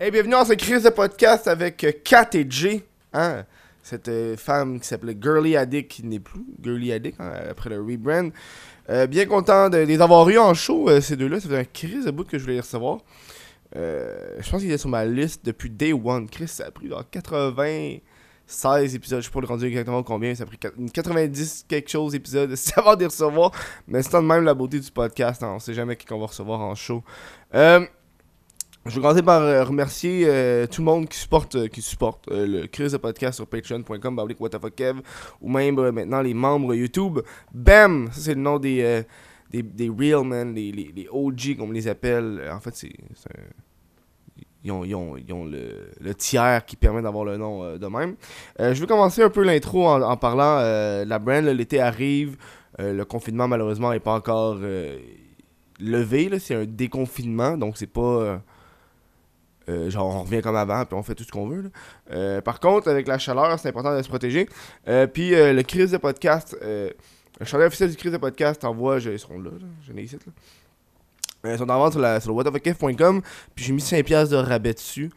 Hey, bienvenue dans ce crise de podcast avec euh, Kat et Jay. Hein? Cette euh, femme qui s'appelait Girly Addict, qui n'est plus Girly Addict hein, après le rebrand. Euh, bien content de les avoir eu en show, ces deux-là. Ça faisait un crise de bout que je voulais les recevoir. Je pense qu'il est sur ma liste depuis day one. Chris, ça a pris genre 96 épisodes. Je sais pas le rendu exactement combien. Ça a pris 90 quelque chose épisodes avant de les recevoir. Mais c'est de même la beauté du podcast. hein. On sait jamais qui qu'on va recevoir en show. Je vais commencer par euh, remercier euh, tout le monde qui supporte, euh, qui supporte le crise de podcast sur patreon.com, whatthefuckev, ou même maintenant les membres YouTube. BAM! Ça, c'est le nom des, des, des real men, les, les, OG, comme on les appelle. En fait, c'est. Ils ont, ils ont- ils ont le, le tiers qui permet d'avoir le nom de même. Je vais commencer un peu l'intro en, parlant de la brand. L'été arrive. Le confinement, malheureusement, n'est pas encore levé. C'est un déconfinement, donc c'est pas. Euh, genre, on revient comme avant, puis on fait tout ce qu'on veut. là. Euh, par contre, avec la chaleur, c'est important de se protéger. Euh, puis le crise de podcast, le chandail officiel du crise de podcast envoie, je- ils seront là, je l'ai ici. Là. Ils sont en vente sur, la, sur puis j'ai mis 5$ de rabais dessus.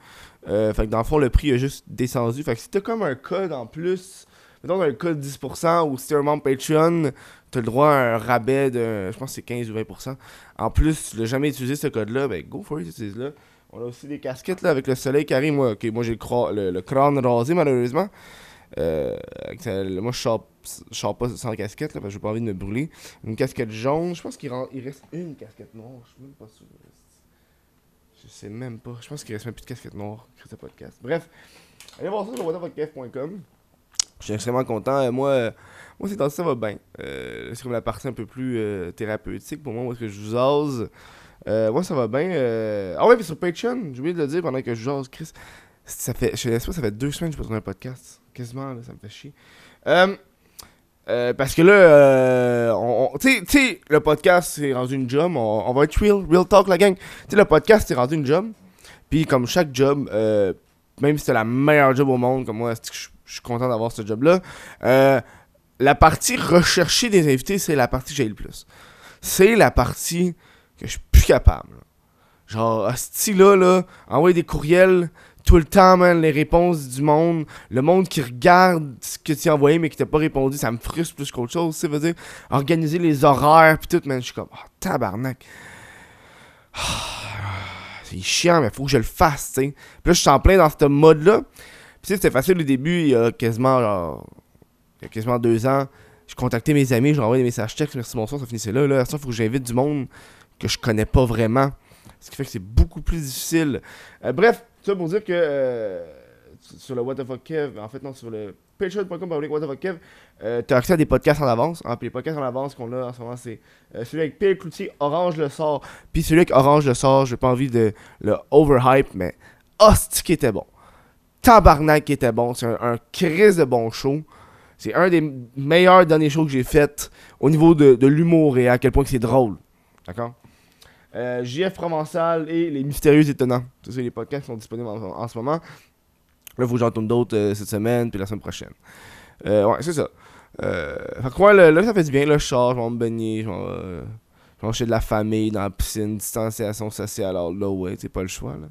Fait que dans le fond, le prix a juste descendu. Fait que si t'as comme un code en plus, mettons un code 10%, ou si t'es un membre Patreon, t'as le droit à un rabais de, je pense c'est 15 ou 20%. En plus, tu l'as jamais utilisé ce code-là, ben go for it, utilise-le. On a aussi des casquettes là, avec le soleil qui arrive. Moi, ok, moi j'ai le, le, crâne rasé malheureusement. Euh, ça- moi je je sors pas sans casquette là, parce que j'ai pas envie de me brûler. Une casquette jaune, je pense qu'il reste une casquette noire, je suis même pas sûr. Je sais même pas. Je pense qu'il reste même plus de casquette noire. Podcast. Bref, allez voir ça sur whatafocaf.com. Je suis extrêmement content. Euh, moi, euh, moi c'est dans ça va bien. C'est comme la partie un peu plus thérapeutique pour moi, est-ce que je vous ose. Euh, moi, ça va bien. euh. Ah ouais, puis sur Patreon, j'ai oublié de le dire pendant que je jase, Chris. Ça fait, je sais pas, ça fait deux semaines que je pas un podcast. Quasiment, ça me fait chier. Euh, parce que là, on, tu sais- le podcast, c'est rendu une job. On, va être real, real talk, la gang. Tu sais, le podcast, c'est rendu une job. Puis, comme chaque job, même si c'est la meilleure job au monde, comme moi, je suis content d'avoir ce job-là? la partie recherchée des invités, c'est la partie que j'ai le plus. C'est la partie que je capable. Genre, hostie là, là, envoyer des courriels tout le temps, man, les réponses du monde, le monde qui regarde ce que tu as envoyé mais qui t'a pas répondu, ça me frustre plus qu'autre chose, tu veut dire, organiser les horaires pis tout, man, je suis comme, ah, tabarnak. Ah, C'est chiant, mais faut que je le fasse, tu sais. Puis là, je suis en plein dans ce mode-là. Puis tu sais, c'était facile au début, il y a quasiment, genre, il y a quasiment deux ans. Je contactais mes amis, je leur des messages textes, merci, bonsoir, ça finissait là. Là, ça, il faut que j'invite du monde que je connais pas vraiment. Ce qui fait que c'est beaucoup plus difficile. Euh, bref, ça pour dire que euh, sur le What the fuck Kev, en fait non, sur le patreon.com What the fuck Kev, euh, t'as accès à des podcasts en avance. Hein, puis les podcasts en avance qu'on a en ce moment, c'est euh, celui avec Pierre Cloutier, Orange le sort. Puis celui avec Orange le sort, j'ai pas envie de le overhype, mais hostie qui était bon. Tabarnak qui était bon. C'est un, un crise de bon show. C'est un des meilleurs derniers shows que j'ai fait au niveau de, de l'humour et à quel point que c'est drôle. D'accord? Euh, JF Provençal et Les Mystérieux Étonnants. C'est les podcasts sont disponibles en, ce moment. Là, il faut que j'en tourne d'autres euh, cette semaine puis la semaine prochaine. Euh, ouais, c'est ça. Euh, fait que là, ça fait du bien. Là, je je vais me baigner, je vais, je vais chez de la famille, dans la piscine, distanciation sociale. Alors là, ouais, c'est pas le choix, là.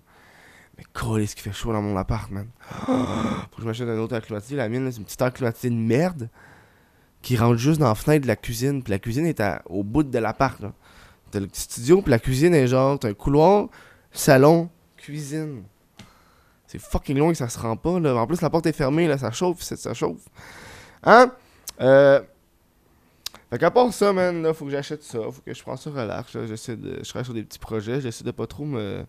Mais cool, ce qui fait chaud dans mon appart, man? Faut que je m'achète un autre air climatisé. La mienne, c'est une petite climatisée de merde qui rentre juste dans la fenêtre de la cuisine. Puis la cuisine est à- au bout de l'appart, là. T'as le petit studio, puis la cuisine est genre, t'as un couloir, salon, cuisine. C'est fucking loin que ça se rend pas, là. En plus, la porte est fermée, là, ça chauffe, ça chauffe. Hein? Euh... Fait qu'à part ça, man, là, faut que j'achète ça, faut que je prenne ça relax, là. J'essaie de... Je travaille sur des petits projets, j'essaie de pas trop me...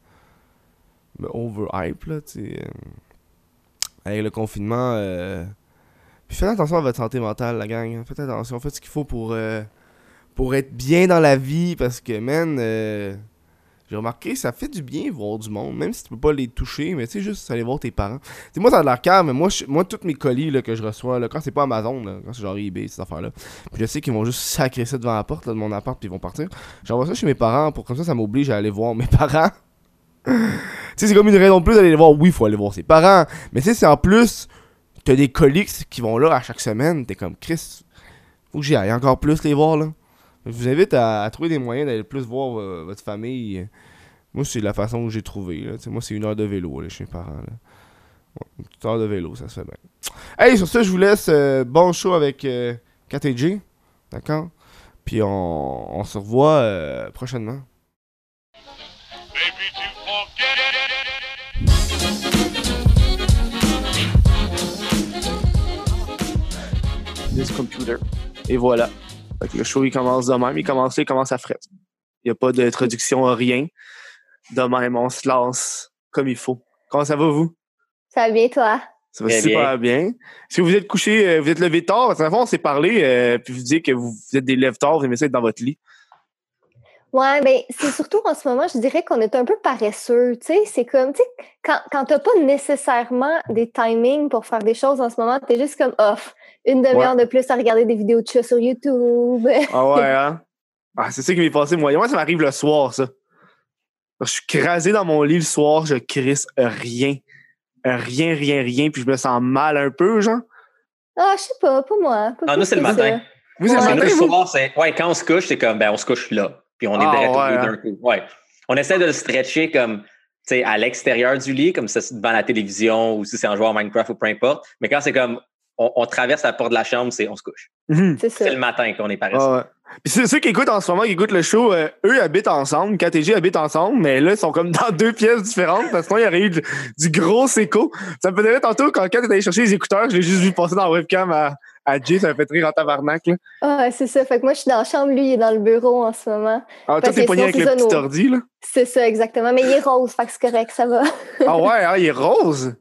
me overhype, là, tu Avec le confinement, euh... Puis faites attention à votre santé mentale, la gang. hein. Faites attention, faites ce qu'il faut pour... euh, pour être bien dans la vie parce que man euh, j'ai remarqué ça fait du bien voir du monde même si tu peux pas les toucher mais tu sais juste aller voir tes parents. Tu sais moi ça a l'air calme mais moi moi tous mes colis là, que je reçois là, quand c'est pas Amazon quand c'est genre eBay ces affaires là puis je sais qu'ils vont juste sacrer ça devant la porte de mon appart puis ils vont partir j'envoie ça chez mes parents pour comme ça ça m'oblige à aller voir mes parents. Tu sais c'est comme une raison de plus d'aller les voir. Oui faut aller voir ses parents mais tu sais c'est en plus t'as des colis qui vont là à chaque semaine t'es comme Chris faut que j'y aille encore plus les voir là je vous invite à, trouver des moyens d'aller plus voir euh, votre famille. Moi, c'est la façon que j'ai trouvé. Moi, c'est une heure de vélo là, chez mes parents. Une petite heure de vélo, ça se fait bien. Hey, sur ça, je vous laisse. Euh, bon show avec euh, KTG. D'accord? Puis on, on se revoit euh, prochainement. This computer. Et voilà. Fait le show, il commence de même. Il commence, il commence à fret. Il n'y a pas d'introduction, rien. De même, on se lance comme il faut. Comment ça va, vous? Ça va bien, toi? Ça va super bien. Si vous êtes couché, euh, vous êtes levé tard, parce qu'à on s'est parlé, euh, puis vous dites que vous, êtes des lève tard, vous aimez ça être dans votre lit. Ouais, ben c'est surtout en ce moment, je dirais qu'on est un peu paresseux. Tu sais, c'est comme, tu sais, quand, quand t'as pas nécessairement des timings pour faire des choses en ce moment, t'es juste comme off. Une demi-heure de plus à regarder des vidéos de chats sur YouTube. Ah ouais, hein? Ah, c'est ça qui m'est passé, moi. Moi, ça m'arrive le soir, ça. Je suis crasé dans mon lit le soir, je crisse rien. Rien, rien, rien, puis je me sens mal un peu, genre. Ah, je sais pas, pas moi. ah, nous, c'est le matin. Vous, c'est le matin? le soir, c'est. Ouais, quand on se couche, c'est comme, ben, on se couche là. Puis on est ah, ouais, hein. d'un coup. Ouais. On essaie de le stretcher comme, tu sais, à l'extérieur du lit, comme ça, devant la télévision ou si c'est en joueur Minecraft ou peu importe. Mais quand c'est comme, on, traverse la porte de la chambre, c'est on se couche. Mhm. C'est le matin qu'on est paresseux. Ah, puis ceux qui écoutent en ce moment, qui écoutent le show, euh, eux habitent ensemble. KTG habite ensemble, mais là, ils sont comme dans deux pièces différentes parce que sinon, il y aurait eu du, gros écho. Ça me fait rire tantôt quand, quand tu allé chercher les écouteurs, je l'ai juste vu passer dans la webcam à, à Jay, ça me fait rire en tabarnak. Là. Ah, c'est ça. Fait que moi, je suis dans la chambre, lui, il est dans le bureau en ce moment. Ah, toi, t'es pogné avec le petit ordi, là? C'est ça, exactement. Mais il est rose, fait que c'est correct, ça va. ah ouais, hein, il est rose?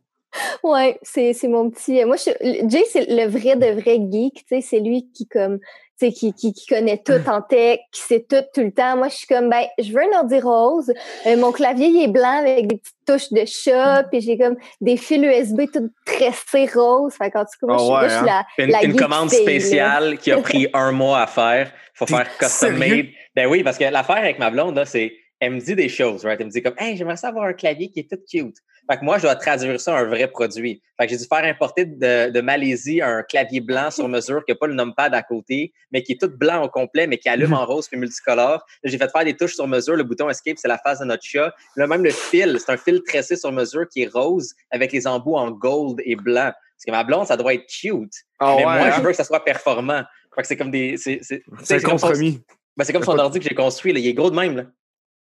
Ouais, c'est, c'est mon petit. Moi, je, Jay, c'est le vrai de vrai geek. C'est lui qui, comme, qui, qui, qui, connaît tout en tech, qui sait tout tout le temps. Moi, je suis comme, ben, je veux un ordi rose. Euh, mon clavier, il est blanc avec des petites touches de chat, puis j'ai comme des fils USB tout tressés roses. Fait quand tu moi, je, suis hein? la, Une, commande spéciale qui a pris un mois à faire. Faut faire custom made. Ben oui, parce que l'affaire avec ma blonde, là, c'est, elle me dit des choses, right? Elle me dit comme, hey, j'aimerais savoir un clavier qui est tout cute. Fait que moi, je dois traduire ça en un vrai produit. Fait que j'ai dû faire importer de, Malaisie un clavier blanc sur mesure qui n'a pas le numpad à côté, mais qui est tout blanc au complet, mais qui allume en rose puis multicolore. J'ai fait faire des touches sur mesure. Le bouton Escape, c'est la face de notre chat. Là, même le fil, c'est un fil tressé sur mesure qui est rose avec les embouts en gold et blanc. Parce que ma blonde, ça doit être cute. Ah mais moi, je hein? veux que ça soit performant. Fait que c'est comme des. C'est un compromis. Ben, c'est comme son ordi que j'ai construit. Là. Il est gros de même. Là.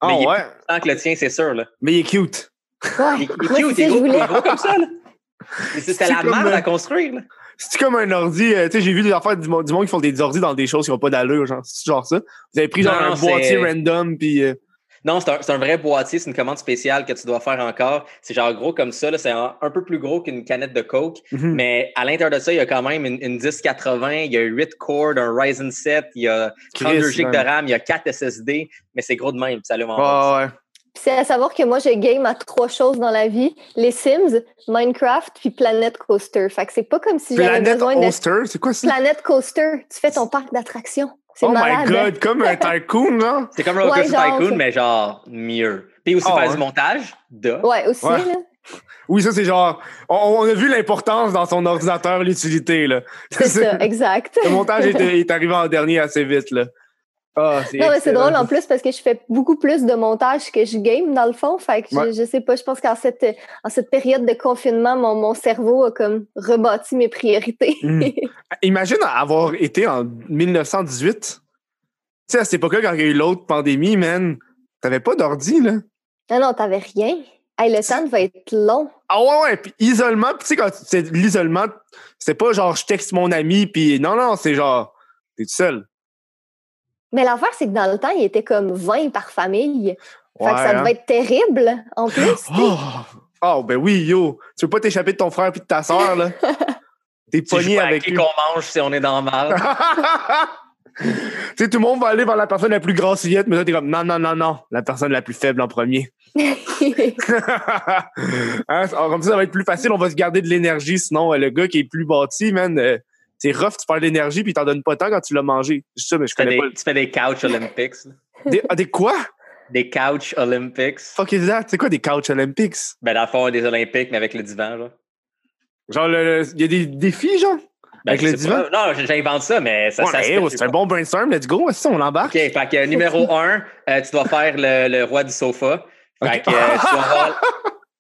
Ah mais il ouais? Tant que le tien, c'est sûr. Là. Mais il est cute. Ouais. Il, est cute, il est gros, comme ça. Là. C'était la merde à construire. C'est comme un ordi. Euh, tu sais, j'ai vu des affaires du monde, qui font des ordis dans des choses qui n'ont pas d'allure, genre, genre ça. Vous avez pris genre un boîtier random, puis. Euh, non, c'est un, un, vrai boîtier, c'est une commande spéciale que tu dois faire encore. C'est genre gros comme ça, c'est un, peu plus gros qu'une canette de Coke, mhm. mais à l'intérieur de ça, il y a quand même une, une 1080, il y a 8 cores, un Ryzen 7, il y a 32 GB de RAM, il y a 4 SSD, mais c'est gros de même, ça allume en ouais. C'est à savoir que moi, je game à trois choses dans la vie les Sims, Minecraft, puis Planet Coaster. Fait que c'est pas comme si j'avais besoin de. Planet Coaster, c'est quoi ça? Planet Coaster, tu fais ton parc d'attractions. Oh malade, my god, comme un tycoon, là. C'est comme un ouais, Tycoon, mais genre mieux. Puis aussi oh, faire du montage, de. Ouais, aussi, là. Oui, ça, c'est genre. On, a vu l'importance dans son ordinateur, l'utilité, là. C'est ça, exact. Le montage est, est, arrivé en dernier assez vite, là. Ah, non, mais c'est drôle en plus parce que je fais beaucoup plus de montage que je game dans le fond. Fait que je, sais pas, je pense qu'en cette, en cette période de confinement, mon, mon cerveau a comme rebâti mes priorités. Hmm. Imagine avoir été en 1918. Tu sais, à cette époque-là, quand il y a eu l'autre pandémie, man, t'avais pas d'ordi, là. Non, non, t'avais rien. Hey, le temps va être long. Ah ouais, ouais. Puis isolement, tu sais, quand c'est l'isolement, c'est pas genre je texte mon ami, puis non, non, c'est genre, t'es tout seul. Mais l'affaire, c'est que dans le temps, il était comme 20 par famille. fait que ça devait hein. être terrible, en plus. Oh! oh! ben oui, yo. Tu veux pas t'échapper de ton frère et de ta soeur, là? T'es pogné avec qui qu'on mange si on est dans le mal? tu sais, tout le monde va aller vers la personne la plus grassillette, mais là, t'es comme, non, non, non, non, la personne la plus faible en premier. hein? comme ça, ça va être plus facile, on va se garder de l'énergie, sinon, le gars qui est plus bâti, man, euh, c'est rough, tu perds l'énergie puis t'en donnes pas tant quand tu l'as mangé. C'est ça, mais je connais pas. Tu fais des couch Olympics. des, ah, des quoi? Des couch Olympics. Fuck is that? C'est quoi des couch Olympics? Ben, dans le fond, des Olympiques, mais avec le divan, genre. Genre, il y a des défis, genre? Ben, avec le divan? non, j'invente ça, mais ça, ça C'est un bon brainstorm, let's go. on l'embarque. OK, fait que numéro un, euh, tu dois faire le, le, roi du sofa. Fait que, euh, tu avoir...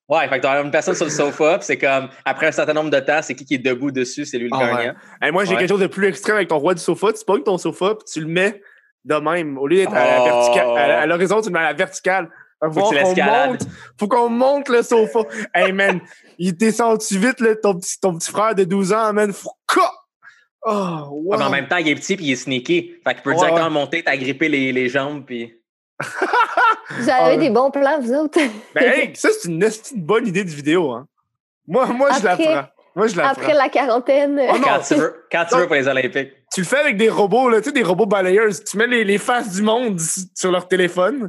Ouais, fait que tu as une personne sur le sofa, puis c'est comme, après un certain nombre de temps, c'est qui qui est debout dessus, c'est lui le Ah, gagnant. Hey, moi, j'ai Ouais. quelque chose de plus extrême avec ton roi du sofa. Tu pognes ton sofa, puis tu le mets de même. Au lieu d'être à Oh. l'horizon, tu le mets à la verticale. Faut, Faut que tu qu'on l'escalades. monte, faut qu'on monte le sofa. hey, man, il descend-tu vite, là, ton, petit, ton petit frère de 12 ans, man? Faut Oh, wow. Ouais, mais en même temps, il est petit puis il est sneaky. Fait qu'il peut Ouais, directement ouais. monter, t'agripper les, les jambes, puis. Vous avez Ah, des bons plans, vous autres. Ben, hey, ça, c'est une bonne idée de vidéo, hein. Moi, moi je la Après- prends. Moi, je la Après prends. la quarantaine. Oh Quand tu veux, quand tu veux pour les Olympiques. tu le fais avec des robots, là, tu sais, des robots balayeurs. Tu mets les, les faces du monde sur leur téléphone,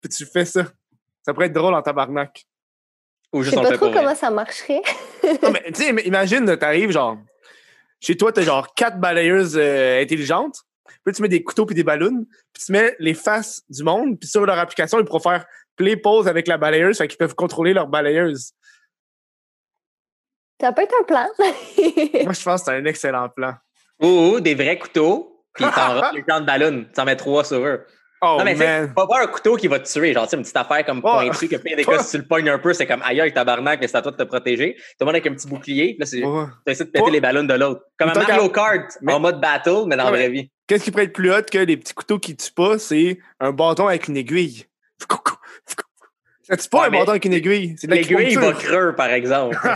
puis tu fais ça. Ça pourrait être drôle en tabarnak. Ou Je juste sais on pas trop comment ça marcherait. Non, mais tu sais, im- imagine, t'arrives, genre, chez toi, t'as genre quatre balayeuses euh, intelligentes, puis tu mets des couteaux puis des ballons, puis tu mets les faces du monde, puis sur leur application, ils pourront faire play pause avec la balayeuse, fait qu'ils peuvent contrôler leur balayeuse. Ça peut être un plan. Moi, je pense que c'est un excellent plan. Ou, ou des vrais couteaux, puis t'en remplis le temps de ballon. Tu en mets trois sur eux. Oh, non, mais man. pas pas un couteau qui va te tuer. Genre, une petite affaire comme Ouais. pointue, que pire des cas, si tu le pognes un peu, c'est comme aïe, avec tabarnak, mais c'est à toi de te protéger. Tout le monde avec un petit bouclier, là, c'est. Tu essaies de péter les ballons de l'autre. Comme un Mario Kart, Mais- en mode battle, mais dans la vraie vie. Qu'est-ce qui pourrait être plus hot que les petits couteaux qui tuent pas, c'est un bâton avec une aiguille. Tue pas Ouais, un bâton avec une aiguille. C'est de L'aiguille va creux, par exemple.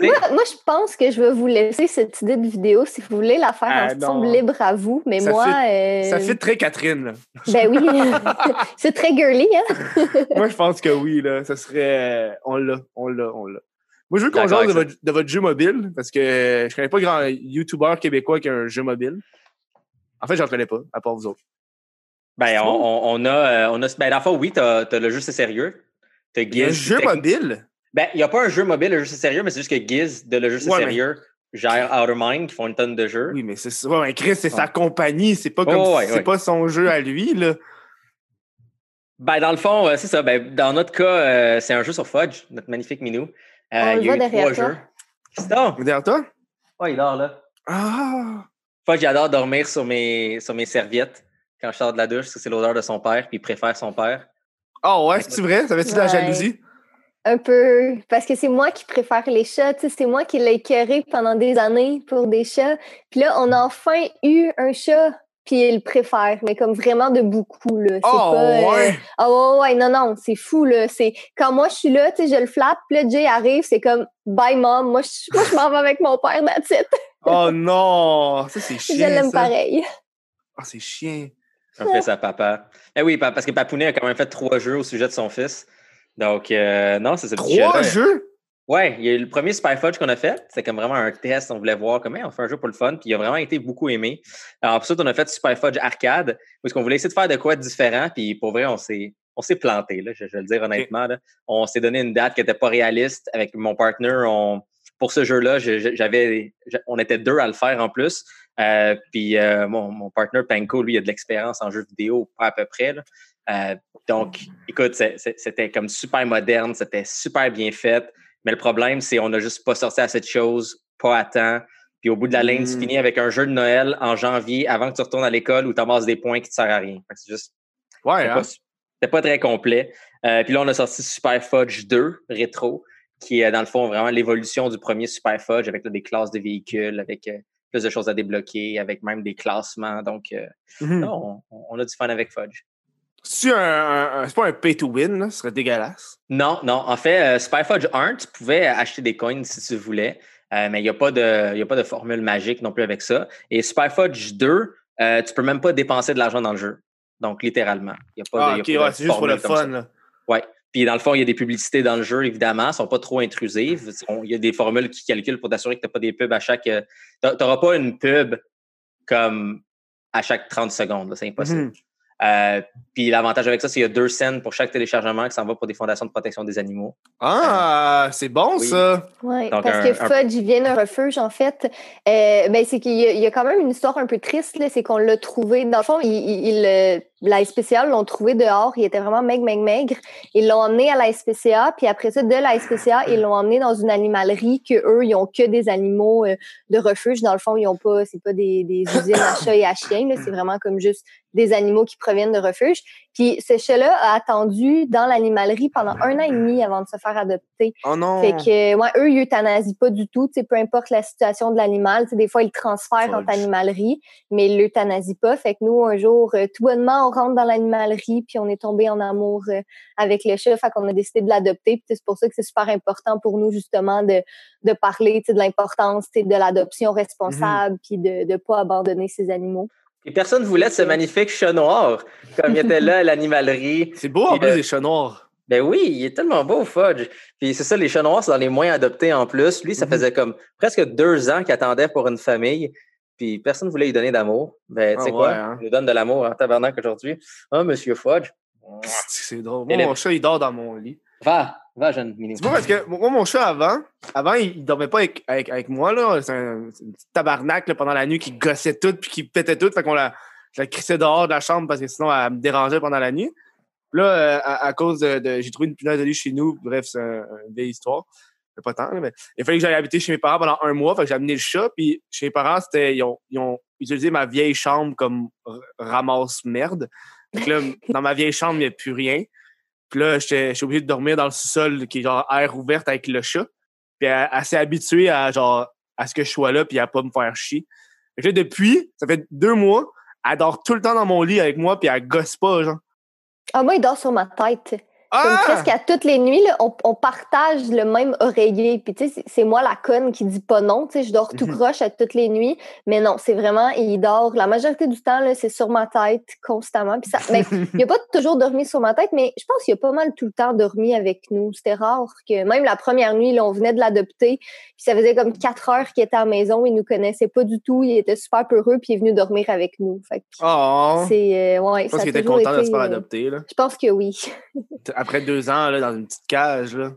Moi, moi, je pense que je vais vous laisser cette idée de vidéo si vous voulez la faire Ah, en non. libre à vous. Mais Ça moi. euh, Ça fait très Catherine, là. Ben oui. c'est très girly, hein? Moi, je pense que oui, là. Ça serait. euh, On l'a, on l'a, on l'a. Moi, je veux qu'on jase de votre, de votre jeu mobile parce que je connais pas grand YouTuber québécois qui a un jeu mobile. En fait, j'en connais pas, à part vous autres. Ben, on, on, on a, euh, on a. Ben, dans le fond, oui, t'as as le jeu C'est sérieux. T'as Il y a un Giz. jeu Techn- mobile? Ben, il n'y a pas un jeu mobile, le jeu C'est sérieux, mais c'est juste que Giz, de le jeu C'est Ouais, mais- sérieux, gère Outermind, qui font une tonne de jeux. Oui, mais c'est ça. Ouais, mais Chris, c'est sa Ouais. compagnie. C'est pas comme Oh, ouais, c'est ouais. pas son jeu à lui, là. Ben, dans le fond, euh, c'est ça. Ben, dans notre cas, euh, c'est un jeu sur Fudge, notre magnifique minou. Euh, On le il y a eu trois toi. jeux. Christophe! Derrière toi? Oh, il dort là. Ah! Fudge, il adore dormir sur mes, sur mes serviettes quand je sors de la douche, c'est l'odeur de son père, puis il préfère son père. Ah ouais, c'est vrai? Ça fait-tu de la Ouais. jalousie? Un peu. Parce que c'est moi qui préfère les chats. tu sais, C'est moi qui l'ai écœuré pendant des années pour des chats. Puis là, on a enfin eu un chat. Puis il le préfère, mais comme vraiment de beaucoup. Là. C'est Oh pas, euh, ouais! Ah ouais, ouais, non, non, c'est fou, là. C'est quand moi je suis là, tu sais, je le flatte, puis là, Jay arrive, c'est comme bye mom, moi je, moi, je m'en vais avec mon père, that's it. Oh non! Ça, c'est Je chiant. l'aime ça. pareil. Ah, c'est chiant. Un fils à papa. Eh oui, pa- parce que Papounet a quand même fait trois jeux au sujet de son fils. Donc, euh, non, c'est ce Trois jeux? Ouais, il y a eu le premier Spy Fudge qu'on a fait. C'était comme vraiment un test. On voulait voir comment on fait un jeu pour le fun. Puis il a vraiment été beaucoup aimé. Alors, ensuite, on a fait Spy Fudge Arcade, parce qu'on voulait essayer de faire de quoi de différent. Puis pour vrai, on s'est, on s'est planté, là, je, je vais le dire honnêtement. là. On s'est donné une date qui n'était pas réaliste. Avec mon partner, on, pour ce jeu-là, je- je- j'avais, on était deux à le faire en plus. Euh, puis euh, mon, mon partner Panko, lui, il a de l'expérience en jeux vidéo, pas à peu près. là. Euh, donc, écoute, c'était comme super moderne, c'était super bien fait. Mais le problème, c'est qu'on n'a juste pas sorti à cette chose, pas à temps. Puis au bout de la ligne, tu Mm. finis avec un jeu de Noël en janvier avant que tu retournes à l'école où tu amasses des points qui ne te servent à rien. C'est juste Ouais, c'était hein? pas, c'était pas très complet. Puis là, on a sorti Super Fudge 2 rétro, qui est dans le fond vraiment l'évolution du premier Super Fudge avec là, des classes de véhicules, avec euh, plus de choses à débloquer, avec même des classements. Donc, euh, Mhm. non, on, on a du fun avec Fudge. C'est un, un- pas un pay to win, là, ce serait dégueulasse. Non, non. En fait, euh, Super Fudge 1, tu pouvais acheter des coins si tu voulais, euh, mais il n'y a, pas de- y a pas de formule magique non plus avec ça. Et Super Fudge 2, euh, tu peux même pas dépenser de l'argent dans le jeu. Donc, littéralement. Il y a pas de, Ah, il y a ok, ouais, c'est juste pour le fun. là. Puis dans le fond, il y a des publicités dans le jeu, évidemment, elles ne sont pas trop intrusives. Il y a des formules qui calculent pour t'assurer que tu n'as pas des pubs à chaque. euh, Tu n'auras pas une pub comme à chaque 30 secondes, c'est impossible. Mhm. Euh, puis l'avantage avec ça, c'est qu'il y a deux scènes pour chaque téléchargement qui s'en va pour des fondations de protection des animaux. Ah, c'est bon, oui. ça. Oui, Donc, parce un- que un- Fudge, il vient d'un refuge, en fait. Euh, ben, c'est qu'il y, a- il y a quand même une histoire un peu triste, là, c'est qu'on l'a trouvé. Dans le fond, il, il- il, euh, la SPCA l'ont trouvé dehors. Il était vraiment maigre, maigre, maigre. Ils l'ont emmené à la SPCA. Puis après ça, de la SPCA, ils l'ont emmené dans une animalerie que eux, ils ont que des animaux euh, de refuge. Dans le fond, ils ont pas, c'est pas des, des usines à chats et à chiens. C'est vraiment comme juste des animaux qui proviennent de refuge. Puis ce chat-là a attendu dans l'animalerie pendant un an et demi avant de se faire adopter. Oh non! Fait que, ouais, eux, ils euthanasient pas du tout, peu importe la situation de l'animal. Des fois, ils le transfèrent entre animaleries, mais ils l'euthanasient pas. Fait que nous, un jour, euh, tout bonnement, on rentre dans l'animalerie, puis on est tombé en amour euh, avec le chat. Fait qu'on a décidé de l'adopter. Puis c'est pour ça que c'est super important pour nous, justement, de, de parler de l'importance de l'adoption mm-hmm. responsable, puis de ne pas abandonner ces animaux. Et personne ne voulait de ce magnifique chat noir, comme il était là à l'animalerie. C'est beau en plus, les chats noirs. Ben oui, il est tellement beau, Fudge. Puis c'est ça, les chats noirs, c'est dans les moins adoptés en plus. Lui, ça mm-hmm. faisait comme presque deux ans qu'il attendait pour une famille. Puis personne ne voulait lui donner d'amour. Ben, tu sais ah quoi? Hein? Il lui donne de l'amour en tabarnak aujourd'hui. Ah, monsieur Fudge. C'est drôle. Moi, mon chat, il dort dans mon lit. Va, va, jeune mini. C'est pas parce que moi, mon chat, avant, avant, il, dormait pas avec, avec, moi, là. C'est un, petit tabarnak, pendant la nuit, qui gossait tout puis qui pétait tout. Fait qu'on la, je la crissais dehors de la chambre parce que sinon, elle me dérangeait pendant la nuit. Là, euh, à, cause de, j'ai trouvé une punaise de lit chez nous. Bref, c'est une vieille histoire. Pas tant, mais il fallait que j'aille habiter chez mes parents pendant un mois. Fait que j'ai amené le chat. Puis chez mes parents, c'était, ils, ont, ils ont utilisé ma vieille chambre comme ramasse merde. Fait là, dans ma vieille chambre, il n'y a plus rien. Puis là, j'étais obligé de dormir dans le sous-sol qui est genre air ouverte avec le chat. Puis elle, s'est habituée à genre à ce que je sois là puis à pas me faire chier. Fait que là, depuis, ça fait deux mois, elle dort tout le temps dans mon lit avec moi puis elle gosse pas, genre. Ah, moi, il dort sur ma tête. Ah! presque à toutes les nuits, on, partage le même oreiller. Puis, tu sais, c'est moi la conne qui dit pas non. Tu sais, je dors tout mhm. croche à toutes les nuits. Mais non, c'est vraiment, il dort la majorité du temps, c'est sur ma tête constamment. Puis ça, mais il a pas toujours dormi sur ma tête, mais je pense qu'il a pas mal tout le temps dormi avec nous. C'était rare que, même la première nuit, on venait de l'adopter. Puis ça faisait comme quatre heures qu'il était à la maison. Il nous connaissait pas du tout. Il était super peureux. Puis il est venu dormir avec nous. Fait oh. c'est, euh, ouais, je pense qu'il était content de se faire euh, adopter, là. Je pense que oui. Après deux ans, là, dans une petite cage. Là.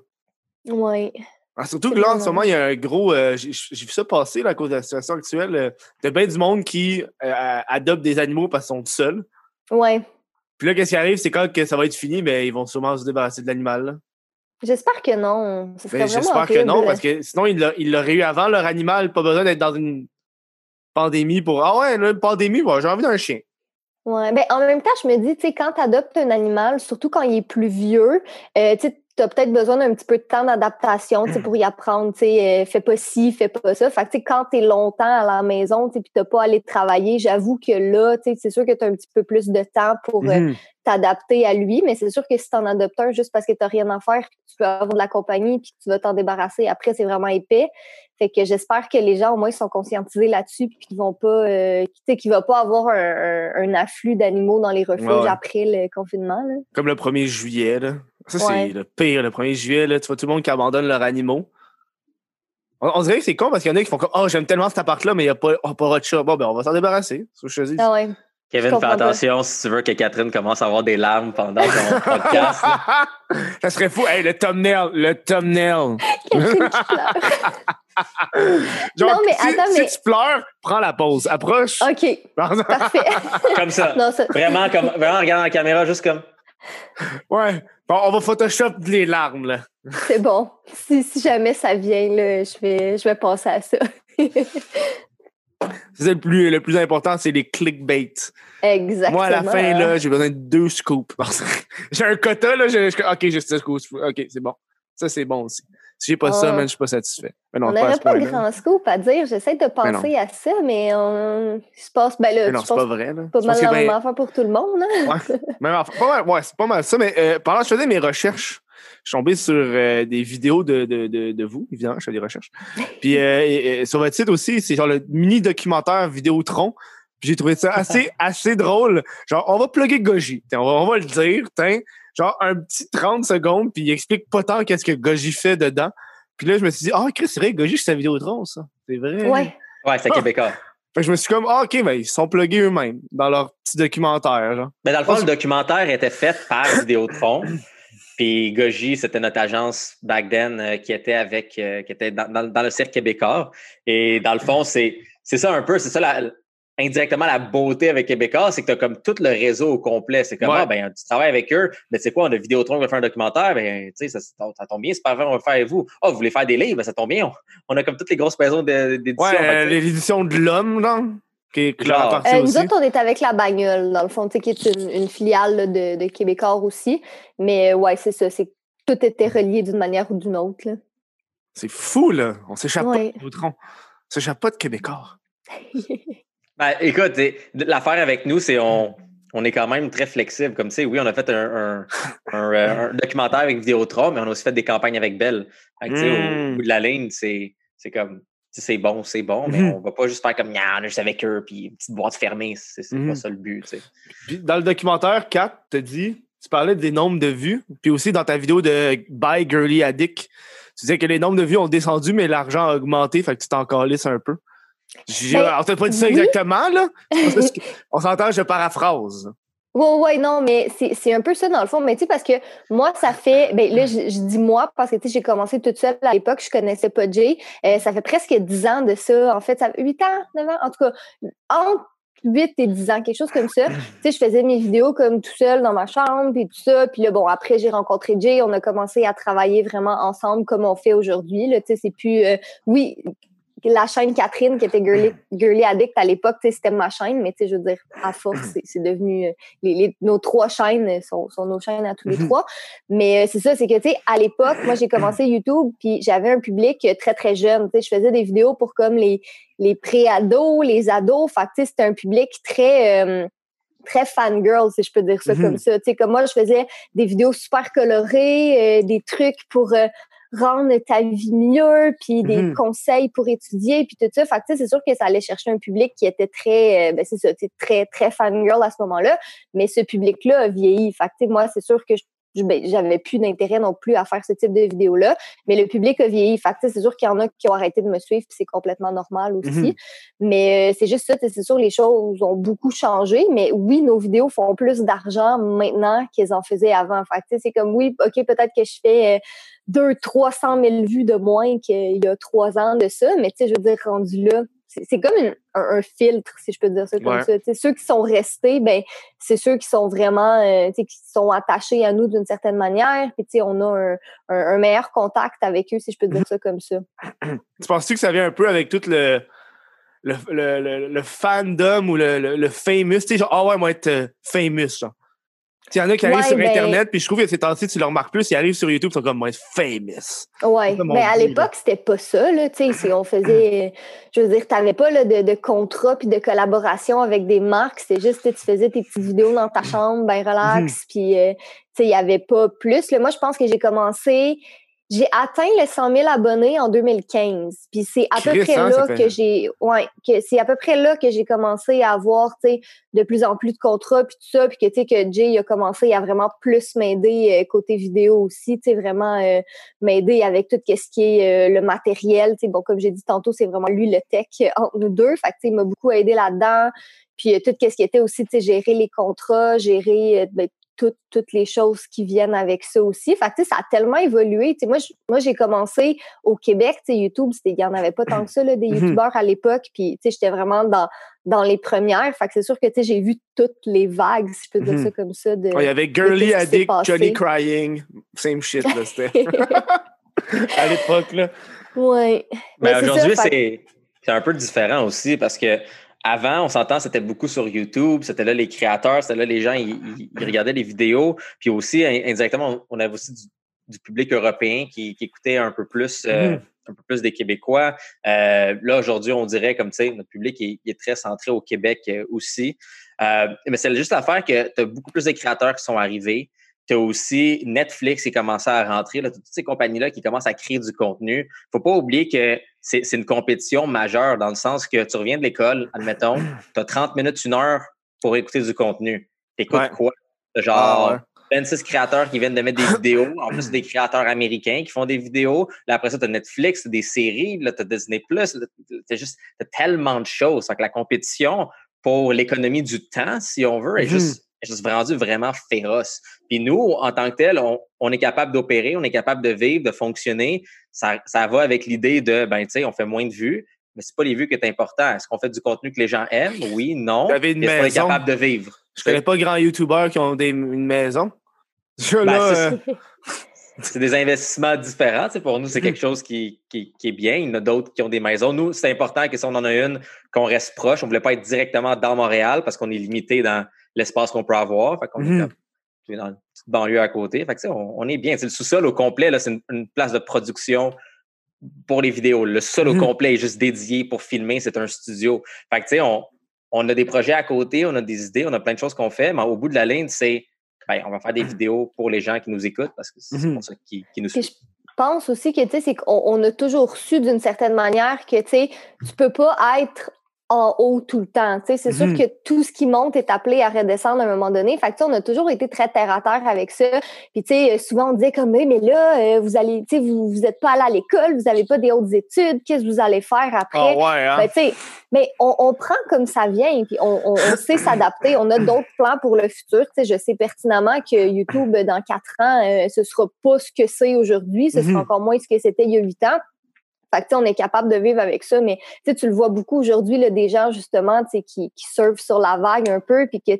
Oui. Ah, surtout que là, en ce moment, il y a un gros. Euh, j'ai vu ça passer là, à cause de la situation actuelle. Euh, il y a bien du monde qui euh, adopte des animaux parce qu'ils sont tout seuls. Oui. Puis là, qu'est-ce qui arrive, c'est quand que ça va être fini, mais ben, ils vont sûrement se débarrasser de l'animal. J'espère que non. Ben, j'espère que non, parce que sinon, ils l'auraient eu avant leur animal, pas besoin d'être dans une pandémie pour. Ah ouais, une pandémie, j'ai envie d'un chien. Ouais, ben en même temps, je me dis, tu sais, quand tu adoptes un animal, surtout quand il est plus vieux, euh, tu as peut-être besoin d'un petit peu de temps d'adaptation pour y apprendre. Tu sais, euh, fais pas ci, fais pas ça. Fait que, quand tu es longtemps à la maison puis tu n'as pas à aller travailler, j'avoue que là, c'est sûr que tu as un petit peu plus de temps pour euh, mmh t'adapter à lui. Mais c'est sûr que si tu en adoptes un juste parce que tu n'as rien à faire, tu peux avoir de la compagnie puis que tu vas t'en débarrasser, après, c'est vraiment épais. Fait que j'espère que les gens, au moins, sont conscientisés là-dessus puis qu'ils vont pas, euh, qu'il va pas avoir un, afflux d'animaux dans les refuges après le confinement. Comme le 1er juillet, là. Ça, c'est le pire, le 1er juillet, là. Tu vois tout le monde qui abandonne leurs animaux. On, dirait que c'est con parce qu'il y en a qui font comme Oh, j'aime tellement cet appart-là, mais il n'y a pas, oh, pas de chat. Bon, ben, on va s'en débarrasser. C'est ce que je dis. Ah ouais. Kevin, fais attention si tu veux que Catherine commence à avoir des larmes pendant ton podcast. ça serait fou. Hey, le thumbnail, le thumbnail. Catherine qui pleure. Genre, non, mais si, attends, si tu pleures, prends la pause. Approche. OK. Parfait. comme ça. Vraiment, comme, vraiment, regarde la caméra, juste comme. Ouais. Bon, on va Photoshop les larmes, là. C'est bon. Si, si, jamais ça vient, là, je vais, je vais passer à ça. C'est le plus, le plus important, c'est les clickbait. Exactement. Moi, à la fin, là, j'ai besoin de deux scoops. j'ai un quota, là, j'ai, OK, j'ai ce scoop. OK, c'est bon. Ça, c'est bon aussi. Si j'ai pas ça, man, je suis pas satisfait. Mais non, on n'aurait pas, de grand scoop à dire. J'essaie de penser à ça, mais on se passe. Ben là, non, c'est pas vrai. Là. Pas mal la même affaire pour tout le monde. Hein? Ouais, mais, pas ouais, c'est pas mal ça. Mais euh, pendant que je faisais mes recherches, je suis tombé sur euh, des vidéos de, de, de, vous, évidemment, je fais des recherches. Puis euh, sur votre site aussi, c'est genre le mini documentaire Vidéotron. J'ai trouvé ça assez, assez drôle. Genre, on va plugger Goji. On va, on va le dire, genre un petit 30 secondes, puis il explique pas tant qu'est-ce que Goji fait dedans. Puis là, je me suis dit, ah, oh, Chris, c'est vrai, Goji, c'est un Vidéotron, ça. C'est vrai. Ouais. Ouais, c'est québécois. Fait que je me suis comme, ah, OK, mais ils sont plugués eux-mêmes dans leur petit documentaire. Genre. Mais dans le fond, le documentaire était fait par Vidéotron. Puis Goji, c'était notre agence back then euh, qui était avec, euh, qui était dans, le cirque québécois. Et dans le fond, c'est, c'est ça un peu, c'est ça indirectement la beauté avec Québécois, c'est que tu as comme tout le réseau au complet. C'est comme, ah, ben, tu travailles avec eux, mais c'est quoi, on a Vidéotron qui va faire un documentaire, ben, tu sais, ça, ça, tombe bien, c'est pas vrai, on va faire avec vous. oh, vous voulez faire des livres, ben, ça tombe bien. On, a comme toutes les grosses maisons d'édition. Ouais, l'édition de l'homme, là. Qui est clair euh, Nous autres, on est avec la bagnole, dans le fond, qui est une, une filiale de, de Québécois aussi. Mais ouais, c'est ça. C'est, tout était relié d'une manière ou d'une autre. C'est fou, là. On s'échappe pas de On s'échappe pas de Québécois. ben, écoute, l'affaire avec nous, c'est on, on est quand même très flexible. Comme tu oui, on a fait un, euh, documentaire avec Vidéotron, mais on a aussi fait des campagnes avec Belle. Au hmm. bout de la ligne, c'est comme c'est bon, c'est bon, mais mmh on va pas juste faire comme, on est juste avec eux, puis une petite boîte fermée. C'est pas mmh ça le but. dans le documentaire, Kat te dit, tu parlais des nombres de vues, puis aussi dans ta vidéo de Buy Girly Addict, tu disais que les nombres de vues ont descendu, mais l'argent a augmenté, fait que tu t'en calisses un peu. Ben, on t'a pas dit ça exactement, là? on s'entend, je paraphrase. Oui, oui, non, mais c'est un peu ça dans le fond. Mais tu sais, parce que moi, ça fait. Ben là, je, dis moi parce que tu sais, j'ai commencé toute seule à l'époque, je connaissais pas Jay. Euh, ça fait presque 10 ans de ça. En fait, ça fait 8 ans, 9 ans. En tout cas, entre 8 et 10 ans, quelque chose comme ça. tu sais, je faisais mes vidéos comme tout seul dans ma chambre et tout ça. Puis là, bon, après, j'ai rencontré Jay. On a commencé à travailler vraiment ensemble comme on fait aujourd'hui. Tu sais, c'est plus. Euh, oui, la chaîne Catherine, qui était Girly, Girly Addict à l'époque, c'était ma chaîne, mais je veux dire, à force, c'est devenu. Euh, les, nos trois chaînes sont, nos chaînes à tous les mhm. trois. Mais euh, c'est ça, c'est que, tu sais, à l'époque, moi, j'ai commencé YouTube, puis j'avais un public très, très jeune. Tu sais, je faisais des vidéos pour comme les, les pré-ados, les ados. Fait tu sais, c'était un public très. Euh, très fangirl, si je peux dire ça comme mhm. ça. Tu sais, comme moi, je faisais des vidéos super colorées, des trucs pour rendre ta vie mieux, puis des mmh conseils pour étudier, puis tout ça. Fait que c'est sûr que ça allait chercher un public qui était très, euh, ben c'est ça, très, très fangirl à ce moment-là. Mais ce public-là a vieilli. Fait que moi, c'est sûr que je j'avais plus d'intérêt non plus à faire ce type de vidéo-là. Mais le public a vieilli. Fait c'est sûr qu'il y en a qui ont arrêté de me suivre, puis c'est complètement normal aussi. Mhm. Mais euh, c'est juste ça, c'est sûr, les choses ont beaucoup changé. Mais oui, nos vidéos font plus d'argent maintenant qu'elles en faisaient avant. Fait c'est comme, oui, OK, peut-être que je fais 200, 300 000 vues de moins qu'il y a trois ans de ça. Mais tu sais, je veux dire, rendu là, c'est comme un, filtre, si je peux dire ça comme ça. ceux qui sont restés, ben, c'est ceux qui sont vraiment, euh, qui sont attachés à nous d'une certaine manière. Puis, on a un, meilleur contact avec eux, si je peux dire ça comme ça. tu penses-tu que ça vient un peu avec tout le, le, le, le, fandom ou le, le, famous? Tu sais, genre, ah ouais, moi, être euh, famous, genre. Il y en a qui arrivent sur ben Internet, puis je trouve que ces temps-ci, tu le remarques plus, ils arrivent sur YouTube, ils sont comme moins famous. Oui, mais ben, à l'époque, c'était pas ça, là, tu sais, on faisait, je veux dire, t'avais pas là, de, de contrat puis de collaboration avec des marques, c'était juste, tu faisais tes petites vidéos dans ta chambre, ben relax, mhm. puis, euh, tu sais, il y avait pas plus. Là, moi, je pense que j'ai commencé j'ai atteint les 100 000 abonnés en 2015. Puis c'est à peu près là que j'ai, ouais, que c'est à peu près là que j'ai commencé à avoir, tu sais, de plus en plus de contrats puis tout ça, puis que tu sais que Jay a commencé à vraiment plus m'aider euh, côté vidéo aussi, tu sais, vraiment euh, m'aider avec tout ce qui est euh, le matériel. Tu sais, bon, comme j'ai dit tantôt, c'est vraiment lui le tech entre nous deux. Fait que tu sais, il m'a beaucoup aidé là-dedans. Puis tout ce qui était aussi, tu sais, gérer les contrats, gérer ben, toutes, les choses qui viennent avec ça aussi. Fait que, ça a tellement évolué. moi, moi, j'ai commencé au Québec, YouTube, il n'y en avait pas tant que ça, là, des mhm. YouTubeurs à l'époque. Puis, j'étais vraiment dans, dans les premières. Fait que c'est sûr que, j'ai vu toutes les vagues, si je peux dire mhm. ça comme ça. Il y avait Girly Addict, Johnny Crying, same shit, là, c'était. à l'époque, là. Ouais. Mais, aujourd'hui, c'est un peu différent aussi parce que avant, on s'entend, c'était beaucoup sur YouTube, c'était là les créateurs, c'était là les gens, ils, regardaient les vidéos. Puis aussi, indirectement, on avait aussi du, public européen qui, écoutait un peu plus. Euh, mm-hmm. un peu plus des Québécois. Euh, là, aujourd'hui, on dirait comme, tu sais, notre public est, très centré au Québec euh, aussi. mais c'est juste l'affaire que tu as beaucoup plus de créateurs qui sont arrivés tu as aussi Netflix qui commence à rentrer, là, toutes ces compagnies-là qui commencent à créer du contenu. faut pas oublier que c'est une compétition majeure dans le sens que tu reviens de l'école, admettons, tu as 30 minutes, une heure pour écouter du contenu. Tu écoutes quoi? Genre ah, 26 créateurs qui viennent de mettre des vidéos. En plus, des créateurs américains qui font des vidéos. Là, après ça, tu as Netflix, des séries, là, tu as Disney+. Tu juste tellement de choses. que la compétition pour l'économie du temps, si on veut, est mm-hmm. juste je suis rendu vraiment féroce. Puis nous, en tant que tel, on, est capable d'opérer, on est capable de vivre, de fonctionner. Ça, ça va avec l'idée de, ben, tu sais, on fait moins de vues, mais c'est pas les vues qui est important. Est-ce qu'on fait du contenu que les gens aiment? Oui, non. Est-ce qu'on est capable de vivre? Je connais pas grand YouTubers qui ont des, une maison. Ben, là, euh, C'est des investissements différents. tu sais, Pour nous, c'est quelque chose qui, qui, qui est bien. Il y en a d'autres qui ont des maisons. Nous, c'est important que si on en a une, qu'on reste proche. On ne voulait pas être directement dans Montréal parce qu'on est limité dans l'espace qu'on peut avoir. Fait qu'on est comme, es dans une petite banlieue à côté. Fait que, tu sais, on, on est bien. C'est le sous-sol au complet, là, c'est une, une place de production pour les vidéos. Le sol au complet est juste dédié pour filmer. C'est un studio. Fait que, tu sais, on, on a des projets à côté, on a des idées, on a plein de choses qu'on fait, mais au bout de la ligne, c'est ben, on va faire des vidéos pour les gens qui nous écoutent parce que c'est pour ça qui, qui nous suivent. je pense aussi que, tu sais, c'est qu'on on a toujours su d'une certaine manière que, tu sais, tu peux pas être en haut tout le temps. Tu sais, c'est Mhm. sûr que tout ce qui monte est appelé à redescendre à un moment donné. Fait que, tu sais, on a toujours été très terre à terre avec ça. Puis, tu sais, souvent on disait comme, mais, mais là, euh, vous allez, tu sais, vous, vous êtes pas allé à l'école, vous avez pas des hautes études, qu'est-ce que vous allez faire après? Ah ouais, hein? Ben, tu sais, mais on, on prend comme ça vient, puis on, on, on sait s'adapter. On a d'autres plans pour le futur. Tu sais, je sais pertinemment que YouTube, dans quatre ans, euh, ce sera pas ce que c'est aujourd'hui. Ce Mhm. sera encore moins ce que c'était il y a huit ans. Fait que, tu sais, on est capable de vivre avec ça, mais tu le vois beaucoup aujourd'hui, là, des gens, justement, qui, qui surfent sur la vague un peu, puis que,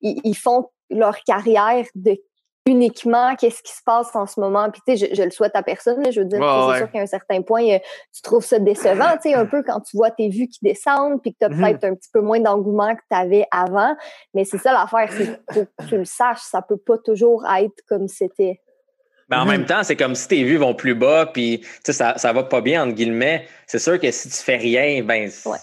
ils, ils font leur carrière de uniquement qu'est-ce qui se passe en ce moment. Puis, tu sais, je, je le souhaite à personne, là, je veux dire, c'est ouais. sûr qu'à un certain point, euh, tu trouves ça décevant, tu sais, un peu quand tu vois tes vues qui descendent, puis que tu as Mhm. peut-être un petit peu moins d'engouement que tu avais avant. Mais c'est ça l'affaire, c'est que tu le saches, ça peut pas toujours être comme c'était. Mais en même temps, c'est comme si tes vues vont plus bas, puis tu sais, ça, ça va pas bien, entre guillemets. C'est sûr que si tu fais rien, ben, Ouais.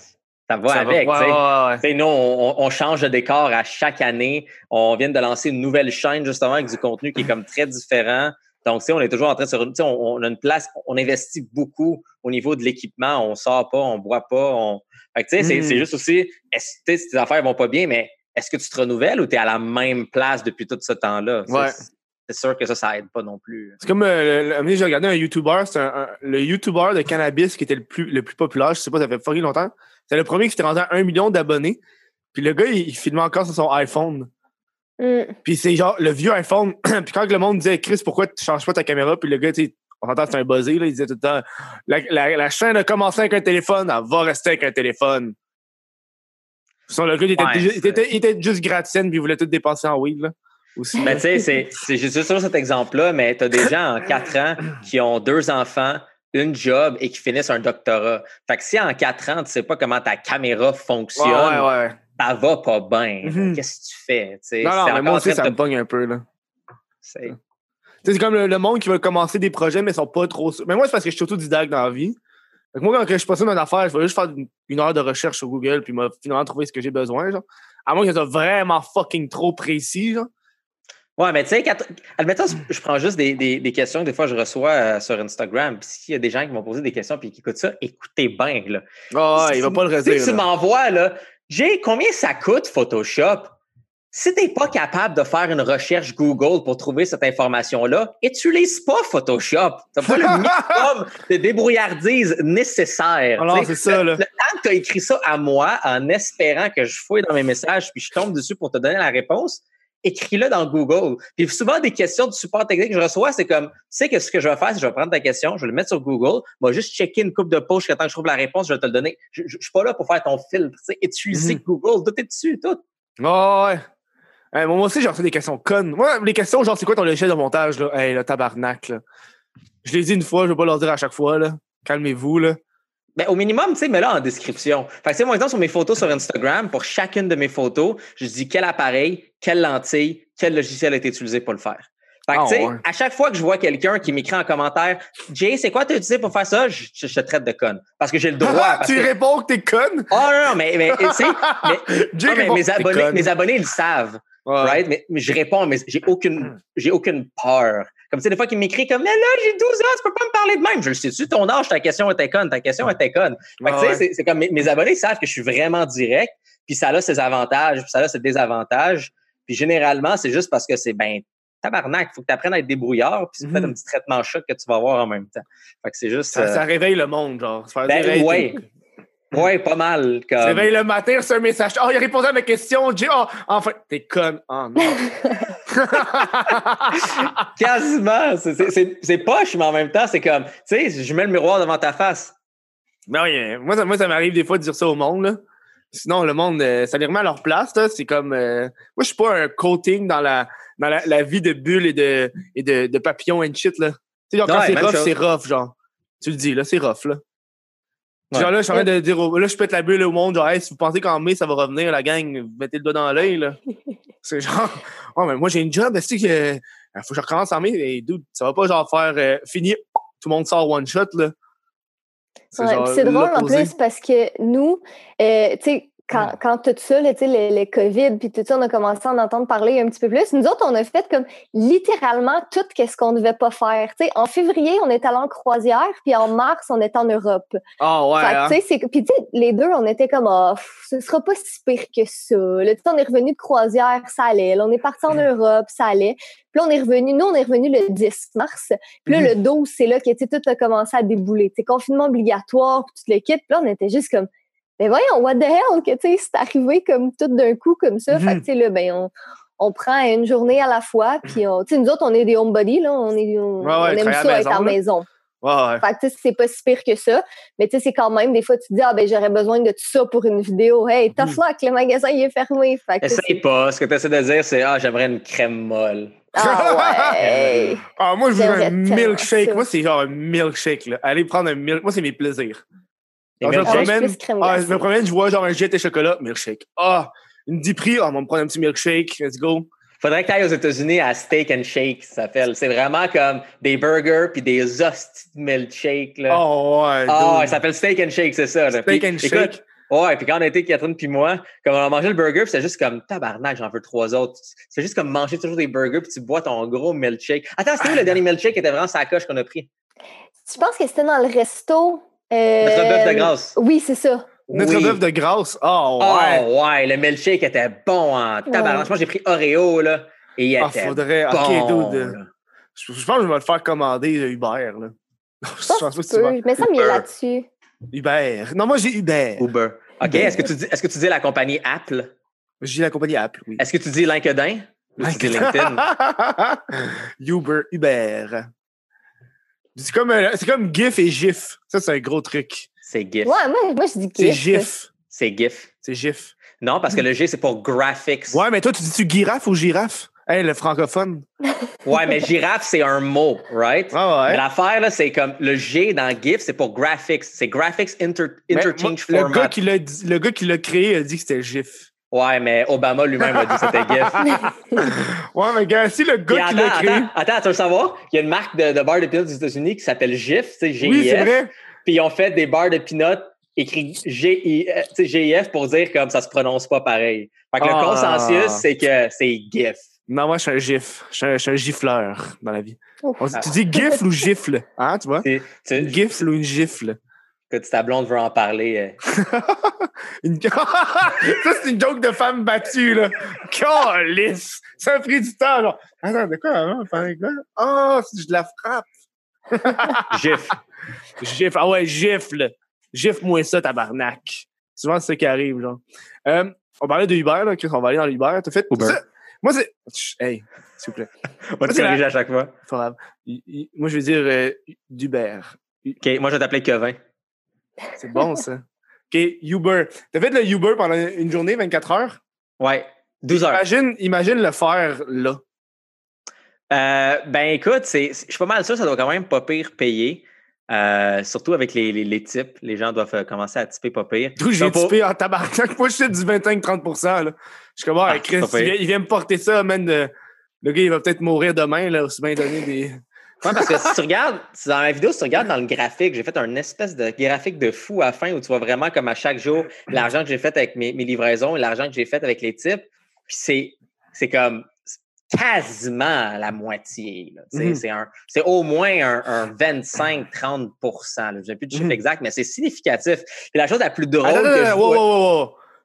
ça va Ça va- avec. ouais, ouais. Sais, nous, on, on change de décor à chaque année. On vient de lancer une nouvelle chaîne, justement, avec du contenu qui est comme très différent. Donc, tu sais, on est toujours en train de se... tu sais, On, on a une place, on investit beaucoup au niveau de l'équipement. On sort pas, on boit pas. On... Fait que, tu sais, c'est- Mm. c'est juste aussi, est-ce, tu sais, si tes affaires vont pas bien, mais est-ce que tu te renouvelles ou tu es à la même place depuis tout ce temps-là? Ouais. C'est sûr que ça, ça aide pas non plus. C'est comme, euh, j'ai regardé un YouTuber, c'est un, un- le YouTuber de cannabis qui était le plus, le plus populaire, je sais pas, ça fait fucking longtemps. C'est le premier qui s'était rendu à un million d'abonnés. Puis le gars, il, il filmait encore sur son iPhone. Mm. Puis c'est genre le vieux iPhone. puis quand le monde disait, Chris, pourquoi tu changes pas ta caméra? Puis le gars, tu sais, on s'entend, c'est un buzzé, là, il disait tout le temps, la, la, la chaîne a commencé avec un téléphone, elle va rester avec un téléphone. Son, le gars, il était, Ouais, il était, il était juste gratte-ciel, puis il voulait tout dépenser en weed, là. Aussi. Mais tu sais, c'est, c'est juste sur cet exemple-là, mais tu as des gens en quatre ans qui ont deux enfants, une job et qui finissent un doctorat. Fait que si en quatre ans, tu sais pas comment ta caméra fonctionne, ouais, ouais. ça va pas bien. Mhm. Qu'est-ce que tu fais? Non, mais moi aussi, ça de me pogne un peu, là. c'est- comme le, le monde qui veut commencer des projets, mais ils sont pas trop. sûrs. Mais moi, c'est parce que je suis autodidacte dans la vie. Fait que moi, quand je passe dans une affaire, je vais juste faire une, heure de recherche sur Google, puis m'a finalement trouver ce que j'ai besoin, genre. À moins que ça soit vraiment fucking trop précis, genre. Ouais, mais tu sais, admettons, je prends juste des, des, des questions que des fois je reçois euh, sur Instagram. Puis s'il y a des gens qui m'ont posé des questions puis qui écoutent ça, écoutez bien. Là. Ah, il va pas le Si redire. tu là. m'envoies, là, Jay, combien ça coûte Photoshop? Si tu n'es pas capable de faire une recherche Google pour trouver cette information-là, utilise pas Photoshop. Tu pas le minimum de débrouillardise nécessaire. Alors, Tu sais, c'est ça, le, là. le temps que tu as écrit ça à moi en espérant que je fouille dans mes messages puis je tombe dessus pour te donner la réponse, écris-le dans Google. Puis souvent, des questions de support technique que je reçois, c'est comme, tu sais que ce que je vais faire, c'est que je vais prendre ta question, je vais le mettre sur Google, moi juste checker une coupe de poche que je trouve la réponse, je vais te le donner. Je, je, je suis pas là pour faire ton filtre. Tu sais, utiliser Mhm. Google, tout est dessus, tout. Ah, ouais. Hey, moi aussi, j'ai reçu des questions connes. Moi, les questions, genre, c'est quoi ton logiciel de montage, là? Hey, le tabarnak, là. Je l'ai dit une fois, je vais pas leur dire à chaque fois, là. Calmez-vous, là. Ben, au minimum, tu sais, mets-là en description. Fait que, moi, exemple, sur mes photos sur Instagram, pour chacune de mes photos, je dis quel appareil, quelle lentille, quel logiciel a été utilisé pour le faire. Fait que, tu sais, ouais. à chaque fois que je vois quelqu'un qui m'écrit en commentaire, Jay, c'est quoi tu as utilisé pour faire ça? Je, je- je te traite de conne. Parce que j'ai le droit. parce tu que- réponds que t'es conne? Oh non, non, mais, mais tu sais, mais, Jay non, mais mes, abonnés, mes abonnés, ils le savent. Right? Mais, mais je réponds, mais j'ai aucune, j'ai aucune peur. Comme tu sais, des fois qu'ils m'écrivent comme, mais là, j'ai 12 ans, tu peux pas me parler de même. Je le sais-tu, ton âge, ta question était conne, ta question était conne. Fait que, tu sais, c'est- c'est comme mes, mes abonnés savent que je suis vraiment direct, puis ça a ses avantages, puis ça a ses désavantages. Puis généralement, c'est juste parce que c'est, ben, tabarnak, faut que tu apprennes à être débrouillard, puis c'est peut-être Mhm. un petit traitement choc que tu vas avoir en même temps. Fait que c'est juste. Ça, euh, ça réveille le monde, genre. Se faire ben, dire, hey, ouais. T'es- ouais, pas mal. Comme... réveille le matin, c'est un message. Oh, il a répondu à ma question. Jay, oh, enfin, t'es conne. Oh, non. Quasiment. C'est- c'est- C'est c'est poche, mais en même temps, c'est comme, tu sais, je mets le miroir devant ta face. Ben oui, moi, ça, moi, ça m'arrive des fois de dire ça au monde. Là. Sinon, le monde, euh, ça les remet à leur place. C'est comme. Euh, moi, je suis pas un coating dans la, dans la, vie de bulles et de, et de, de papillons and shit. Là. Tu sais, genre, quand c'est rough, c'est rough, genre. Tu le dis, là, c'est rough, là. Genre là, je suis en train de dire, là, je pète la bulle au monde, genre, hey, si vous pensez qu'en mai, ça va revenir, la gang, vous mettez le doigt dans l'œil, là. c'est genre, oh, mais moi, j'ai une job, est-ce que, faut que je recommence en mai, et dude, ça va pas, genre, faire, euh, finir, tout le monde sort one shot, là. C'est drôle en plus parce que nous, euh, tu sais, quand, quand tout ça, là, le, le COVID, puis tout ça, on a commencé à en entendre parler un petit peu plus. Nous autres, on a fait comme littéralement tout ce qu'on ne devait pas faire. sais en février, on est allé en croisière, puis en mars, on est en Europe. Ah ouais. Hein? Puis les deux, on était comme, oh, ce sera pas si pire que ça. Là, on est revenu de croisière, ça allait. Là, on est parti en Europe, ça allait. Puis là, on est revenu, nous, on est revenu le 10 mars. Puis là, le 12, mhm. c'est là que tout a commencé à débouler. C'est confinement obligatoire, puis tout le kit. Puis là, on était juste comme, mais voyons, what the hell, que tu sais, c'est arrivé comme tout d'un coup comme ça. Fait que, mhm. tu sais, là, ben, on, on, prend une journée à la fois, puis tu sais, nous autres, on est des homebody, là, on, est, on, aime ça être à la maison. Ouais, ouais. Fait que, tu sais, c'est pas si pire que ça. Mais, tu sais, c'est quand même, des fois, tu te dis, ah, ben, j'aurais besoin de tout ça pour une vidéo. Hey, tough mhm. luck, le magasin, il est fermé. Fait que, Essaye pas. Ce que tu essaies de dire, c'est, ah, j'aimerais une crème molle. Ah ouais. ah, moi, je veux un milkshake. Moi, c'est genre un milkshake, là. Allez prendre un milkshake. Moi, c'est mes plaisirs. Alors, je, me promène, ah, je me promène, je vois genre un jet et chocolat, milkshake. Ah, une 10 prix, ah, on va me prendre un petit milkshake, let's go. Faudrait que tu ailles aux États-Unis à Steak and Shake, ça s'appelle. C'est vraiment comme des burgers puis des hosties de milkshake. Là. Oh ouais. Ah, oh, ça s'appelle Steak and Shake, c'est ça. Là. Steak and Shake. Ouais, puis quand on a été Catherine puis moi, comme on a mangé le burger, c'est juste comme tabarnak, j'en veux trois autres. C'est juste comme manger toujours des burgers puis tu bois ton gros milkshake. Attends, c'était où le dernier milkshake qui était vraiment sa coche qu'on a pris? Je pense que c'était dans le resto notre bœuf de grâce. Oui, c'est ça. Notre bœuf de grâce. Oh, ouais. Oh, ouais. Le milkshake était bon en tabarnak. Moi, j'ai pris Oreo, là. Et il ah, était faudrait... bon. OK, dude. Je, pense que je vais le faire commander Uber, là. je pense pas que tu. Mais ça, mais là-dessus. Uber. Non, moi, j'ai Uber. Uber. OK. Est-ce que, tu dis, est-ce que tu dis la compagnie Apple? Je dis la compagnie Apple, oui. Est-ce que tu dis LinkedIn? Ou tu dis LinkedIn? Uber. Uber. C'est comme, euh, c'est comme GIF et GIF. Ça, c'est un gros truc. C'est GIF. Ouais, moi, moi je dis GIF. C'est GIF. C'est GIF. C'est GIF. Non, parce que le G, c'est pour graphics. Ouais, mais toi, tu dis-tu girafe ou girafe? Hey, le francophone. ouais, mais girafe, c'est un mot, right? Ah ouais. Mais l'affaire, là, c'est comme le G dans GIF, c'est pour graphics. C'est graphics interchange format. Le gars, qui l'a, le gars qui l'a créé a dit que c'était GIF. Ouais, mais Obama lui-même a dit que c'était GIF. ouais, mais gars, si le gars qui l'a créé. Attends, attends, tu veux savoir? Il y a une marque de, de barres de peanuts des États-Unis qui s'appelle GIF, tu sais, GIF. Oui, c'est vrai. Puis ils ont fait des barres de peanuts écrit GIF pour dire comme ça se prononce pas pareil. Fait que le ah. consensus, c'est que c'est GIF. Non, moi, je suis un GIF. Je suis un, gifleur dans la vie. tu dis GIF ou gifle, hein, tu vois? C'est, une gifle ou une gifle? Que ta blonde veut en parler. Euh. ça, c'est une joke de femme battue, là. Calice! Ça a pris du temps, genre. Attends, de quoi avant? Ah, oh, je la frappe. Gif. Gif. Ah ouais, gifle. Gifle-moi ça, tabarnak. Souvent, c'est ce qui arrive, genre. Euh, on parlait de Uber, là. On va aller dans l'Uber. T'as fait. Uber. Moi, c'est. Hey, s'il vous plaît. On va te corriger à chaque fois. Moi, je vais dire euh, d'Uber. OK, moi, je vais t'appeler Kevin. C'est bon, ça. OK, Uber. T'as fait le Uber pendant une journée, 24 heures? Ouais, 12 heures. Imagine, imagine le faire là. Euh, ben écoute, je suis pas mal sûr, ça doit quand même pas pire payer. Euh, surtout avec les, les, les, types, les gens doivent euh, commencer à typer pas pire. D'où j'ai typé en tabarnak. Moi, je suis du 25-30 Je suis comme, ah, Chris, il vient, me porter ça, man. le gars, il va peut-être mourir demain, là, aussi bien donner des. Ouais, parce que si tu regardes, dans la vidéo, si tu regardes dans le graphique, j'ai fait un espèce de graphique de fou à la fin où tu vois vraiment comme à chaque jour l'argent que j'ai fait avec mes, livraisons et l'argent que j'ai fait avec les types. Puis c'est, c'est comme quasiment la moitié. Mm-hmm. C'est, au moins un, 25-30% Je n'ai plus de chiffre mm-hmm. exact, mais c'est significatif. Et la chose la plus drôle que je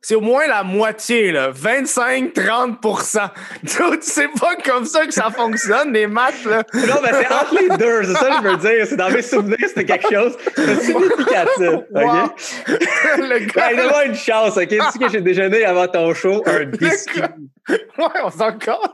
c'est au moins la moitié, là. 25-30% C'est pas comme ça que ça fonctionne, les maths, là. Non, mais c'est entre les deux, c'est ça que je veux dire. C'est dans mes souvenirs, c'était quelque chose de significatif. OK? le gars. Ben, une chance, OK? Tu sais que j'ai déjeuné avant ton show, un biscuit. Ouais, on s'en compte.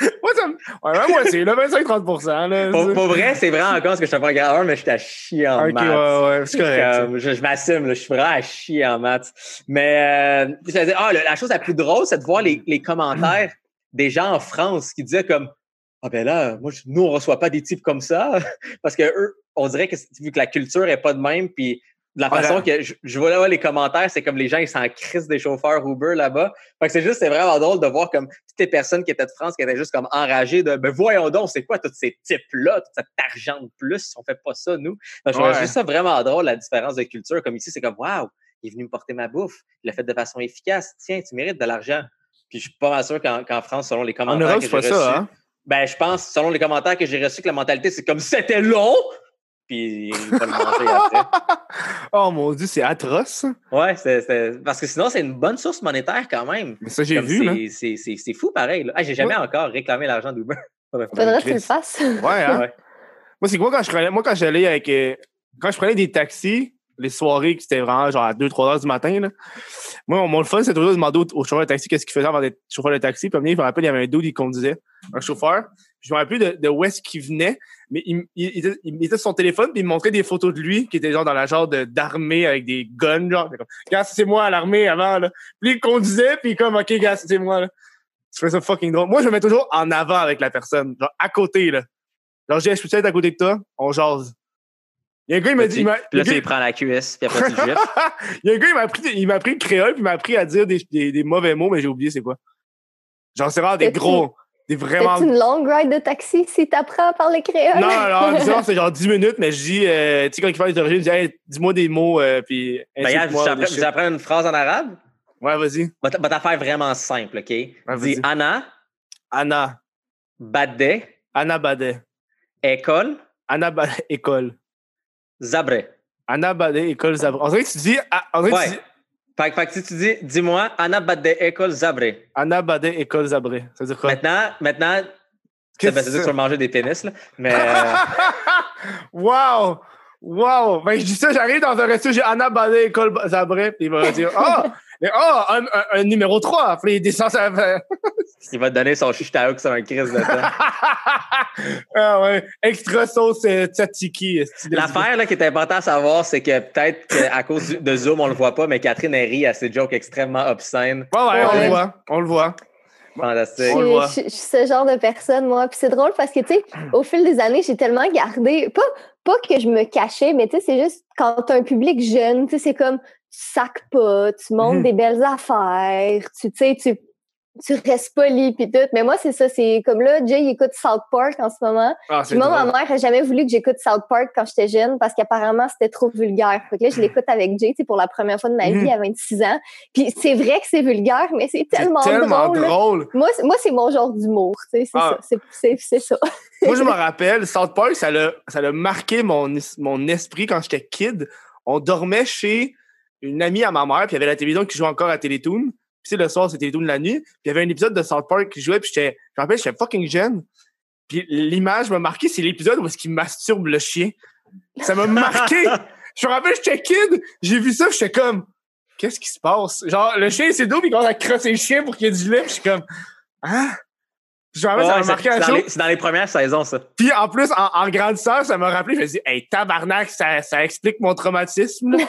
Moi, ça me... Ouais, moi, c'est le 25-30 là. Pour, pour, vrai, c'est vraiment encore ce que je suis pas gardeur, mais je suis à chier en maths. ouais, ouais, c'est correct. je je m'assume, là, je suis vraiment à chier en maths. Mais euh, je dire, ah, la chose la plus drôle, c'est de voir les, les commentaires des gens en France qui disaient comme Ah ben là, moi, je- nous, on reçoit pas des types comme ça. Parce que eux, on dirait que vu que la culture est pas de même, puis de la Voilà. façon que je, je vois là les commentaires, c'est comme les gens, ils s'en crissent des chauffeurs Uber là-bas. Fait que c'est juste, c'est vraiment drôle de voir comme toutes les personnes qui étaient de France qui étaient juste comme enragées de ben voyons donc, c'est quoi tous ces types-là, tout cet argent de plus, on fait pas ça, nous. Fait que je Ouais. juste ça vraiment drôle, la différence de culture. Comme ici, c'est comme Waouh, il est venu me porter ma bouffe, il l'a fait de façon efficace. Tiens, tu mérites de l'argent. Puis je suis pas mal sûr qu'en France, selon les En commentaires Europe, que pas reçus, ça, hein? ben je pense, selon les commentaires que j'ai reçus, que la mentalité, c'est comme c'était long, puis il va le manger après. Oh mon dieu, c'est atroce. Ouais, c'est, c'est- parce que sinon, c'est une bonne source monétaire quand même. Mais ça, j'ai vu, là. c'est, c'est, c'est, c'est fou pareil. Ah, j'ai jamais encore réclamé l'argent d'Uber. Faudrait que tu le fasses. Ouais, hein? Ouais. Moi, c'est quoi quand je prenais, moi, quand j'allais avec, euh, quand je prenais des taxis, les soirées qui c'était vraiment genre à 2-3 heures du matin, là, moi, mon, fun, c'est toujours de demander au, au chauffeur de taxi qu'est-ce qu'il faisait avant d'être chauffeur de taxi. Puis, je me rappelle, il y avait un dude, il conduisait, un chauffeur. Je me rappelle plus de, de où est-ce qu'il venait, mais il, il, il il était sur son téléphone, puis il me montrait des photos de lui qui était genre dans la genre d'armée avec des guns, genre. Regarde, c'est moi à l'armée avant, là. Puis, il conduisait, puis comme, OK, gars, c'est moi, là. Je fais ça fucking drôle. Moi, je me mets toujours en avant avec la personne, genre à côté, là. Genre, je peux être à côté de toi? On jase. Il y a un gars, il m'a dit. il là, tu gars- les prends la cuisse, puis après, tu le il y a un gars, il m'a appris, il m'a appris le créole, puis il m'a appris à dire des, des, des mauvais mots, mais j'ai oublié c'est quoi. Genre, c'est vraiment des gros, des vraiment. C'est une longue ride de taxi si t'apprends à parler créole? Non, non, disons, c'est genre 10 minutes, mais je dis, euh, tu sais, quand il parle des origines, je dis, hey, dis-moi des mots, euh, puis. Ben, je t'apprends- une phrase en arabe. Ouais, vas-y. Va t- va t'en faire vraiment simple, OK? vas-y. Dis Anna, Anna. Badde, Anna Badet. École, Anna Badet, école. Zabre. Anna Badet, école Zabra. On dirait que tu dis. ah, On dirait que tu Ouais. dis Fait, que- fait que si tu dis, dis-moi, Anna Badde, École, Zabre. Anna Badet, école Zabré. Ça veut dire quoi? Maintenant, maintenant, c'est sûr c'est que tu vas manger des pénis, là. Mais. euh, wow! Wow! Ben, je dis ça, j'arrive dans un resto, j'ai Anna Badet, école Zabré, puis il va dire, oh! Mais, oh, un, un- un numéro 3! Puis il descend ça. il va te donner son chichtaouk sur un crise de temps. ah ouais, extra sauce euh, tzatziki. L'affaire là, qui est importante à savoir, c'est que peut-être qu'à cause du- de Zoom, on le voit pas, mais Catherine elle rit à ses jokes extrêmement obscènes. Ouais, ouais, on Ouais. le voit, on le voit. Fantastique. On le Je, voit. je- je suis ce genre de personne, moi. Puis c'est drôle parce que, tu sais, au fil des années, j'ai tellement gardé, pas, pas que je me cachais, mais tu sais, c'est juste quand t'as un public jeune, tu sais, c'est comme, sacs pas, tu montres Mhm. des belles affaires, tu tu sais, tu, tu restes poli puis tout. Mais moi, c'est ça, c'est comme là, Jay il écoute South Park en ce moment. Ah, Puis moi, ma mère n'a jamais voulu que j'écoute South Park quand j'étais jeune parce qu'apparemment, c'était trop vulgaire. Fait que là, je l'écoute avec Jay, tu sais, pour la première fois de ma Mhm. vie à 26 ans. Puis c'est vrai que c'est vulgaire, mais c'est tellement, tellement drôle. Moi, c'est- moi, c'est mon genre d'humour, tu sais, c'est Ah. ça. C'est- ça. Moi, je me rappelle, South Park, ça l'a ça l'a marqué mon esprit quand j'étais kid. On dormait chez une amie à ma mère, puis il y avait la télévision qui jouait encore à Télétoon. Puis le soir, c'était Télétoon la nuit. Puis il y avait un épisode de South Park qui jouait, puis j'étais, je me rappelle, j'étais fucking jeune. Puis l'image m'a marqué, c'est l'épisode où est-ce qu'il masturbe le chien. Ça m'a marqué. je me rappelle, j'étais kid, j'ai vu ça, j'étais comme, qu'est-ce qui se passe? Genre, le chien, c'est dos, puis il commence à crosser le chien pour qu'il y ait du lait, puis je suis comme, hein? Je me rappelle, ça Ouais, m'a c'est marqué un c'est dans, les- c'est dans les premières saisons, ça. Puis en plus, en, en grandissant, ça m'a rappelé, je me suis dit, hey, tabarnak, ça, ça explique mon traumatisme.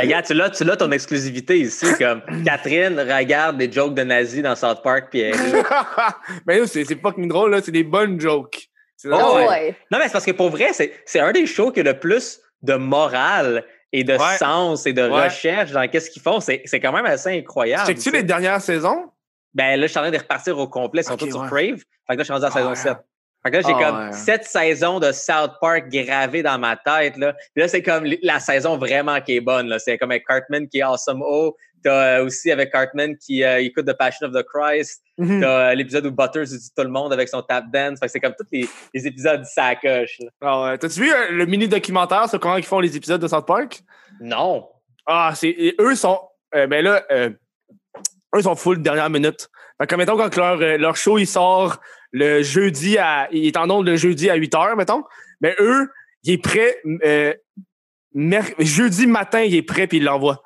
Regarde, tu l'as, tu l'as ton exclusivité ici. Comme Catherine regarde des jokes de nazis dans South Park, puis elle. Mais c'est c'est fucking drôle, là. C'est des bonnes jokes. Oh, drôle. ouais. ouais. Non, mais c'est parce que pour vrai, c'est c'est un des shows qui a le plus de morale et de Ouais. sens et de Ouais. recherche dans qu'est-ce qu'ils font. C'est c'est quand même assez incroyable. Check-tu les dernières saisons? Ben là, je suis en train de repartir au complet. Ils sont tous sur. Crave. Fait que là, je suis rendu à la Ah, saison ouais. 7. Fait que là, j'ai Ah, comme sept saisons de South Park gravées dans ma tête. Là, Puis là c'est comme la saison vraiment qui est bonne. là. C'est comme avec Cartman qui est awesome. Oh, t'as euh, aussi avec Cartman qui euh, écoute The Passion of the Christ. Mhm. T'as euh, l'épisode où Butters dit tout le monde avec son tap dance. Fait que c'est comme tous les, les épisodes sacoche. là. Ah. T'as-tu vu euh, le mini-documentaire sur comment ils font les épisodes de South Park? Non. Ah, c'est. Eux sont. Ben là, eux sont full dernière minute. Fait que, mettons, quand leur, euh, leur show, il sort le jeudi à. Il est en ondes le jeudi à 8 h, mettons. Mais eux, il est prêt. Euh, jeudi matin, il est prêt, puis il l'envoie.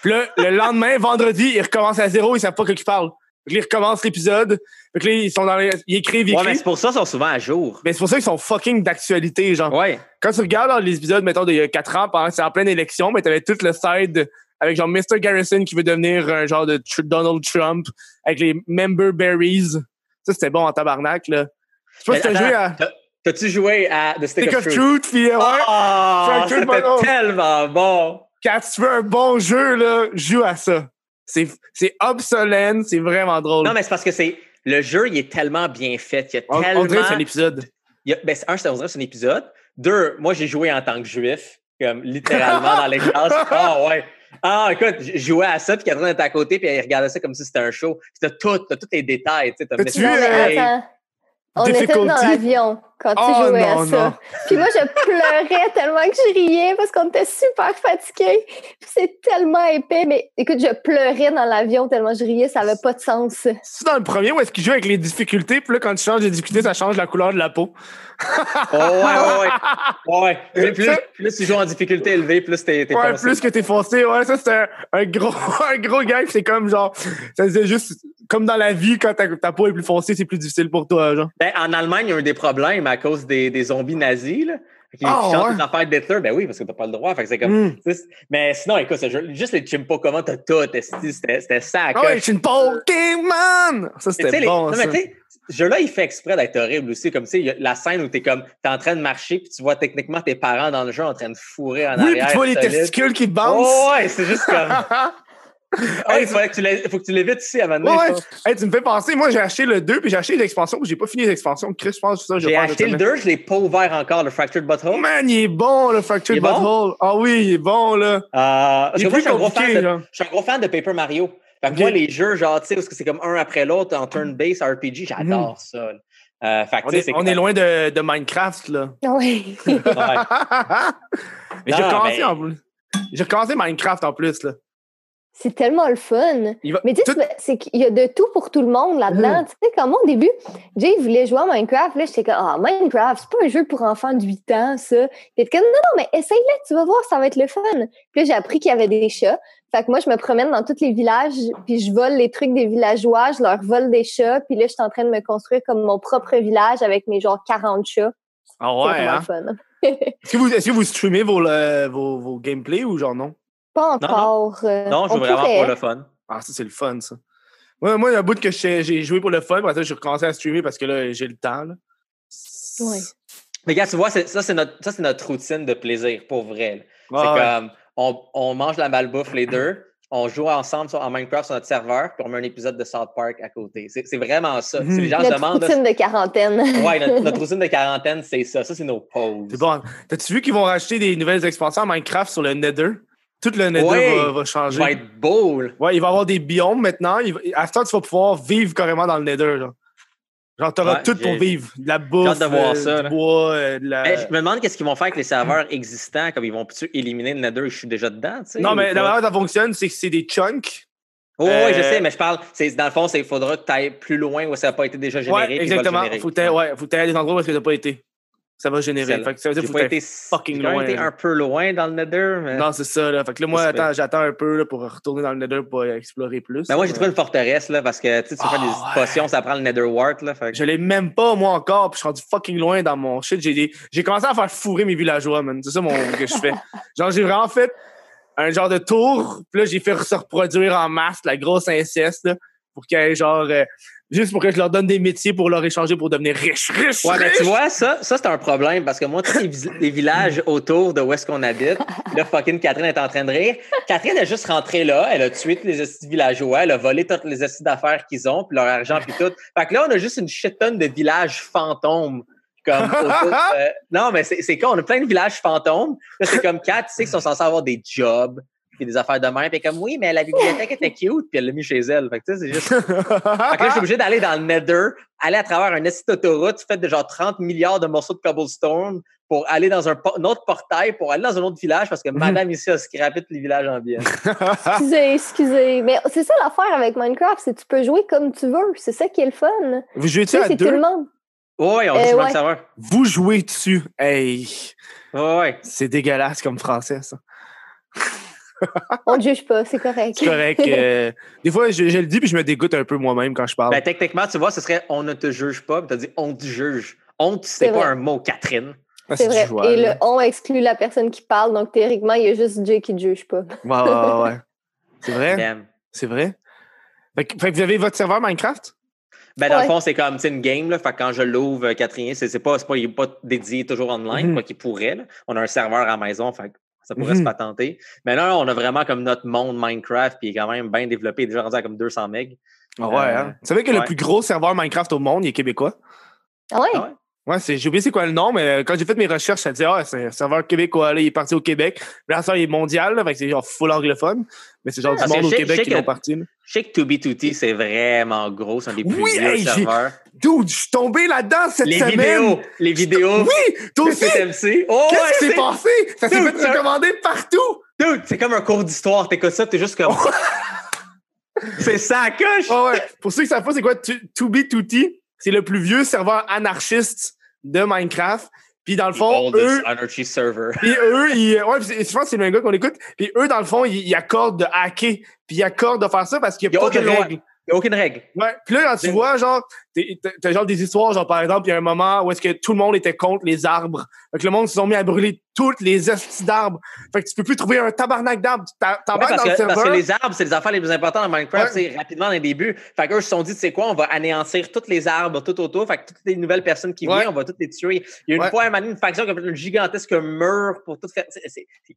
Puis là, le lendemain, vendredi, il recommence à zéro, ils savent pas que qui parle. Fait que là, ils recommencent l'épisode. Fait que là, ils sont dans les... Ils écrivent, ils Ouais, mais c'est pour ça qu'ils sont souvent à jour. Mais c'est pour ça qu'ils sont fucking d'actualité, genre. Ouais. Quand tu regardes dans les épisodes, mettons, d'il y a 4 ans, pendant que c'est en pleine élection, mais t'avais tout le side avec genre Mr. Garrison qui veut devenir un genre de Tr- Donald Trump, avec les member berries. Ça, c'était bon en tabarnak, là. Je sais pas si t'as joué à t'as- T'as-tu joué à The Stick, Stick of, of Truth? Puis ouais. Oh, c'était tellement bon. Quand tu veux un bon jeu, là, joue à ça. C'est, obsolète, c'est vraiment drôle. Non, mais c'est parce que c'est le jeu, il est tellement bien fait. Il y a on, tellement. on dirait c'est un épisode. il y a- ben, c'est- un, c'est un épisode. Deux, moi, j'ai joué en tant que juif, comme littéralement dans les classes. Ah ouais. Ah, écoute, je jouais à ça, puis Catherine était à côté, puis elle regardait ça comme si c'était un show. C'était tout, t'as tous les détails. tu sais, t'as T'as-tu Non, mais euh. On était dans l'avion quand tu Oh, jouais non, à ça. non. Puis moi, je pleurais tellement que je riais parce qu'on était super fatigués. Puis c'est tellement épais. Mais écoute, je pleurais dans l'avion tellement je riais, ça n'avait pas de sens. C'est dans le premier où est-ce qu'il joue avec les difficultés, puis là, quand tu changes les difficultés, ça change la couleur de la peau. Oh, ouais, ouais, ouais. ouais. Plus, plus, plus tu joues en difficulté élevée, plus t'es t'es Ouais, foncé. plus que t'es foncé. Ouais, ça, c'était un, un gros, un gros gag. C'est comme genre, ça faisait juste, comme dans la vie, quand ta, ta peau est plus foncée, c'est plus difficile pour toi, genre. Ben, en Allemagne, il y a eu des problèmes à cause des, des zombies nazis, là. Qui Ah, chantent ouais. les affaires d'Hitler. Ben oui, parce que t'as pas le droit. Fait que c'est comme. Mm. sais, Mais sinon, écoute, juste les Chimpo, comment t'as tout, c'était ça. Ah ouais, coche? je suis une Pokémon! Ça, tu sais, c'était les- bon, non, ça. mais tu sais, ce jeu-là, il fait exprès d'être horrible aussi. Comme, tu sais, la scène où t'es comme, t'es en train de marcher, puis tu vois techniquement tes parents dans le jeu en train de fourrer en Oui, puis arrière. tu vois les testicules qui bouncent. Oh, ouais, c'est juste comme. Ah, il faut que tu l'évites ici moment donné, Ouais, ouais. Hey, tu me fais penser, moi j'ai acheté le 2 puis j'ai acheté les expansions, puis j'ai pas fini les expansions. Chris, je pense que ça, je vais J'ai acheté le semaine. 2, je l'ai pas ouvert encore, le Fractured Butthole. Man, il est bon, le Fractured bon? Butthole. Ah oui, il est bon, là. Euh, parce Il que est moi, je suis un gros compliqué, fan de, genre. je suis un gros fan de Paper Mario. Fait que moi, les jeux, genre, tu sais, parce que c'est comme un après l'autre en turn-based RPG, j'adore ça. Euh, fait que, On tu sais, est, on est loin de, de Minecraft, là. Oui. Ouais. mais j'ai recommencé mais- en recommencé Minecraft en plus, là. C'est tellement le fun. Va- Mais tu sais, tout- c'est- qu'il y a de tout pour tout le monde là-dedans. Mm. Tu sais, comme au début, Jay voulait jouer à Minecraft. Là, j'étais comme, ah, Minecraft, c'est pas un jeu pour enfants de 8 ans, ça. Puis comme, non, non, mais essaye-le, tu vas voir, ça va être le fun. Puis là, j'ai appris qu'il y avait des chats. Fait que moi, je me promène dans tous les villages, puis je vole les trucs des villageois, je leur vole des chats. Puis là, je suis en train de me construire comme mon propre village avec mes genre 40 chats. Ah C'est ouais, hein? fun. Est-ce que, vous, est-ce que vous streamez vos, euh, vos, vos gameplays ou genre non? Pas encore. euh, Non, je on veux vraiment pourrait. pour le fun. Ah, ça, c'est le fun, ça. Ouais, moi, il y a un bout que j'ai joué pour le fun, après ça, j'ai recommencé à streamer parce que là, j'ai le temps, là. Ouais. Mais gars, tu vois, ça, c'est notre, ça, c'est notre routine de plaisir, pour vrai. Ah, c'est ouais. comme, on, on mange la malbouffe les deux, on joue ensemble sur- en Minecraft sur notre serveur, puis on met un épisode de South Park à côté. C'est c'est vraiment ça. Mhm. les gens se Notre demandent, routine de quarantaine. ouais, notre, notre routine de quarantaine, c'est ça. Ça, c'est nos pauses. C'est bon. T'as-tu vu qu'ils vont racheter des nouvelles expansions à Minecraft sur le Nether? Tout le Nether Ouais. va, va Ça changer. va être beau. là. Ouais, il va y avoir des biomes maintenant. Il temps, tu vas pouvoir vivre carrément dans le Nether. Genre, genre t'auras Ouais, tout pour vivre. De la bouffe, de voir euh, ça, du là. bois, euh, de la... Mais je me demande qu'est-ce qu'ils vont faire avec les serveurs existants, comme ils vont plutôt éliminer le Nether, je suis déjà dedans, tu. Non, mais la manière dont ça fonctionne, c'est que c'est des chunks. Oh, ouais, je Euh, sais, mais je parle, dans le fond, il faudra que tu ailles plus loin où ça n'a pas été déjà généré. Ouais, il exactement. générer. Faut que que t'ailles à des endroits où que t'as pas été. Ça va générer. Fait que ça veut dire faut que été fucking loin. été un peu loin dans le Nether, mais. Non, c'est ça. Là. Fait que là, moi, attends, j'attends un peu là, pour retourner dans le Nether pour explorer plus. Mais moi, j'ai trouvé une forteresse, là, parce que tu sais, tu fais Ah, des ouais. potions, ça prend le Nether Wart, là. Fait que- Je l'ai même pas, moi, encore, puis je suis rendu fucking loin dans mon shit. J'ai des... j'ai commencé à faire fourrer mes villageois, man. C'est ça mon... que je fais. Genre, j'ai vraiment fait un genre de tour, puis là, j'ai fait se reproduire en masse la grosse inceste, là, pour qu'il y ait genre. euh, Juste pour que je leur donne des métiers pour leur échanger pour devenir riches, riches, Ouais, mais tu vois, ça, ça c'est un problème parce que moi, tous les, villages autour de où est-ce qu'on habite, là, fucking Catherine est en train de rire. Catherine est juste rentrée là, elle a tué tous les estis villageois, elle a volé toutes les estis d'affaires qu'ils ont, puis leur argent, puis tout. Fait que là, on a juste une shit tonne de villages fantômes. Comme autour, euh, non, mais c'est c'est con, on a plein de villages fantômes. Là, c'est comme Kat, tu sais qu'ils sont censés avoir des jobs, puis des affaires de même. Puis comme, oui, mais la bibliothèque était cute, puis elle l'a mis chez elle. Fait que tu sais, c'est juste. fait que là, je suis obligé d'aller dans le Nether, aller à travers un site d'autoroute fait de genre 30 milliards de morceaux de cobblestone pour aller dans un, autre portail, pour aller dans un autre village, parce que Mhm. madame ici a scrappé tous les villages en bien. Excusez, excusez. Mais c'est ça l'affaire avec Minecraft, c'est que tu peux jouer comme tu veux. C'est ça qui est le fun. Vous jouez-tu Tu sais, à c'est tout deux? le monde. Ouais, on Euh, joue sur ouais. le serveur. Vous jouez dessus. Hey, Ouais, ouais. c'est dégueulasse comme français, ça. On ne juge pas, c'est correct. C'est correct. euh, des fois, je, je le dis puis je me dégoûte un peu moi-même quand je parle. Ben, techniquement, tu vois, ce serait on ne te juge pas, puis t'as dit on te juge. Honte, c'est pas vrai. un mot, Catherine. Ah, C'est vrai. joual, Et le on exclut la personne qui parle, donc théoriquement, il y a juste Jay qui ne juge pas. Ouais, ouais, ouais. C'est vrai? C'est vrai? Fait que, fait que vous avez votre serveur Minecraft? Ben, dans Ouais. le fond, c'est comme tu une game. Là, fait que quand je l'ouvre, euh, Catherine, c'est c'est pas, c'est pas, il est pas dédié toujours online, Mhm. quoi qu'il pourrait. là. On a un serveur à la maison, fait ça pourrait se patenter. Mais là, on a vraiment comme notre monde Minecraft, puis il est quand même bien développé, déjà rendu à comme 200 MB. Ah ouais, Euh, hein? Vous savez que le plus gros serveur Minecraft au monde, il est québécois? Ah ouais? Ah ouais? Ouais, j'ai oublié c'est quoi le nom, mais euh, quand j'ai fait mes recherches, ça disait, ah, c'est un serveur québécois, là, il est parti au Québec. Mais là, ça, il est mondial, là, fait que c'est genre full anglophone. Mais c'est genre Parce du monde au Québec qui partis. là. Je sais que 2B2T, c'est vraiment gros. C'est un des plus Oui, vieux hey, serveurs. Dude, je suis tombé là-dedans cette Les semaine! vidéos! Les vidéos! Oui! Toi aussi! Oh, Qu'est-ce qui s'est passé? Ça s'est fait recommander partout! Dude, c'est comme un cours d'histoire. T'écoutes ça, t'es juste comme. c'est ça, coche! Ah ouais. Pour ceux qui savent pas, c'est quoi 2B2T? C'est le plus vieux serveur anarchiste de Minecraft. Puis dans le fond, Oldest eux, Anarchy server. Puis eux, ils, ouais, je pense que c'est le même gars qu'on écoute. Puis eux, dans le fond, ils, ils accordent de hacker. Puis ils accordent de faire ça parce qu'il n'y a, a pas de règles. Il n'y a aucune règle. Ouais. Puis là, quand tu vois, genre, t'as t'as genre des histoires, genre, par exemple, il y a un moment où est-ce que tout le monde était contre les arbres. Fait que le monde se sont mis à brûler toutes les estis d'arbres. Fait que tu peux plus trouver un tabarnak d'arbres. Ouais, T'embarques parce, dans le que, parce serveur. que les arbres, c'est les affaires les plus importantes dans Minecraft, Ouais. c'est rapidement dans les débuts. Fait qu'eux se sont dit, tu sais quoi, on va anéantir tous les arbres tout autour. Fait que toutes les nouvelles personnes qui Ouais. viennent, on va toutes les tuer. Il y a une Ouais. fois, une faction qui a fait un gigantesque mur pour tout faire.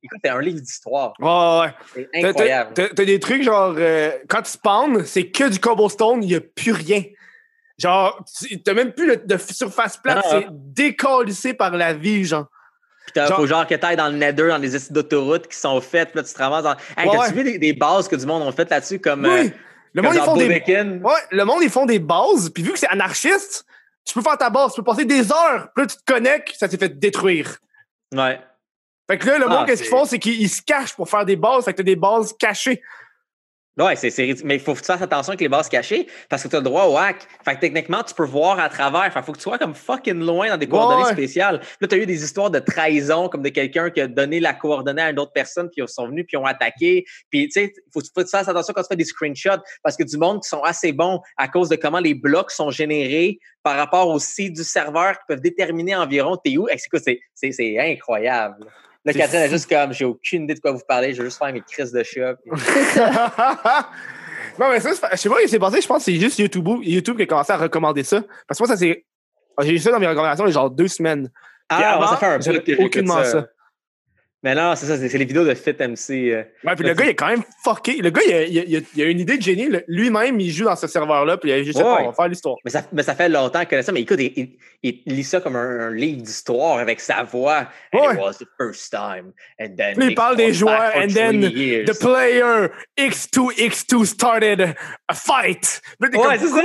écoute, c'est un livre d'histoire. Ouais, ouais, ouais. C'est incroyable. t'as- des trucs genre, euh, quand tu spawns, c'est que du cobblestone, il n'y a plus rien. Genre, t'as même plus de, de surface plate, c'est décalissé par la vie, genre. Puis genre- faut genre que t'ailles dans le nether, dans les essais d'autoroute qui sont faites, puis là, tu te ramasses dans. Hey, Ouais, t'as-tu ouais. vu des, des bases que du monde ont faites là-dessus, comme. euh, Oui! Le comme monde, ils font des? Ouais, le monde, ils font des bases, puis vu que c'est anarchiste, tu peux faire ta base, tu peux passer des heures, puis là, tu te connectes, ça s'est fait détruire. Ouais. Fait que là, le Ah, monde, qu'est-ce qu'ils font, c'est qu'ils ils se cachent pour faire des bases, fait que t'as des bases cachées. Ouais, c'est. Mais il faut que tu fasses attention avec les bases cachées parce que tu as le droit au hack. Fait que techniquement, tu peux voir à travers. Fait faut que tu sois comme fucking loin dans des coordonnées ouais. spéciales. Là, tu as eu des histoires de trahison, comme de quelqu'un qui a donné la coordonnée à une autre personne, puis ils sont venus, puis ils ont attaqué. Puis, tu sais, faut, faut que tu fasses attention quand tu fais des screenshots parce que du monde qui sont assez bons à cause de comment les blocs sont générés par rapport au site du serveur qui peuvent déterminer environ t'es où. C'est, c'est, c'est incroyable. Là, Catherine est juste comme, j'ai aucune idée de quoi vous parlez, je veux juste faire mes crises de chat. puis- non, mais ça, je sais pas ce qui s'est passé, je pense que c'est juste YouTube, YouTube qui a commencé à recommander ça. Parce que moi, ça, c'est. J'ai eu ça dans mes recommandations il y a genre deux semaines. Ah, avant, ça fait un j'écoute aucunement ça. ça. Mais non, c'est ça, c'est les vidéos de Fit MC. euh. Ouais, puis le gars, il est quand même fucké. Le gars, il a, il a- il a- une idée de génie. Lui-même, il joue dans ce serveur-là, puis il a juste fait, Ouais. on va faire l'histoire. Mais ça, mais ça fait longtemps qu'il connaît ça. Mais écoute, il, il- lit ça comme un, un livre d'histoire avec sa voix. And Ouais. it was the first time. And then Puis il parle des joueurs, and then years. The player X2X2 started a fight. Puis Ouais, c'est ça.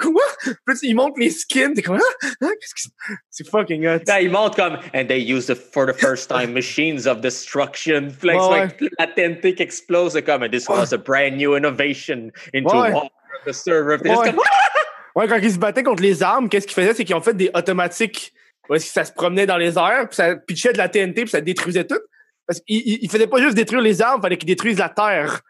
Quoi? Puis il montre les skins. T'es comme, ah, qu'est-ce que c'est? C'est fucking hot. Là, il montre comme And they used the, for the first time machines of destruction. Il Ouais, la TNT qui explose. Comme this was a brand new innovation into Ouais. war of the server. Ouais. comme, Ouais, quand ils se battaient contre les armes, qu'est-ce qu'ils faisaient? C'est qu'ils ont fait des automatiques. Où est-ce que ça se promenait dans les airs, puis ça pitchait de la TNT, puis ça détruisait tout. Parce qu'ils ils- ils faisaient pas juste détruire les armes, fallait qu'ils détruisent la terre.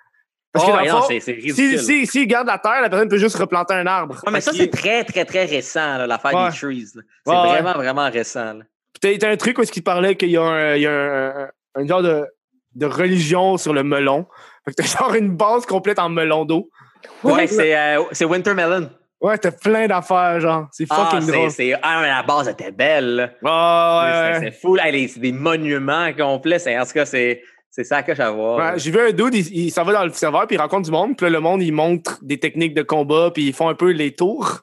Parce que Oh, dans le ouais, non, fond, c'est c'est si, ridicule. si, s'ils gardent la terre, la personne peut juste replanter un arbre. Ouais, mais ça, qu'il- c'est très, très, très récent, là, l'affaire Ouais. des trees. là. C'est ouais. vraiment, vraiment récent. là. Puis T'as t'as un truc où est-ce qu'il parlait qu'il y a un, il y a un, un- genre de, de religion sur le melon. Fait que t'as genre une base complète en melon d'eau. Ouais, c'est euh, c'est Wintermelon. Ouais, t'as plein d'affaires, genre. C'est Ah, fucking c'est, drôle. c'est- ah, mais la base était belle. là. Ouais, C'est- ouais, c'est, ouais. c'est fou. C'est des monuments complets. C'est, en tout cas, c'est, c'est ça que à voir. Ouais, J'ai vu un dude, il, il s'en va dans le serveur, puis il rencontre du monde, puis là, le monde, il montre des techniques de combat, puis ils font un peu les tours,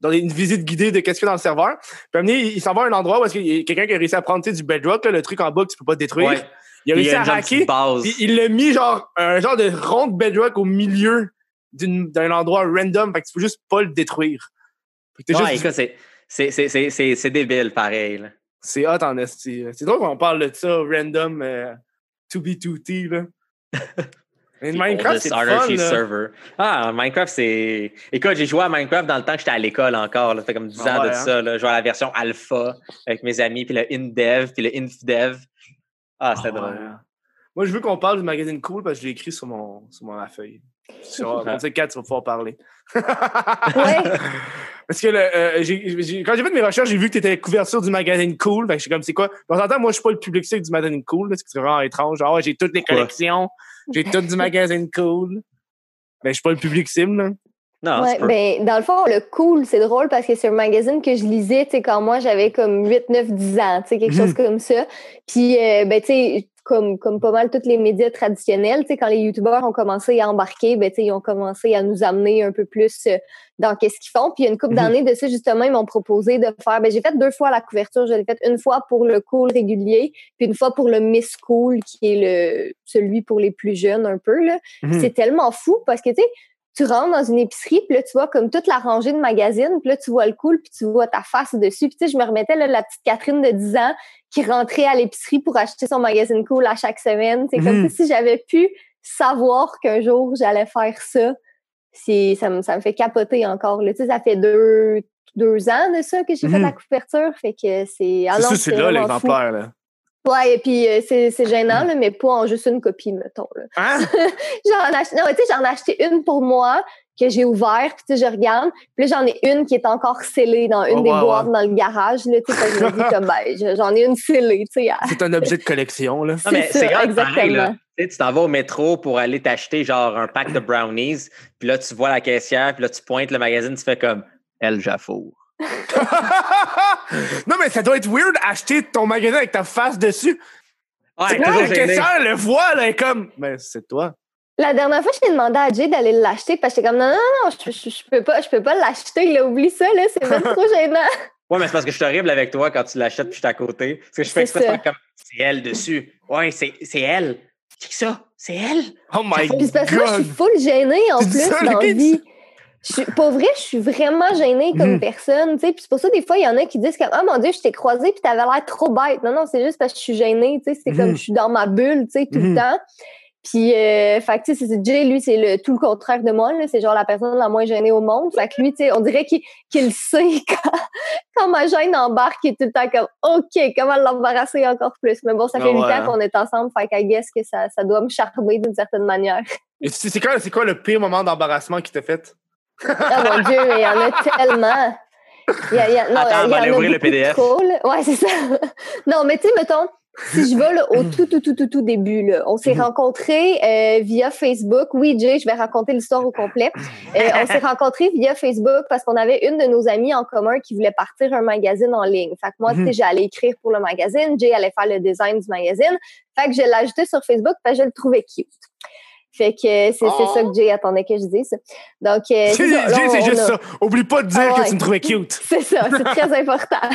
dans une visite guidée de qu'est-ce qu'il y a dans le serveur. Puis donné, il, s'en va à un endroit où est-ce qu'il y a quelqu'un qui a réussi à prendre du bedrock, là, le truc en bas que tu peux pas détruire. Ouais. Il a réussi à hacker. Puis il l'a mis genre un genre de ronde bedrock au milieu d'un endroit random. Fait que tu peux juste pas le détruire. Ouais, juste... c'est débile, pareil. C'est hot en esti. C'est drôle qu'on parle de ça, random, euh, to be 2 t là. Minecraft, c'est fun, server. Ah, Minecraft, c'est... Écoute, j'ai joué à Minecraft dans le temps que j'étais à l'école encore. Ça fait comme 10 ah ans de hein? ça. Là. Je jouais à la version alpha avec mes amis, puis le in-dev, puis le inf-dev. Ah, c'était ah drôle. Moi, je veux qu'on parle du magazine Cool parce que je l'ai écrit sur, mon, sur ma feuille. Sur, on sait 4, tu vas pouvoir parler. ouais. Parce que euh, quand j'ai fait mes recherches, j'ai vu que tu étais couverture du magazine Cool. Fait que je suis comme, c'est quoi? En temps, moi, je suis pas le public cible du magazine Cool. Parce que c'est vraiment étrange. Genre, j'ai toutes les collections. J'ai tout du magazine Cool. Mais je suis pas le public cible, là. Non, ouais, ben, dans le fond, le cool, c'est drôle parce que c'est un magazine que je lisais quand moi j'avais comme 8, 9, 10 ans, quelque chose mhm. comme ça. Puis, euh, ben, tu sais, comme, comme pas mal tous les médias traditionnels, tu sais, quand les youtubeurs ont commencé à embarquer, ben, tu sais, ils ont commencé à nous amener un peu plus euh, dans qu'est-ce qu'ils font. Puis, il y a une couple mhm. d'années de ça, justement, ils m'ont proposé de faire, ben, j'ai fait deux fois la couverture. Je l'ai fait une fois pour le cool régulier, puis une fois pour le Miss Cool, qui est le, celui pour les plus jeunes un peu, là. Mhm. C'est tellement fou parce que, tu sais, tu rentres dans une épicerie, puis là, tu vois comme toute la rangée de magazines, puis là, tu vois le cool, puis tu vois ta face dessus. Puis tu sais, je me remettais là, la petite Catherine de 10 ans qui rentrait à l'épicerie pour acheter son magazine cool à chaque semaine. C'est comme mhm. si j'avais pu savoir qu'un jour, j'allais faire ça. Ça me, ça me fait capoter encore. Là. Tu sais, ça fait deux, deux ans de ça que j'ai fait mhm. la couverture. Fait que c'est... C'est ça, c'est là l'exemplaire, là. Ouais, et puis euh, c'est gênant, là, mais pas en juste une copie, mettons. Là. Hein? j'en j'en ai acheté une pour moi que j'ai ouverte, puis je regarde. Puis là, j'en ai une qui est encore scellée dans une oh, des boîtes dans le garage. Là, je me dis comme, ben, j'en ai une scellée. C'est un objet de collection. là. Non, mais c'est exactement. Tu t'en vas au métro pour aller t'acheter genre un pack de brownies, puis là, tu vois la caissière, puis là, tu pointes le magazine, tu fais comme, elle, Jaffour. non, mais ça doit être weird acheter ton magasin avec ta face dessus. Ouais, la caissière le voit, là, est comme, mais c'est toi. La dernière fois, je t'ai demandé à Jay d'aller l'acheter parce que j'étais comme, non, non, non, je, je, peux pas, je peux pas l'acheter. Il a oublié ça, là, c'est même trop gênant. Ouais, mais c'est parce que je suis horrible avec toi quand tu l'achètes puis je suis à côté. Parce que je fais exprès comme, c'est elle dessus. Ouais, c'est elle. C'est ça, c'est elle? Oh my god. Puis parce que moi, je suis full gênée en plus dans la vie. Je, pour vrai, je suis vraiment gênée comme mhm. personne, tu sais. Puis c'est pour ça, des fois, il y en a qui disent comme, oh mon Dieu, je t'ai croisé puis t'avais l'air trop bête. Non, non, c'est juste parce que je suis gênée, tu sais. C'est comme, mhm. je suis dans ma bulle, tu sais, tout le mhm. temps. Puis, euh, fait tu sais, Jay, lui, c'est le, tout le contraire de moi, C'est genre la personne la moins gênée au monde. Fait que lui, tu sais, on dirait qu'il sait quand, ma gêne embarque, il est tout le temps comme, OK, comment l'embarrasser encore plus? Mais bon, ça fait huit ans qu'on est ensemble, fait qu'à guess que ça, ça doit me charmer d'une certaine manière. Et c'est quoi, quoi le pire moment d'embarrassement qui t'a fait? Oh mon Dieu, il y en a tellement. Il y a, il y a, non, Attends, on va aller ouvrir le PDF. Ouais, c'est ça. non, mais tu sais, mettons, si je vais là, au tout, tout, tout, tout, tout début, là, on s'est mhm. rencontrés euh, via Facebook. Oui, Jay, je vais raconter l'histoire au complet. Euh, on s'est rencontrés via Facebook parce qu'on avait une de nos amies en commun qui voulait partir un magazine en ligne. Fait que moi, tu sais, mhm. j'allais écrire pour le magazine. Jay allait faire le design du magazine. Fait que je l'ai ajouté sur Facebook parce que je le trouvais cute. Fait que c'est ça que oh! Jay attendait que je dise. Donc, euh, Jay, c'est juste ça. Oublie pas de dire ah que tu me trouvais cute. C'est ça, c'est très important.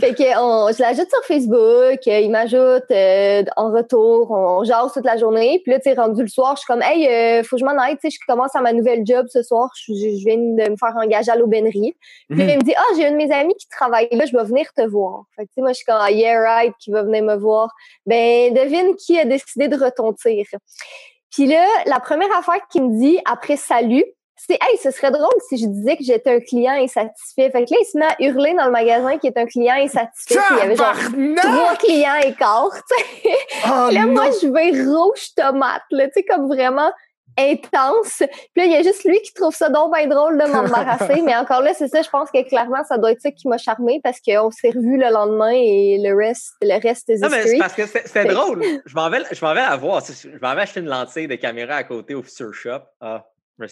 fait que on, je l'ajoute sur Facebook, euh, il m'ajoute euh, en retour, on jase toute la journée. Puis là, tu sais, rendu le soir, je suis comme, hey, euh, faut que je m'en aille, tu sais, je commence à ma nouvelle job ce soir, je, viens de me faire engager à l'aubainerie. Puis mhm. il me dit, ah, oh, j'ai une de mes amies qui travaille là, je vais venir te voir. Fait que, tu sais, moi, je suis comme, ah, yeah, right, qui va venir me voir. Ben, devine qui a décidé de retontir. Puis là, la première affaire qu'il me dit après salut, c'est Hey, ce serait drôle si je disais que j'étais un client insatisfait. Fait que là, il se met à hurler dans le magasin qu'il est un client insatisfait. Il y avait genre trois clients écarts. Oh, là, moi, je vais rouge tomate, là, tu sais, comme vraiment intense. Puis là, il y a juste lui qui trouve ça donc bien drôle de m'embarrasser. mais encore là, c'est ça, je pense que clairement, ça doit être ça qui m'a charmé parce qu'on s'est revus le lendemain et le reste, le reste Non, mais c'est parce que c'est drôle. Je m'en vais, je m'en vais avoir. Je m'en vais acheter une lentille de caméra à côté au Future Shop. Ah.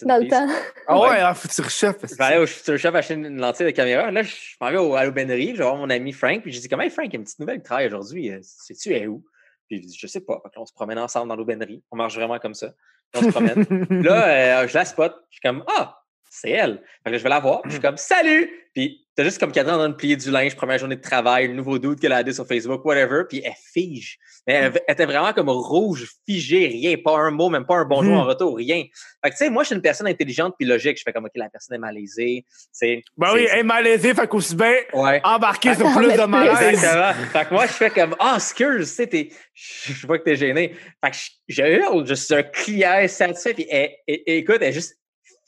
Dans le temps. Ah ouais, à Future Shop. Je vais aller au Future Shop acheter une lentille de caméra. Là, je m'en vais à l'aubainerie, je vais voir mon ami Frank, puis je dis Comment Frank, il y a une petite nouvelle qui travaille aujourd'hui. Euh, sais-tu où? Puis il dit Je sais pas. on se promène ensemble dans l'aubainerie. On marche vraiment comme ça on se promène. là, euh, je la spot. Je suis comme, ah, c'est elle. Fait que je vais la voir. Je suis comme, salut! Puis T'as juste comme Catherine en train de plier du linge, première journée de travail, le nouveau doute qu'elle a dit sur Facebook, whatever, puis elle fige. Mais elle, était vraiment comme rouge, figée, rien, pas un mot, même pas un bonjour en Mhm. retour, rien. Fait que tu sais, moi, je suis une personne intelligente puis logique. Je fais comme, OK, la personne est malaisée. C'est. Ben oui, elle est malaisée, fait qu'aussi bien Ouais. embarquer sur plus de malaise. Exactement. fait que moi, je fais comme, ah, excuse, tu sais, t'es- je vois que t'es gêné. Fait que je, hurle, je suis un client satisfait, puis elle- elle- elle- écoute, elle est juste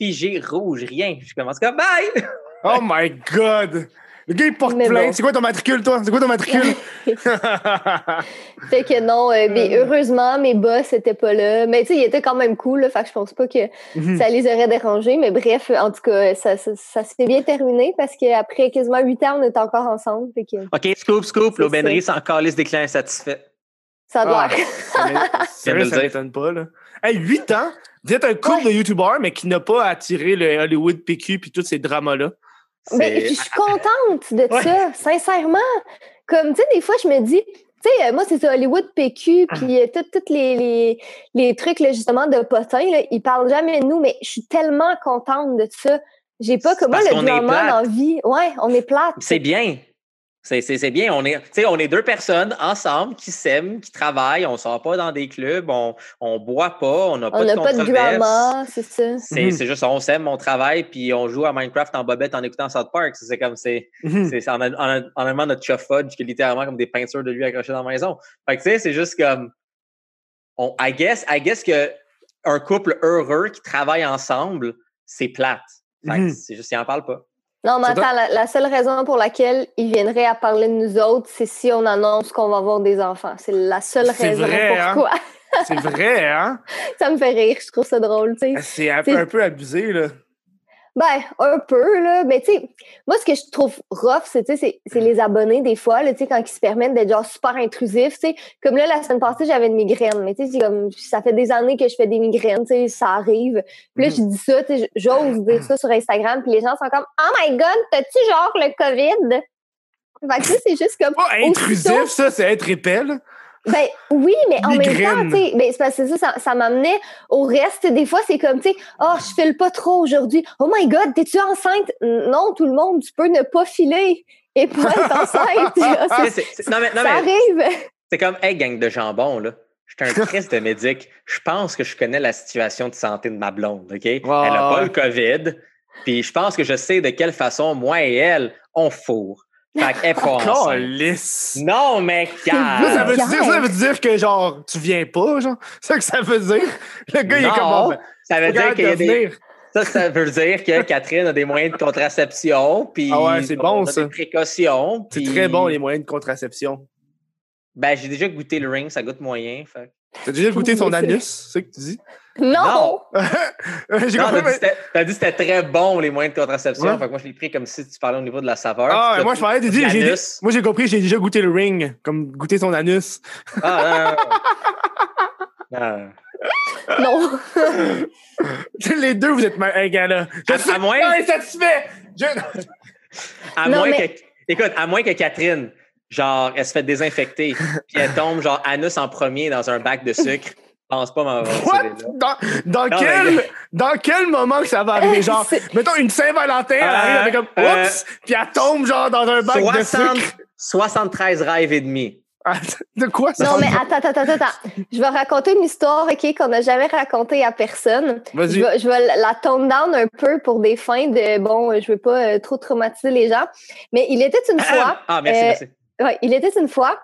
figée, rouge, rien. Je commence comme, bye! Oh my God! Le gars, il porte Mais plainte. bon. C'est quoi ton matricule, toi? C'est quoi ton matricule? Fait que non, euh, mais Euh. heureusement, mes boss n'étaient pas là. Mais tu sais, ils étaient quand même cool, là, fait que je pense pas que Mhm. ça les aurait dérangés. Mais bref, en tout cas, ça, ça, ça s'est bien terminé parce qu'après quasiment huit ans, on est encore ensemble. Fait que OK, scoop, scoop, C'est l'aubainerie s'en calisse des clients insatisfaits. ça de Ah, ça dire. m'étonne pas, là. Hey, 8 ans? Vous êtes un couple de YouTubers, mais qui n'a pas attiré le Hollywood PQ puis tous ces dramas-là. Mais je suis contente de Ouais. ça, sincèrement. Comme, tu sais, des fois, je me dis, tu sais, euh, moi, c'est ça, Hollywood PQ, puis euh, tous les, les, les trucs, là, justement, de potins, là, ils parlent jamais de nous, mais je suis tellement contente de ça. J'ai pas, comme moi, le qu'on est drama plate. dans la vie. Ouais, on est plate. C'est bien. C'est, c'est, c'est bien. On est, tu sais, on est deux personnes ensemble qui s'aiment, qui travaillent. On sort pas dans des clubs, on, on boit pas, on n'a pas On de n'a pas de drama, c'est ça. C'est, Mhm. c'est juste, on s'aime, on travaille, puis on joue à Minecraft en bobette en écoutant South Park. C'est comme, c'est, c'est, c'est en, en, en, en allemand notre chef Fudge qui est littéralement comme des peintures de lui accrochées dans la maison. Fait que, tu sais, c'est juste comme, on, I guess, I guess que un couple heureux qui travaille ensemble, c'est plate. Fait que Mhm. c'est juste, ils en parlent pas. Non, mais attends, la, la seule raison pour laquelle ils viendraient à parler de nous autres, c'est si on annonce qu'on va avoir des enfants. C'est la seule C'est raison vrai, hein? pourquoi. C'est vrai, hein? ça me fait rire, je trouve ça drôle, tu sais. C'est un peu abusé, là. Ben, un peu, là. Mais, tu sais, moi, ce que je trouve rough, c'est, c'est- les abonnés, des fois, là, tu sais, quand ils se permettent d'être genre super intrusifs, tu sais. Comme là, la semaine passée, j'avais une migraine. Mais, tu sais, comme, ça fait des années que je fais des migraines, tu sais, ça arrive. Puis là, je dis ça, tu sais, j'ose dire ça sur Instagram, puis les gens sont comme, oh my god, t'as-tu genre le COVID? Fait que, tu sais, c'est juste comme. Pas intrusif, aussitôt- ça, c'est être épais, là. Ben oui, mais en même temps, tu sais, ben, c'est parce que ça, ça, ça m'amenait au reste. Des fois, c'est comme, tu sais, oh, je file pas trop aujourd'hui. Oh my God, t'es-tu enceinte? Non, tout le monde, tu peux ne pas filer et pas être enceinte. C'est- non, mais, non, ça mais arrive. c'est comme, hey, gang de jambon, là. Je suis un Christ de médic. Je pense que je connais la situation de santé de ma blonde, OK? Elle n'a pas le COVID. Puis je pense que je sais de quelle façon, moi et elle, on fourre. Fait qu'elle est. Non, mais Là, ça calme. veut, dire, ça veut dire que, genre, tu viens pas, genre? C'est ça que ça veut dire? Le gars, il est comme, ben, Ça veut dire qu'il y a de des... Ça, ça veut dire que Catherine a des moyens de contraception. Puis Ah ouais, c'est bon, ça. Des précautions. C'est puis- très bon, les moyens de contraception. Ben, j'ai déjà goûté le ring, ça goûte moyen. Fait... T'as déjà goûté ton anus, c'est ça que tu dis? Non! J'ai Non, compris, t'as dit, que c'était très bon, les moyens de contraception. Ouais. Fait que moi, je l'ai pris comme si tu parlais au niveau de la saveur. Ah, moi, je parlais, t'as dit, j'ai moi, j'ai compris, j'ai déjà goûté le ring, comme goûter ton anus. Ah, non, non, non. Non. Non! Les deux, vous êtes mal. Hey, gars, là. Je À- suis à moins- pas insatisfait! Je- À Non, moins mais- que. Écoute, à moins que Catherine, genre, elle se fait désinfecter, puis elle tombe, genre, anus en premier dans un bac de sucre. Je pense pas m'en. Dans, dans, Non, quel, mais- dans quel moment que ça va arriver? Genre, C'est- mettons une Saint-Valentin, elle arrive, elle fait comme euh, oups, puis elle tombe genre dans un bac de 60 sucre. 73 rêves et demi. Ah, De quoi ça? Non, mais attends, attends, attends, attends. Je vais raconter une histoire, OK, qu'on n'a jamais racontée à personne. Je Vas-y. vais, je vais la tone down un peu pour des fins de, bon, je veux pas euh, trop traumatiser les gens. Mais il était une fois, Ah, merci, Euh, merci. Ouais, il était une fois,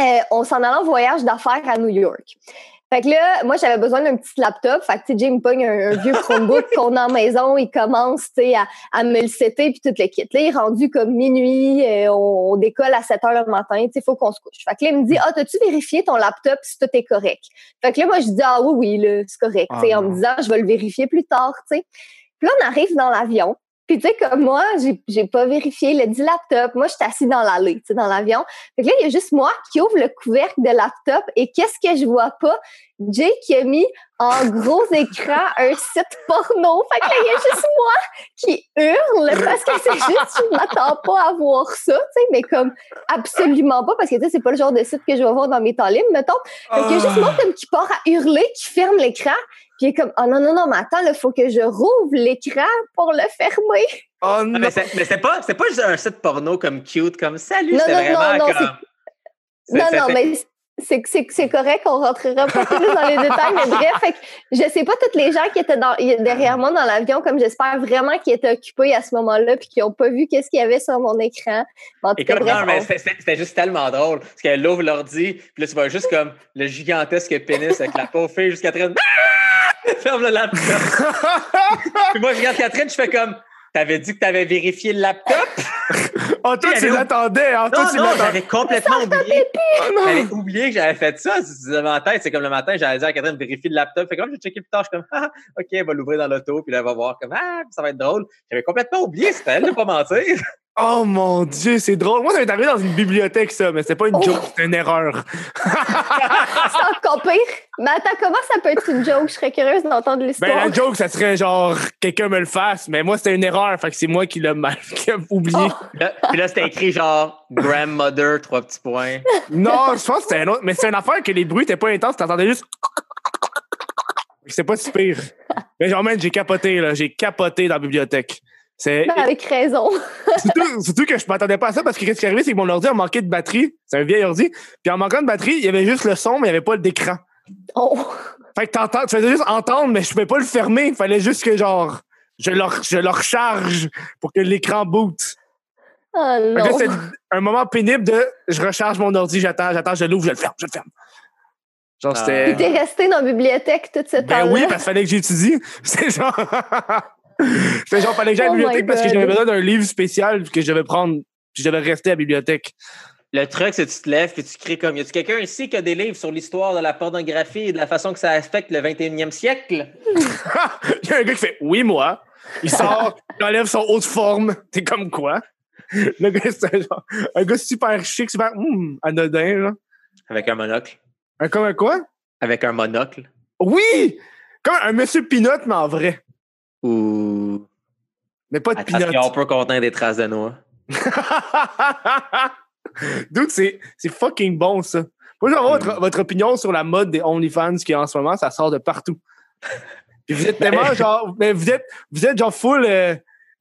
euh, on s'en allait en voyage d'affaires à New York. Fait que là, moi, j'avais besoin d'un petit laptop. Fait que, tu sais, me pogne un, un vieux Chromebook qu'on a en maison. Il commence, tu sais, à, à me le setter puis tout le kit. Là, il est rendu comme minuit. euh, on, on décolle à 7 heures le matin. Tu sais, il faut qu'on se couche. Fait que là, il me dit, ah, t'as-tu vérifié ton laptop si tout est correct? Fait que là, moi, je dis, ah oui, oui, là, c'est correct. tu sais, Ah en me disant, je vais le vérifier plus tard, tu sais. Puis là, on arrive dans l'avion. Puis, tu sais, comme moi, j'ai, j'ai pas vérifié le dit laptop. Moi, je suis assise dans l'allée, tu sais, dans l'avion. Fait que là, il y a juste moi qui ouvre le couvercle de laptop et qu'est-ce que je vois pas? Jake qui a mis en gros écran un site porno. Fait que là, il y a juste moi qui hurle parce que c'est juste, je m'attends pas à voir ça, tu sais, mais comme absolument pas parce que tu sais, c'est pas le genre de site que je vais voir dans mes temps libres, mettons. Fait qu'il y a juste moi comme qui part à hurler, qui ferme l'écran, puis il est comme, oh non, non, non, mais attends, il faut que je rouvre l'écran pour le fermer. Oh Ah, non! mais c'est mais c'est pas, c'est pas juste un site porno comme cute, comme salut, Non, c'est non, vraiment non, non, comme. Non, non, mais c'est c'est c'est correct, on rentrera pas plus dans les détails, mais bref, fait que je sais pas tous les gens qui étaient dans, derrière moi dans l'avion, comme j'espère vraiment qu'ils étaient occupés à ce moment-là puis qui ont pas vu qu'est-ce qu'il y avait sur mon écran. Bref, non, mais on- c'était- juste tellement drôle. Parce qu'elle ouvre l'ordi, puis là, tu vois juste comme le gigantesque pénis avec la pauvre fille jusqu'à. Ah! Ferme le laptop. puis moi, je regarde Catherine, je fais comme. T'avais dit que t'avais vérifié le laptop? Oh, toi, tu l'attendais, hein? Non, tu non, l'attendais. j'avais complètement oublié. Oh, non. J'avais oublié que j'avais fait ça. Tête. C'est comme le matin, j'allais dire à Catherine, vérifie le laptop. Fait que comme je vais checker plus tard, je suis comme, ah, OK, elle va l'ouvrir dans l'auto, puis là, elle va voir comme, ah, ça va être drôle. J'avais complètement oublié. C'était elle de pas mentir. Oh mon Dieu, c'est drôle. Moi, ça m'est arrivé dans une bibliothèque, ça, mais c'était pas une Oh. joke, c'était une erreur. c'est encore pire. Mais attends, comment ça peut être une joke? Je serais curieuse d'entendre Ben, l'histoire. la joke, ça serait genre, quelqu'un me le fasse, mais moi, c'était une erreur, fait que c'est moi qui l'ai mal qui ai oublié. Oh. Là- Puis là, c'était écrit genre, grandmother, trois petits points. Non, je pense que c'était un autre, mais c'est une affaire que les bruits étaient pas intenses, t'entendais juste. C'est pas si pire. Mais genre, man, j'ai capoté, là. J'ai capoté dans la bibliothèque. C'est. Ben, avec raison. Surtout, surtout que je m'attendais pas à ça parce que qu'est-ce qui est arrivé, c'est que mon ordi a manqué de batterie. C'est un vieil ordi. Puis en manquant de batterie, il y avait juste le son, mais il n'y avait pas d'écran. Oh. Fait que t'entends, tu faisais juste entendre, mais je pouvais pas le fermer. Il fallait juste que, genre, je le, je le recharge pour que l'écran boot. Oh Fait que là, non. c'est un moment pénible de je recharge mon ordi, j'attends, j'attends, je l'ouvre, je le ferme, je le ferme. Genre, Ah. c'était. Puis t'es resté dans la bibliothèque tout ce Ben temps-là. oui, parce qu'il fallait que j'étudie. C'était genre. C'était genre, fallait que j'aille à la Oh bibliothèque parce que j'avais besoin d'un livre spécial que je devais prendre. Puis je devais rester à la bibliothèque. Le truc, c'est que tu te lèves et tu cries comme, y a-tu quelqu'un ici qui a des livres sur l'histoire de la pornographie et de la façon que ça affecte le 21e siècle? Il y a un gars qui fait Oui, moi. Il sort, il enlève son haut de forme. T'es comme quoi? Le gars, c'est un, genre- un gars super chic, super hum, anodin. Là. Avec un monocle. Un, comme un quoi? Avec un monocle. Oui! Comme un monsieur Pinot, mais en vrai. Ou. Mais pas de Attention, Pinot. on peut contenir des traces de noix. Dude, c'est c'est fucking bon, ça. Moi, je veux avoir votre, votre opinion sur la mode des OnlyFans qui est en ce moment, ça sort de partout. Puis vous êtes tellement genre. Mais vous êtes, vous êtes genre full euh,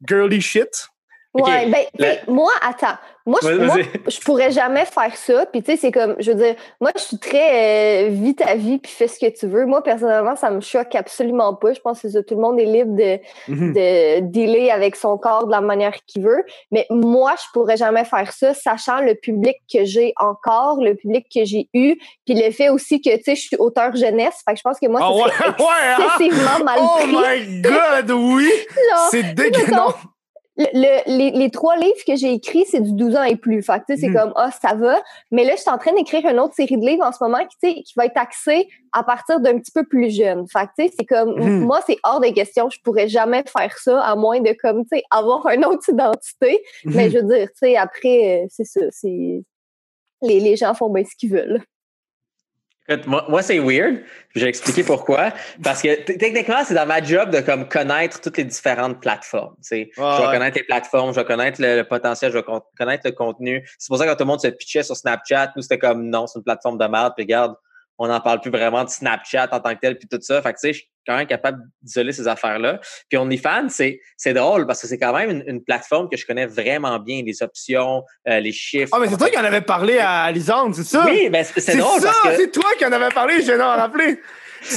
girly shit. Ouais, Ok, ben, la- moi, attends. Moi, je, moi, je pourrais jamais faire ça. Puis, tu sais, c'est comme, je veux dire, moi, je suis très euh, vis ta vie, puis fais ce que tu veux. Moi, personnellement, ça me choque absolument pas. Je pense que c'est ça, tout le monde est libre de, Mhm. de dealer avec son corps de la manière qu'il veut. Mais moi, je pourrais jamais faire ça, sachant le public que j'ai encore, le public que j'ai eu, puis le fait aussi que, tu sais, je suis auteur jeunesse. Fait que je pense que moi, Ah ouais, ouais, hein? excessivement mal Oh pris. my god, oui! C'est dégueulasse. Le- le- les, les trois livres que j'ai écrits, c'est du 12 ans et plus. Fait que, tu sais, c'est Mhm. comme, ah, ça va. Mais là, je suis en train d'écrire une autre série de livres en ce moment qui, qui va être axée à partir d'un petit peu plus jeune. Fait que, tu sais, c'est comme, Mhm. moi, c'est hors de question. Je pourrais jamais faire ça à moins de, comme, tu sais, avoir une autre identité. Mais Mhm. je veux dire, tu sais, après, euh, c'est ça. C'est... Les, les gens font bien ce qu'ils veulent. Écoute, moi, moi c'est weird. Je vais expliquer pourquoi. Parce que techniquement, c'est dans ma job de comme connaître toutes les différentes plateformes. tu sais. Ouais, je vais ouais. connaître les plateformes, je vais connaître le, le potentiel, je vais con- connaître le contenu. C'est pour ça que quand tout le monde se pitchait sur Snapchat, nous, c'était comme non, c'est une plateforme de merde. Puis regarde, on n'en parle plus vraiment de Snapchat en tant que tel, puis tout ça. Fait que tu sais, je suis quand même capable d'isoler ces affaires-là. Puis OnlyFans, c'est, c'est drôle parce que c'est quand même une, une plateforme que je connais vraiment bien, les options, euh, les chiffres. Ah, mais c'est toi qui en avais parlé à Lisande, c'est ça? Oui, ben c'est, c'est c'est drôle ça, parce que. c'est toi qui en avais parlé, je viens d'en rappeler.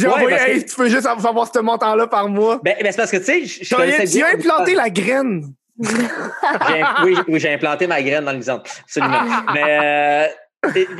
Ouais, envoyé, que- hey, tu peux juste savoir ce montant-là par mois. Ben, ben, c'est parce que, tu sais, je, Tu as, implanté la graine. Oui, oui, j'ai implanté ma graine dans l'exemple. Absolument. Mais euh,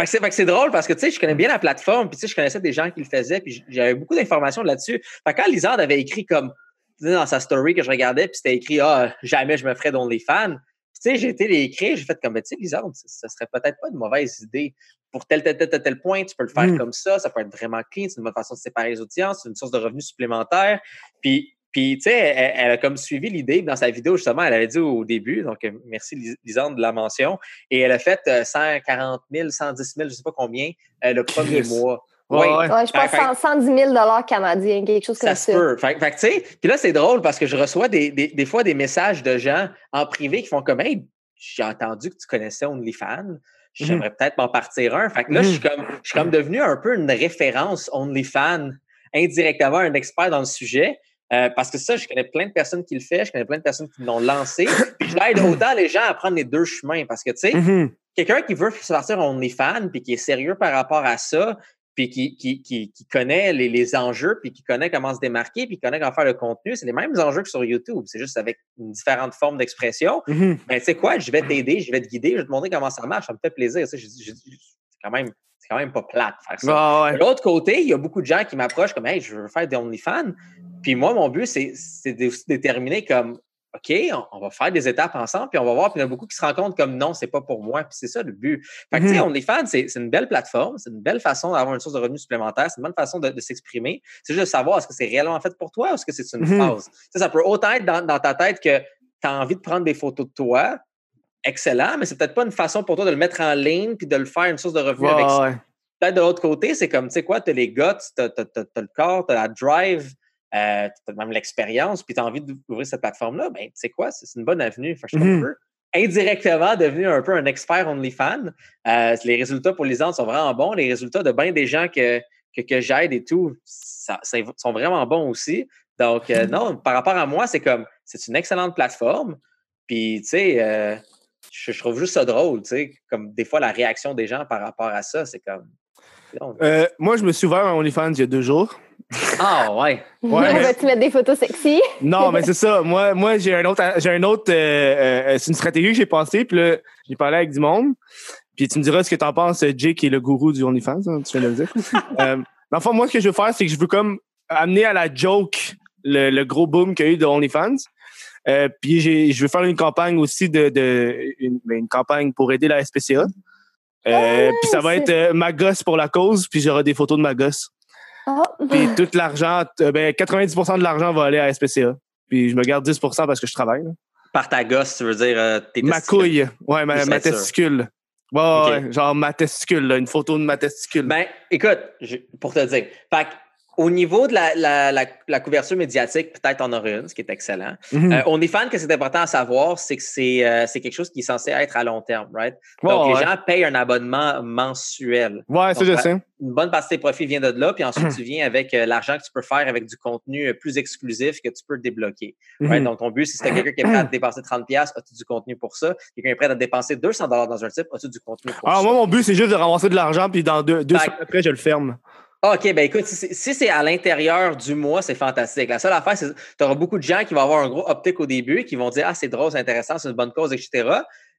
c'est que c'est drôle parce que tu sais, je connais bien la plateforme, puis tu sais, je connaissais des gens qui le faisaient, puis j'avais beaucoup d'informations là-dessus. Fait quand Lisande avait écrit comme dans sa story que je regardais, puis c'était écrit Ah, jamais je me ferais d'OnlyFans. Puis, Tu sais, j'ai été les écrire, j'ai fait comme, Ben, tu sais, Lisande, ça, serait peut-être pas une mauvaise idée. Pour tel, tel, tel, tel, tel point, tu peux le faire Mm. comme ça, ça peut être vraiment clean, c'est une bonne façon de séparer les audiences, c'est une source de revenus supplémentaire. Puis, puis tu sais, elle, elle a comme suivi l'idée dans sa vidéo, justement, elle avait dit au début, donc euh, merci Lis- Lisande de la mention, et elle a fait euh, 140 000, 110 000, je sais pas combien, euh, le premier Christ. mois. Oui, ouais. je pense 110 000 canadiens, quelque chose comme ça. Ça se peut. Fait, tu sais, puis là, c'est drôle parce que je reçois des, des, des, fois des messages de gens en privé qui font comme Hey, j'ai entendu que tu connaissais OnlyFans. Mhm. J'aimerais peut-être m'en partir un. Fait que là, je, suis mhm. comme, je suis comme devenu un peu une référence OnlyFans, indirectement un expert dans le sujet. Euh, parce que ça, je connais plein de personnes qui le font, je connais plein de personnes qui l'ont lancé. Puis j'aide autant les gens à prendre les deux chemins. Parce que, tu sais, mhm. quelqu'un qui veut sortir OnlyFans puis qui est sérieux par rapport à ça, puis qui, qui, qui, qui connaît les, les, enjeux, puis qui connaît comment se démarquer, puis qui connaît comment faire le contenu, c'est les mêmes enjeux que sur YouTube. C'est juste avec une différente forme d'expression. Mais ben, tu sais quoi, je vais t'aider, je vais te guider, je vais te montrer comment ça marche, ça me fait plaisir. C'est quand même c'est quand même pas plate faire ça. De l'autre côté, il y a beaucoup de gens qui m'approchent comme Hey, je veux faire des OnlyFans. Puis moi, mon but, c'est de déterminer comme OK, on, va faire des étapes ensemble, puis on va voir. Puis il y en a beaucoup qui se rendent compte comme non, c'est pas pour moi. Puis c'est ça le but. Fait que, tu sais, mm-hmm. OnlyFans, c'est une belle plateforme, c'est une belle façon d'avoir une source de revenus supplémentaire, c'est une bonne façon de, s'exprimer. C'est juste de savoir est-ce que c'est réellement fait pour toi ou est-ce que c'est une mm-hmm. phase. Ça, peut autant être dans, dans ta tête que tu as envie de prendre des photos de toi, excellent, mais c'est peut-être pas une façon pour toi de le mettre en ligne puis de le faire une source de revenus avec ça. Peut-être de l'autre côté, c'est comme, tu sais quoi, tu as les guts, tu as, le corps, tu as la drive, euh, tu as même l'expérience, puis tu as envie d'ouvrir cette plateforme-là, ben, tu sais quoi, c'est une bonne avenue. je suis un mmh peu indirectement devenu un peu un expert OnlyFans. Euh, les résultats pour les gens sont vraiment bons. Les résultats de bien des gens que, que, j'aide et tout ça, sont vraiment bons aussi. Donc, euh, non, par rapport à moi, c'est comme, c'est une excellente plateforme. Puis, tu sais, euh, je, je, trouve juste ça drôle, tu sais, comme des fois la réaction des gens par rapport à ça, c'est comme, euh, moi, je me suis ouvert à OnlyFans il y a deux jours. Ah, ouais. ouais. Vas-tu mettre des photos sexy? non, mais c'est ça. Moi, moi j'ai un autre. J'ai un autre euh, euh, c'est une stratégie que j'ai passée, puis là, j'ai parlé avec du monde. Puis tu me diras ce que tu en penses, Jay, qui est le gourou du OnlyFans, hein, tu viens de le dire. euh, dans le fond, moi, ce que je veux faire, c'est que je veux comme amener à la joke le, gros boom qu'il y a eu de OnlyFans. Euh, puis je veux faire une campagne aussi de, de une, ben, une, campagne pour aider la SPCA. Euh, puis ça va être euh, ma gosse pour la cause, puis j'aurai des photos de ma gosse. Oh. Puis tout l'argent, euh, ben 90% de l'argent va aller à SPCA. Puis je me garde 10% parce que je travaille. Par ta gosse, tu veux dire tes Ma couille, ouais, ma, testicule. Ouais, genre ma testicule, une photo de ma testicule. Ben, écoute, pour te dire, fait au niveau de la, la, la, couverture médiatique, peut-être en aura une, ce qui est excellent. Mhm. Euh, on est fan que c'est important à savoir, c'est que c'est euh, quelque chose qui est censé être à long terme, right? Donc, les gens payent un abonnement mensuel. Ouais, c'est je sais. Une bonne partie des profits vient de là, puis ensuite, tu viens avec euh, l'argent que tu peux faire avec du contenu plus exclusif que tu peux débloquer. Right? Mhm. Donc, ton but, si c'est quelqu'un qui est prêt à dépenser 30$, as-tu du contenu pour ça? Quelqu'un est prêt à dépenser 200$ dans un type, as-tu du contenu pour Alors, ah, moi, mon but, c'est juste de ramasser de l'argent, puis dans deux, deux semaines après, je le ferme. OK, ben écoute, si, c'est à l'intérieur du mois, c'est fantastique. La seule affaire, c'est que tu auras beaucoup de gens qui vont avoir un gros optique au début, qui vont dire Ah, c'est drôle, c'est intéressant, c'est une bonne cause, etc.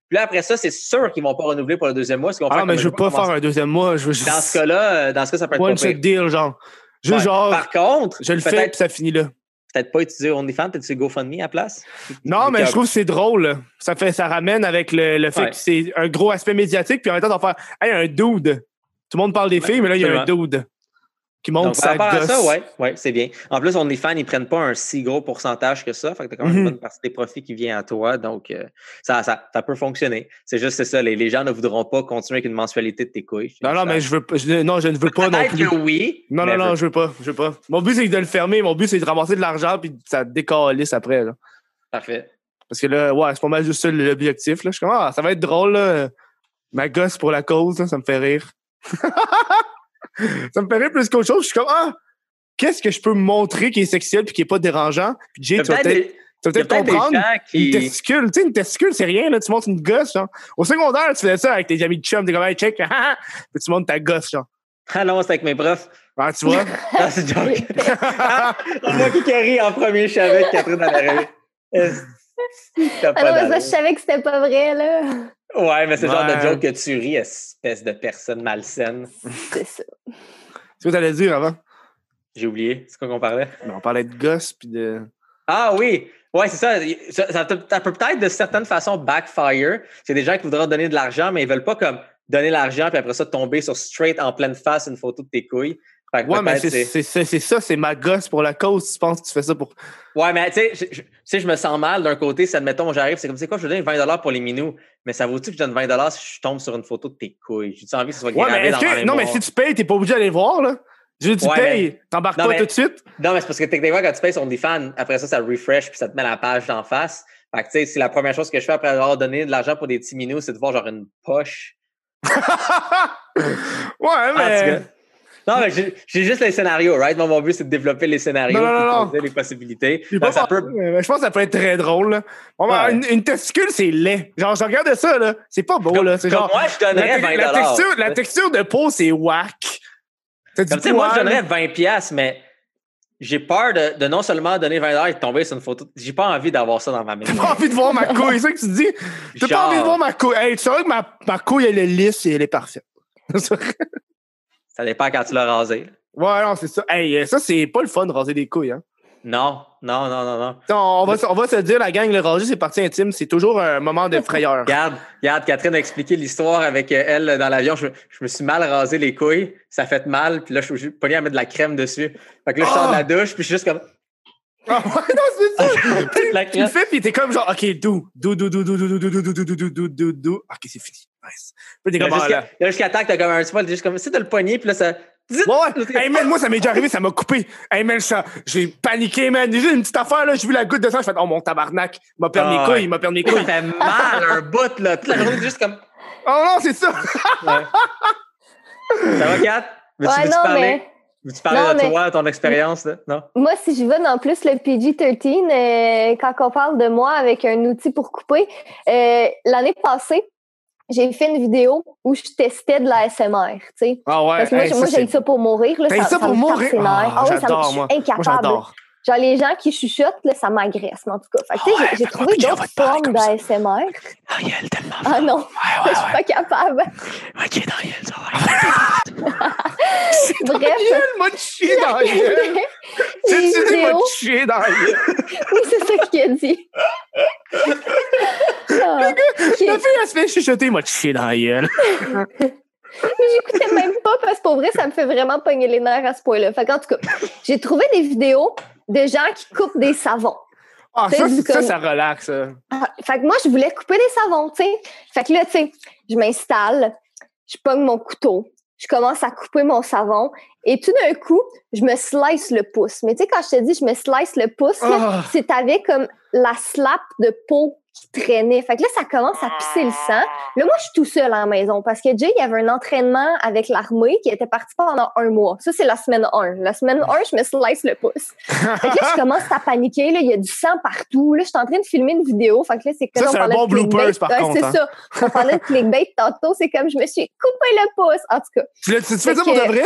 Puis là, après ça, c'est sûr qu'ils ne vont pas renouveler pour le deuxième mois. ah, mais je ne veux pas faire un deuxième mois. Je veux Dans ce cas-là, euh, dans ce cas, ça peut être One shot deal, genre. Juste genre. Par contre, je le fais puis ça finit là. Peut-être pas utiliser OnlyFans, peut-être utiliser GoFundMe à la place? Non, mais je trouve que c'est drôle. Ça fait, ça ramène avec le, fait que c'est un gros aspect médiatique, puis en même temps, on va faire Hey, un dude. Tout le monde parle des filles, mais là, il y a un dude qui par rapport à ça, ouais, ouais c'est bien. En plus, on est fans, ils prennent pas un si gros pourcentage que ça. Fait que t'as quand même une mhm. bonne partie des profits qui vient à toi. Donc, euh, ça, ça, ça, peut fonctionner. C'est juste ça. Les, les, gens ne voudront pas continuer avec une mensualité de tes couilles. Non, non, mais je veux je, non, je ne veux pas non plus. Que oui. Non, non, non, je veux pas. Je veux pas. Mon but, c'est de le fermer. Mon but, c'est de ramasser de l'argent puis ça décalisse après. Là. Parfait. Parce que là, ouais, c'est pas mal juste ça l'objectif. Je suis comme, ah, ça va être drôle, là. Ma gosse pour la cause, ça me fait rire. ça me rire plus qu'autre chose. Je suis comme, ah, qu'est-ce que je peux montrer qui est sexuel puis qui est pas dérangeant? Puis Jay, tu vas peut-être peut comprendre. Une testicule, tu sais, une testicule, c'est rien, là. Tu montres une gosse, genre. Au secondaire, tu fais ça avec tes amis de chum, t'es comme, hey, check, puis tu montres ta gosse, genre. Ah non, c'est avec mes profs. Ah, tu vois? ah, c'est joke. moi qui rit en premier, je savais que Catherine allait rire. Ah non, je savais que c'était pas vrai, là. Ouais, mais c'est le genre de joke que tu ris, espèce de personne malsaine. C'est ça. C'est quoi t'allais dire avant? J'ai oublié. C'est quoi qu'on parlait? on parlait de gosse puis de. Ah oui! Ouais, c'est ça. Ça, peut peut-être de certaines façons backfire. C'est des gens qui voudraient donner de l'argent, mais ils veulent pas comme donner l'argent, puis après ça, tomber sur straight en pleine face une photo de tes couilles. Ouais, mais c'est ça, c'est ma gosse pour la cause. Tu penses que tu fais ça pour. Ouais, mais tu sais, je, je me sens mal d'un côté. Si, admettons, j'arrive, c'est comme, c'est quoi, je donne 20 pour les minous. Mais ça vaut-tu que je donne 20 si je tombe sur une photo de tes couilles? J'ai envie que ce soit ouais, mais dans Non, mais si tu payes, t'es pas obligé d'aller voir, là. Je tu payes, t'embarques pas tout de suite? Non, mais c'est parce que techniquement, quand tu payes sur fans, après ça, ça refresh puis ça te met la page d'en face. Fait que, tu sais, c'est la première chose que je fais après avoir donné de l'argent pour des petits minous, c'est de voir genre une poche. ouais, mais. Non, mais j'ai juste les scénarios, right? mon but, c'est de développer les scénarios, non, les possibilités. je pense que ça peut être très drôle. une, testicule, c'est laid. Genre, je regarde ça, là. C'est pas beau, là. Genre. Moi, je donnerais 20 la texture, la texture de peau, c'est whack. Comme, moi, je donnerais 20$, mais j'ai peur de, de, non seulement donner 20$ et de tomber sur une photo. J'ai pas envie d'avoir ça dans ma maison. J'ai pas envie de voir ma couille, c'est ça que tu dis? J'ai pas envie de voir ma couille. Hey, tu sais que ma, ma couille, elle est lisse et elle est parfaite. ça dépend quand tu l'as rasé. Ouais, non, c'est ça. Hey, ça, c'est pas le fun de raser des couilles, hein? Non, non, non, non, non. On va, on va se dire, la gang, le ranger, c'est partie intime. C'est toujours un moment de frayeur. regarde, regarde, Catherine a expliqué l'histoire avec euh, elle dans l'avion. Je, je, me suis mal rasé les couilles. Ça fait mal. Puis là, je suis pogné à mettre de la crème dessus. Fait que là, je sors de la douche. Puis je suis juste comme. Ah ouais, non, c'est ça! tu le fais, puis t'es comme genre, OK, dou, dou, dou, dou, dou, dou, dou, dou, dou, dou, dou, dou, dou, dou. OK, c'est fini. Nice. Puis t'es comme, là. Jusqu'à temps que t'as comme un spot, t'es juste comme, c'est de le poignet, puis là, ça, Ouais, ouais. Hey, man, moi, ça m'est déjà arrivé, ça m'a coupé. Hey, man, j'ai paniqué, man. J'ai une petite affaire, là, j'ai vu la goutte de sang, je fais, oh, mon tabarnak, il m'a perdu mes couilles, il m'a perdu mes couilles. Ça fait mal, un bout, là. Toute la journée, juste comme. Oh non, c'est ça. ouais. Ça va, Kat? Veux-tu ouais, non, parler? Mais... Veux-tu parler non, de mais... toi, ton expérience? Là? Non? Moi, si je veux dans plus le PG-13, euh, quand on parle de moi avec un outil pour couper, euh, l'année passée, j'ai fait une vidéo où je testais de la SMR, tu sais. Ah ouais. Parce que moi, moi j'ai ça pour mourir. Là, ça, ça, pour mourir? Ah, ah ouais, ça me, je suis incapable. Moi, Genre, les gens qui chuchotent, là, ça m'agresse, en tout cas. Fait que, ouais, j'ai trouvé d'autres formes d'ASMR. Ariel, tellement Ah non, ouais, ouais, je suis pas capable. Ok, Ariel, ça va. Bref. Ariel m'a chier dans la gueule. Tu dis, m'a chier dans la gueule. Oui, c'est ça qu'il a dit. ah, le gars, okay. la fille, elle se fait chuchoter, m'a chier dans la gueule. J'écoutais même pas parce que pour vrai, ça me fait vraiment pogner les nerfs à ce point-là. Fait en tout cas, j'ai trouvé des vidéos de gens qui coupent des savons. Ah, ça, ça, ça, relaxe. Ah, fait que moi, je voulais couper des savons, tu sais. Fait que là, tu sais, je m'installe, je pogne mon couteau, je commence à couper mon savon et tout d'un coup, je me slice le pouce. Mais tu sais, quand je te dis je me slice le pouce, oh. c'est avec comme la slap de peau qui traînait. Fait que là, ça commence à pisser le sang. Là, moi, je suis tout seul à la maison parce que Jay, il y avait un entraînement avec l'armée qui était parti pendant un mois. Ça, c'est la semaine 1. La semaine 1, je me slice le pouce. fait que là, je commence à paniquer. Là, il y a du sang partout. Là, je suis en train de filmer une vidéo. Fait que là, c'est comme ça, c'est un bon bloopers, par contre. C'est hein. ça. On parlait de clickbait tantôt. C'est comme je me suis coupé le pouce. En tout cas. Tu, tu fais ça pour de vrai?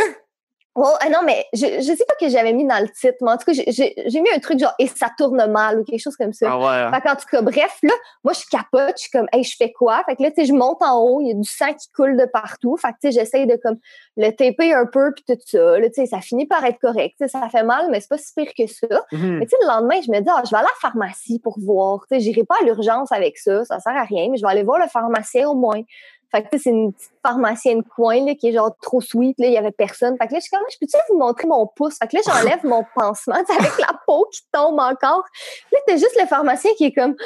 Oh, non, mais je, je sais pas que j'avais mis dans le titre, mais en tout cas, j'ai mis un truc genre et ça tourne mal ou quelque chose comme ça. Ah ouais. Fait en tout cas, bref, là, moi, je capote, je suis comme, hey, je fais quoi? Fait que là, tu sais, je monte en haut, il y a du sang qui coule de partout. Fait que, tu sais, j'essaye de comme le taper un peu puis tout ça. Là, tu sais, ça finit par être correct. Tu sais, ça fait mal, mais c'est pas si pire que ça. Mhm. Mais tu sais, le lendemain, je me dis, ah, je vais aller à la pharmacie pour voir. Tu sais, j'irai pas à l'urgence avec ça, ça sert à rien, mais je vais aller voir le pharmacien au moins. Fait que c'est une petite pharmacienne coin là, qui est genre trop sweet. Là, il y avait personne. Fait que là, je suis comme, je peux-tu vous montrer mon pouce? Fait que là, j'enlève mon pansement avec la peau qui tombe encore. Là, t'as juste le pharmacien qui est comme,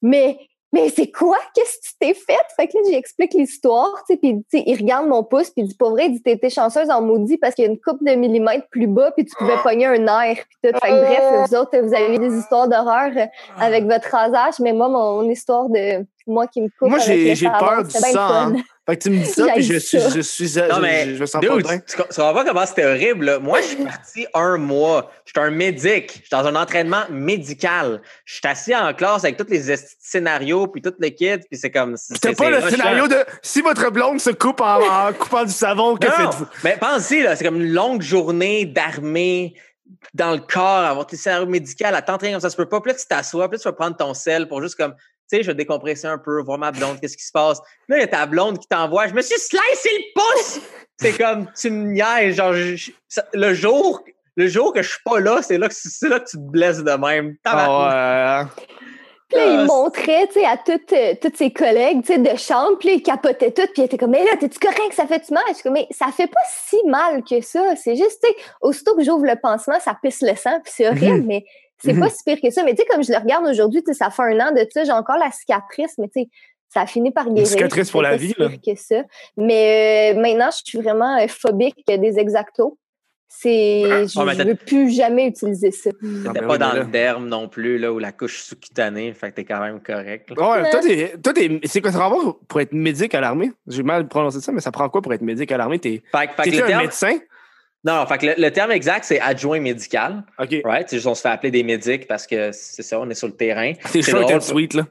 mais mais c'est quoi? Qu'est-ce que tu t'es fait? Fait que là, j'explique l'histoire, tu sais, puis il regarde mon pouce, puis il dit, pas vrai, il dit, t'étais chanceuse en maudit parce qu'il y a une coupe de millimètres plus bas, puis tu pouvais pogner un air, puis tout. Fait que bref, vous autres, vous avez des histoires d'horreur avec votre rasage, mais moi, mon histoire de moi qui me coupe. Moi, j'ai peur du sang. Fait que tu me dis ça, puis je suis, je suis, non, mais, je, je sens dude, pas bien. Tu comprends pas comment c'était horrible, là. Moi, je suis parti un mois. Je suis un médic. Je suis dans un entraînement médical. Je suis assis en classe avec tous les scénarios, puis toutes les kids, puis c'est comme. C'était pas le scénario de si votre blonde se coupe en, en coupant du savon, que faites-vous? Mais pense-y, là, c'est comme une longue journée d'armée dans le corps, avoir tes scénarios médicaux, à t'entraîner comme ça, ça se peut pas. Puis là, tu t'assois, puis là, tu vas prendre ton sel pour juste comme sais, je vais décompresser un peu, voir ma blonde, qu'est-ce qui se passe. Là, il y a ta blonde qui t'envoie, je me suis slicé le pouce! c'est comme, tu me niaises, genre, le jour, le jour que je suis pas là, c'est là, que, là que tu te blesses de même. Ah ouais. Puis là, il ah, montrait, tu sais, à toutes, euh, toutes ses collègues, tu sais, de chambre, puis là, il capotait tout, puis il était comme, mais là, t'es-tu correct, ça fait-tu mal? Je suis comme, mais ça fait pas si mal que ça. C'est juste, tu sais, aussitôt que j'ouvre le pansement, ça pisse le sang, puis c'est horrible, mais c'est pas mhm. si pire que ça. Mais tu sais, comme je le regarde aujourd'hui, tu sais, ça fait un an de ça, j'ai encore la cicatrice, mais tu sais, ça a fini par guérir. Une cicatrice pour la vie, là. que ça. Mais euh, maintenant, je suis vraiment euh, phobique des exactos. C'est, ah, je ne veux plus jamais utiliser ça. T'es pas dans le derme non plus, là, ou la couche sous-cutanée, fait que t'es quand même correct. Ouais, toi, t'es, c'est quoi ça prend pour être médic à l'armée? J'ai mal prononcé ça, mais ça prend quoi pour être médic à l'armée? T'es, fait, un médecin? Non, fait que le, terme exact, c'est adjoint médical. OK. Right? C'est juste, on se fait appeler des médics parce que c'est ça, on est sur le terrain. C'est short and sweet, là.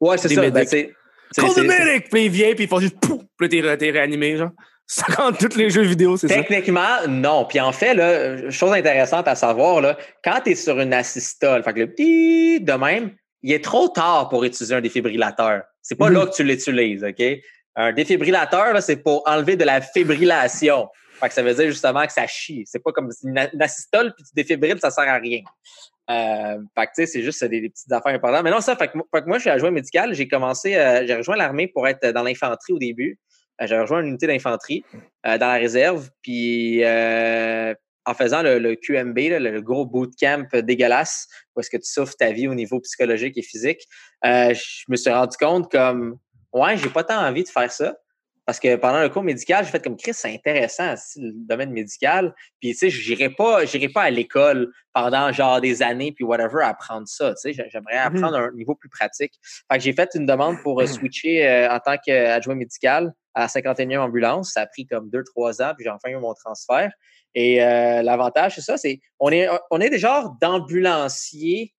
Ouais, c'est ça. Ben, c'est, Call the medic! Puis il vient, puis il fait juste pouf! Puis t'es réanimé, genre. Ça rentre tous les jeux vidéo, c'est ça? Techniquement, non. Puis en fait, là, chose intéressante à savoir, là, quand tu es sur une assistole, fait que le petit de même, il est trop tard pour utiliser un défibrillateur. C'est pas là mhm. que tu l'utilises, OK? Un défibrillateur, c'est pour enlever de la fibrillation. Fait que ça veut dire justement que ça chie. C'est pas comme une, assistole puis tu défibrilles, ça sert à rien. Euh, fait que tu sais, c'est juste des, petites affaires importantes. Mais non, ça, fait que, moi, je suis adjoint médical. J'ai commencé, euh, j'ai rejoint l'armée pour être dans l'infanterie au début. Euh, j'avais rejoint une unité d'infanterie euh, dans la réserve. Puis euh, en faisant le, QMB, le gros bootcamp dégueulasse, où est-ce que tu souffres ta vie au niveau psychologique et physique, je me suis rendu compte comme Ouais, j'ai pas tant envie de faire ça. Parce que pendant le cours médical, j'ai fait comme Chris, c'est intéressant, le domaine médical. Puis, tu sais, j'irai pas, j'irai pas à l'école pendant genre des années, puis whatever, apprendre ça. Tu sais, j'aimerais mmh apprendre à un niveau plus pratique. Fait que j'ai fait une demande pour mmh. switcher en tant qu'adjoint médical à la 51e ambulance. Ça a pris comme deux, trois ans, puis j'ai enfin eu mon transfert. Et euh, l'avantage, c'est ça, c'est on est, on est des genres d'ambulanciers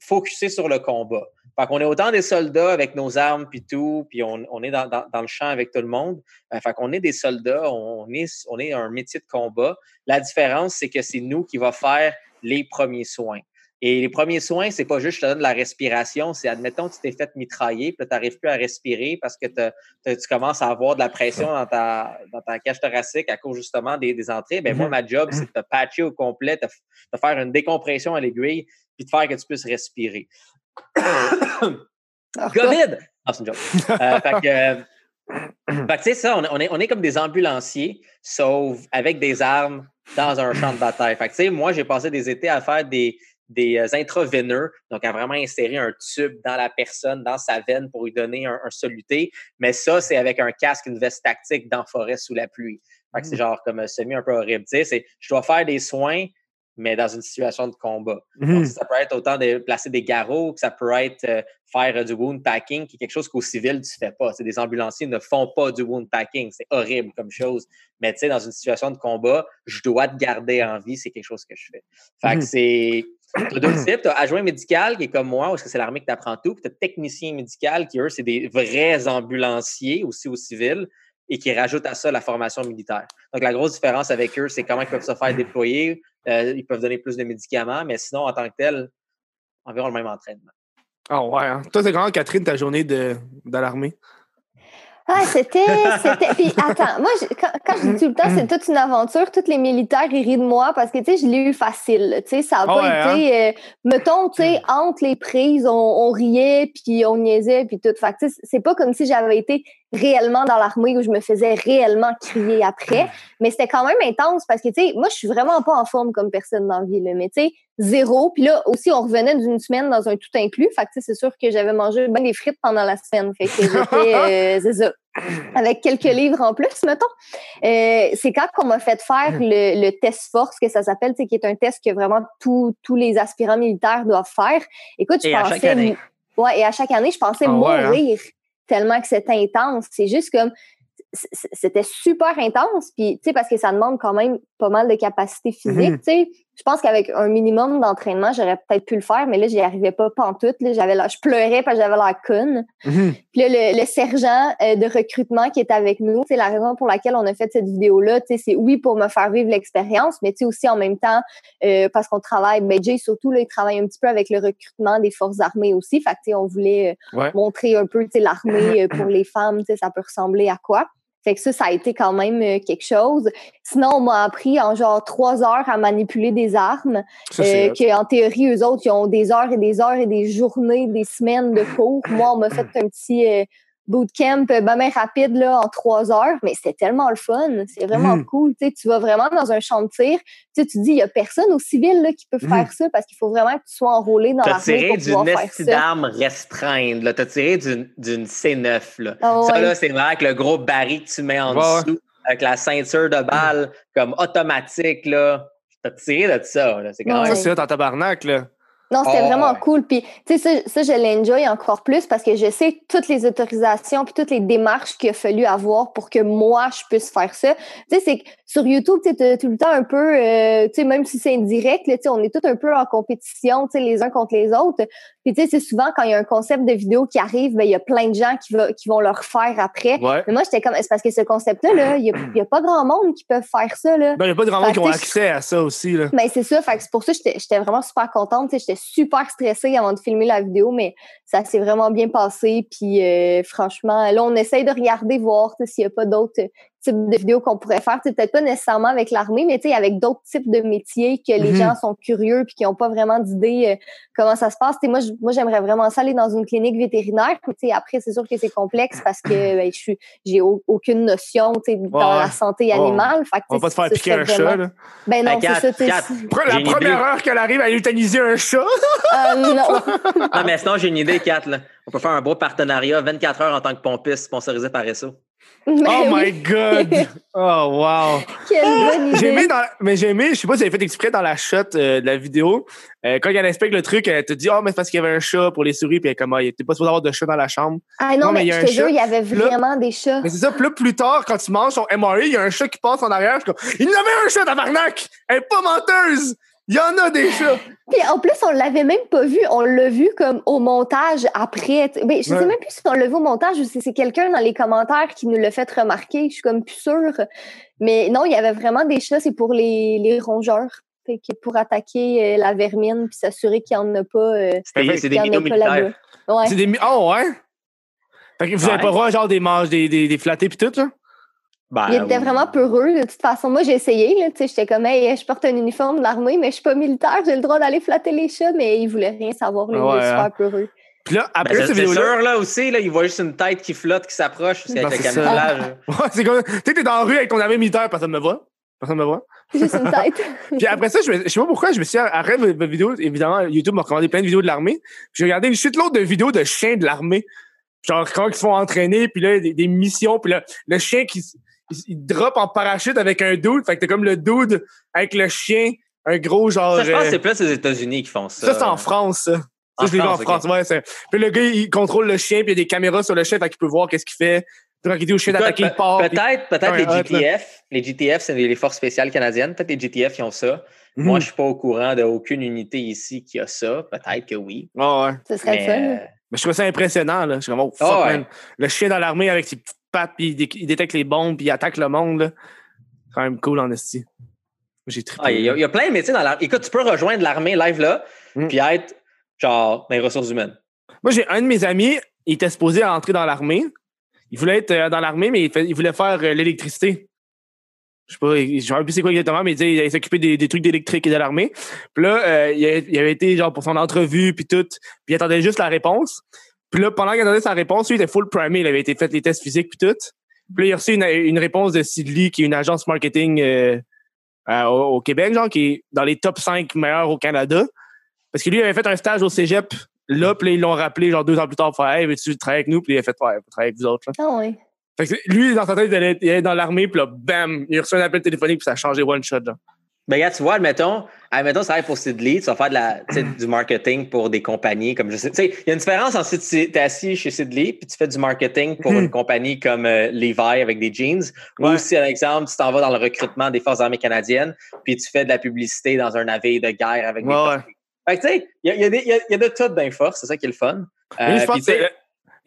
focusés sur le combat. Fait qu'on est autant des soldats avec nos armes puis tout, puis on, on est dans, dans, le champ avec tout le monde. Euh, fait qu'on est des soldats, on est, on est un métier de combat. La différence, c'est que c'est nous qui va faire les premiers soins. Et les premiers soins, c'est pas juste je te donne la respiration, c'est admettons tu t'es fait mitrailler, puis tu n'arrives plus à respirer parce que tu commences à avoir de la pression dans ta, dans ta cage thoracique à cause justement des, des entrées. Ben moi, mm-hmm. ma job, c'est de te patcher au complet, de, de faire une décompression à l'aiguille, puis de faire que tu puisses respirer. COVID! Ah, c'est une joke. Euh, fait que, fait tu sais, ça, on, est, on est comme des ambulanciers, sauf avec des armes dans un champ de bataille. Fait que, tu sais, moi, j'ai passé des étés à faire des, des euh, intraveineux, donc à vraiment insérer un tube dans la personne, dans sa veine pour lui donner un, soluté. Mais ça, c'est avec un casque, une veste tactique dans la forêt sous la pluie. Fait que c'est mmh. genre comme un semi un peu horrible. Tu sais, c'est, je dois faire des soins, mais dans une situation de combat. Donc, mmh. ça peut être autant de placer des garrots, que ça peut être euh, faire euh, du wound packing, qui est quelque chose qu'au civil, tu fais pas. C'est des ambulanciers ne font pas du wound packing. C'est horrible comme chose. Mais tu sais, dans une situation de combat, je dois te garder en vie, c'est quelque chose que je fais. Fait que mmh. c'est tu as deux types. Tu as adjoint médical, qui est comme moi, parce que c'est l'armée qui t'apprend tout. Puis tu as technicien médical, qui eux, c'est des vrais ambulanciers, aussi au civil, et qui rajoutent à ça la formation militaire. Donc, la grosse différence avec eux, c'est comment ils peuvent se faire déployer. Euh, ils peuvent donner plus de médicaments, mais sinon, en tant que tel, environ le même entraînement. Ah ouais. Hein. Toi, c'est comment, Catherine, ta journée de, de l'armée? Ah, c'était. c'était... Puis attends, moi, quand, quand, je dis tout le temps, c'est toute une aventure. Tous les militaires, ils rient de moi parce que, tu sais, je l'ai eu facile. Tu sais, ça n'a pas ah été. Hein? Euh, mettons, tu sais, entre les prises, on, on riait, puis on niaisait, puis tout. Fait tu sais, c'est pas comme si j'avais été réellement dans l'armée où je me faisais réellement crier après. Mais c'était quand même intense parce que, tu sais, moi, je suis vraiment pas en forme comme personne dans la vie, là. Mais, tu sais, zéro. Puis là, aussi, on revenait d'une semaine dans un tout inclus. Fait que, c'est sûr que j'avais mangé bien des frites pendant la semaine. Fait que j'étais, euh, c'est ça. Avec quelques livres en plus, mettons. Euh, c'est quand qu'on m'a fait faire le, le test force, que ça s'appelle, qui est un test que vraiment tous les aspirants militaires doivent faire. Écoute, je pensais. Ouais, et à chaque année, je pensais ah hein? Tellement que c'était intense. C'est juste comme c'était super intense puis tu sais parce que ça demande quand même pas mal de capacité physique mm-hmm. tu sais je pense qu'avec un minimum d'entraînement j'aurais peut-être pu le faire mais là j'y arrivais pas pantoute là. J'avais là je pleurais parce que j'avais la conne mm-hmm. puis là le, sergent euh, de recrutement qui est avec nous c'est la raison pour laquelle on a fait cette vidéo là tu sais c'est oui pour me faire vivre l'expérience mais tu sais aussi en même temps euh, parce qu'on travaille ben Jay surtout là il travaille un petit peu avec le recrutement des forces armées aussi. Fait que on voulait euh, montrer un peu l'armée pour les femmes ça peut ressembler à quoi Fait que ça, ça a été quand même euh, quelque chose. Sinon, on m'a appris en genre trois heures à manipuler des armes. Euh, qu'en théorie, eux autres, ils ont des heures et des heures et des journées, des semaines de cours. Moi, on m'a fait un petit euh, bootcamp ben, ben rapide là, en trois heures, mais c'était tellement le fun. C'est vraiment hmm. cool. Tu, tu vas vraiment dans un champ de tir. Tu, tu dis, il n'y a personne au civil là, qui peut faire hmm. ça parce qu'il faut vraiment que tu sois enrôlé dans la tiré d'une d'arme restreinte. Tu as tiré d'une C9. Là. Ah ça, là, c'est vrai avec le gros baril que tu mets en dessous, avec la ceinture de balle comme automatique. Tu as tiré de ça. C'est quand même... Ça, c'est tabarnak. Là. Non, c'était oh, vraiment cool. Puis, tu sais, ça, ça, je l'enjoy encore plus parce que je sais toutes les autorisations puis toutes les démarches qu'il a fallu avoir pour que moi, je puisse faire ça. Tu sais, c'est sur YouTube, tu sais, tout le temps un peu, euh, tu sais, même si c'est indirect, tu sais, on est tout un peu en compétition, tu sais, les uns contre les autres. Puis, tu sais, c'est souvent quand il y a un concept de vidéo qui arrive, ben, il y a plein de gens qui, va, qui vont le refaire après. Mais moi, j'étais comme, c'est parce que ce concept-là, il n'y a, a, pas grand monde qui peut faire ça, là. Ben, il n'y a pas grand monde qui ont accès à ça aussi, là. Ben, c'est ça. Fait c'est pour ça que j'étais vraiment super contente, tu sais, j'étais super stressée avant de filmer la vidéo, mais ça s'est vraiment bien passé. Puis euh, franchement, là, on essaye de regarder, voir s'il n'y a pas d'autres types de vidéos qu'on pourrait faire. Peut-être pas nécessairement avec l'armée, mais avec d'autres types de métiers que les mhm. gens sont curieux puis qui n'ont pas vraiment d'idée euh, comment ça se passe. moi, moi, j'aimerais vraiment ça aller dans une clinique vétérinaire. après, c'est sûr que c'est complexe parce que ben, je suis j'ai aucune notion dans la santé animale. on va pas se faire piquer un chat. Là. Ben non, c'est ça. La première heure qu'elle arrive à euthaniser un chat. Euh, non. non, mais sinon, j'ai une idée, Kat. On peut faire un beau partenariat 24 heures en tant que pompiste sponsorisé par SO. oh my God! Oh wow! Quelle bonne idée! J'ai aimé, dans, mais j'ai aimé, je sais pas si vous avez fait exprès dans la shot euh, de la vidéo, euh, quand elle explique le truc, elle te dit, oh, mais c'est parce qu'il y avait un chat pour les souris, puis elle est comme, ah, il était pas supposé avoir de chat dans la chambre. Ah non, mais, il y a je te jure, il y avait vraiment des chats. Mais c'est ça, là, plus tard, quand tu manges son MRE, il y a un chat qui passe en arrière, je suis comme, il y avait un chat, tabarnak! Elle est pas menteuse! Il y en a des chats! Puis en plus, on l'avait même pas vu. On l'a vu comme au montage après. Mais je sais même plus si on l'a vu au montage ou si c'est quelqu'un dans les commentaires qui nous l'a fait remarquer. Je suis comme plus sûre. Mais non, il y avait vraiment des chats. C'est pour les, les rongeurs. Fait que pour attaquer euh, la vermine puis s'assurer qu'il n'y en a pas. Euh, c'est des militaires. Ouais. C'est des Oh, ouais? Fait que vous n'avez pas droit, genre, des manches, des, des, des flattés puis tout, là? Ben, il était vraiment peureux. De toute façon, moi, j'ai essayé. J'étais comme, hey, je porte un uniforme de l'armée, mais je suis pas militaire. J'ai le droit d'aller flatter les chats, mais il voulait rien savoir. il était super hein. peureux. Puis là, après ben, cette sûr, là aussi, là, il voit juste une tête qui flotte, qui s'approche, c'est avec le camouflage. ouais, c'est comme. Tu sais, t'es dans la rue avec ton avion militaire, personne me voit. Personne me voit. Juste une tête. puis après ça, je, me, je sais pas pourquoi, je me suis arrêté de vidéo. Évidemment, YouTube m'a recommandé plein de vidéos de l'armée. J'ai regardé une chute l'autre de vidéos de chiens de l'armée. Genre, quand ils se font entraîner, puis là, des, des missions, puis là, le chien qui il, drop en parachute avec un dude. Fait que t'as comme le dude avec le chien, un gros genre. Ça, je pense que c'est plus les États-Unis qui font ça. Ça, c'est en France, ça. Ça, France, en France, ouais. Puis le gars, il contrôle le chien, puis il y a des caméras sur le chien, fait qu'il peut voir qu'est-ce qu'il fait. Quand il dit au chien d'attaquer, il part. Peut-être, peut-être les GTF. Les GTF, c'est les forces spéciales canadiennes. Peut-être les GTF, ils ont ça. Mhm. Moi, je suis pas au courant d'aucune unité ici qui a ça. Peut-être que oui. Ah ouais. Ce serait ça. Euh, mais je trouve ça impressionnant, là. Je suis vraiment, oh, fuck, ah Le chien dans l'armée avec ses petites puis il, détecte les bombes, puis il attaque le monde, C'est quand même cool en esti. J'ai ah, il, y a, plein de métiers dans l'armée. Écoute, tu peux rejoindre l'armée live là, mm. puis être, genre, dans les ressources humaines. Moi, j'ai un de mes amis, il était supposé entrer dans l'armée. Il voulait être euh, dans l'armée, mais il, voulait faire euh, l'électricité je sais pas, je sais plus c'est quoi exactement, mais il, des, des trucs d'électrique et de l'armée. Puis là, euh, il, avait, été genre pour son entrevue puis tout, puis il attendait juste la réponse. Puis là, pendant qu'il attendait sa réponse, lui, il était full primé, il avait été fait les tests physiques puis tout. Puis là, il a reçu une, une réponse de Sidley, qui est une agence marketing euh, euh, au, Québec, genre, qui est dans les top 5 meilleurs au Canada. Parce que lui, il avait fait un stage au Cégep là, puis ils l'ont rappelé genre deux ans plus tard pour faire Hey, veux-tu travailler avec nous? Puis il a fait Ouais, travailler avec vous autres. Là. Ah oui. Fait que lui, dans sa tête, il allait, dans l'armée, puis là, bam, il a reçu un appel téléphonique, puis ça a changé one shot. Là. Ben, regarde, tu vois, admettons, admettons, ça va pour Sidley, tu vas faire de la, du marketing pour des compagnies comme je sais. Tu sais, il y a une différence en si tu es assis chez Sidley puis tu fais du marketing pour une compagnie comme euh, Levi avec des jeans, ou si, par exemple, tu t'en vas dans le recrutement des Forces armées canadiennes puis tu fais de la publicité dans un navire de guerre avec des. Ouais. Fait que, tu sais, il y a, y, y a, de tout dans c'est ça qui est le fun. Euh, je pense que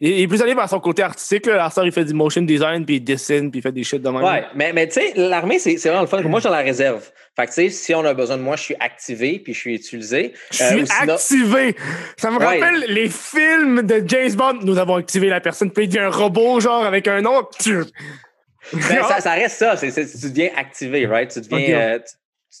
il est plus allé vers son côté artistique. Là. il fait du motion design, puis il dessine, puis il fait des shit de même. Ouais, mais, mais tu sais, l'armée, c'est vraiment le fun. Moi, j'ai la réserve. Fait que, tu sais, si on a besoin de moi, je suis activé, puis je suis utilisé. Je suis euh, activé! Ça me rappelle les films de James Bond. Nous avons activé la personne, puis il devient un robot, genre, avec un nom. Ben, ça, ça, reste ça. Tu deviens activé, right? Tu deviens, euh,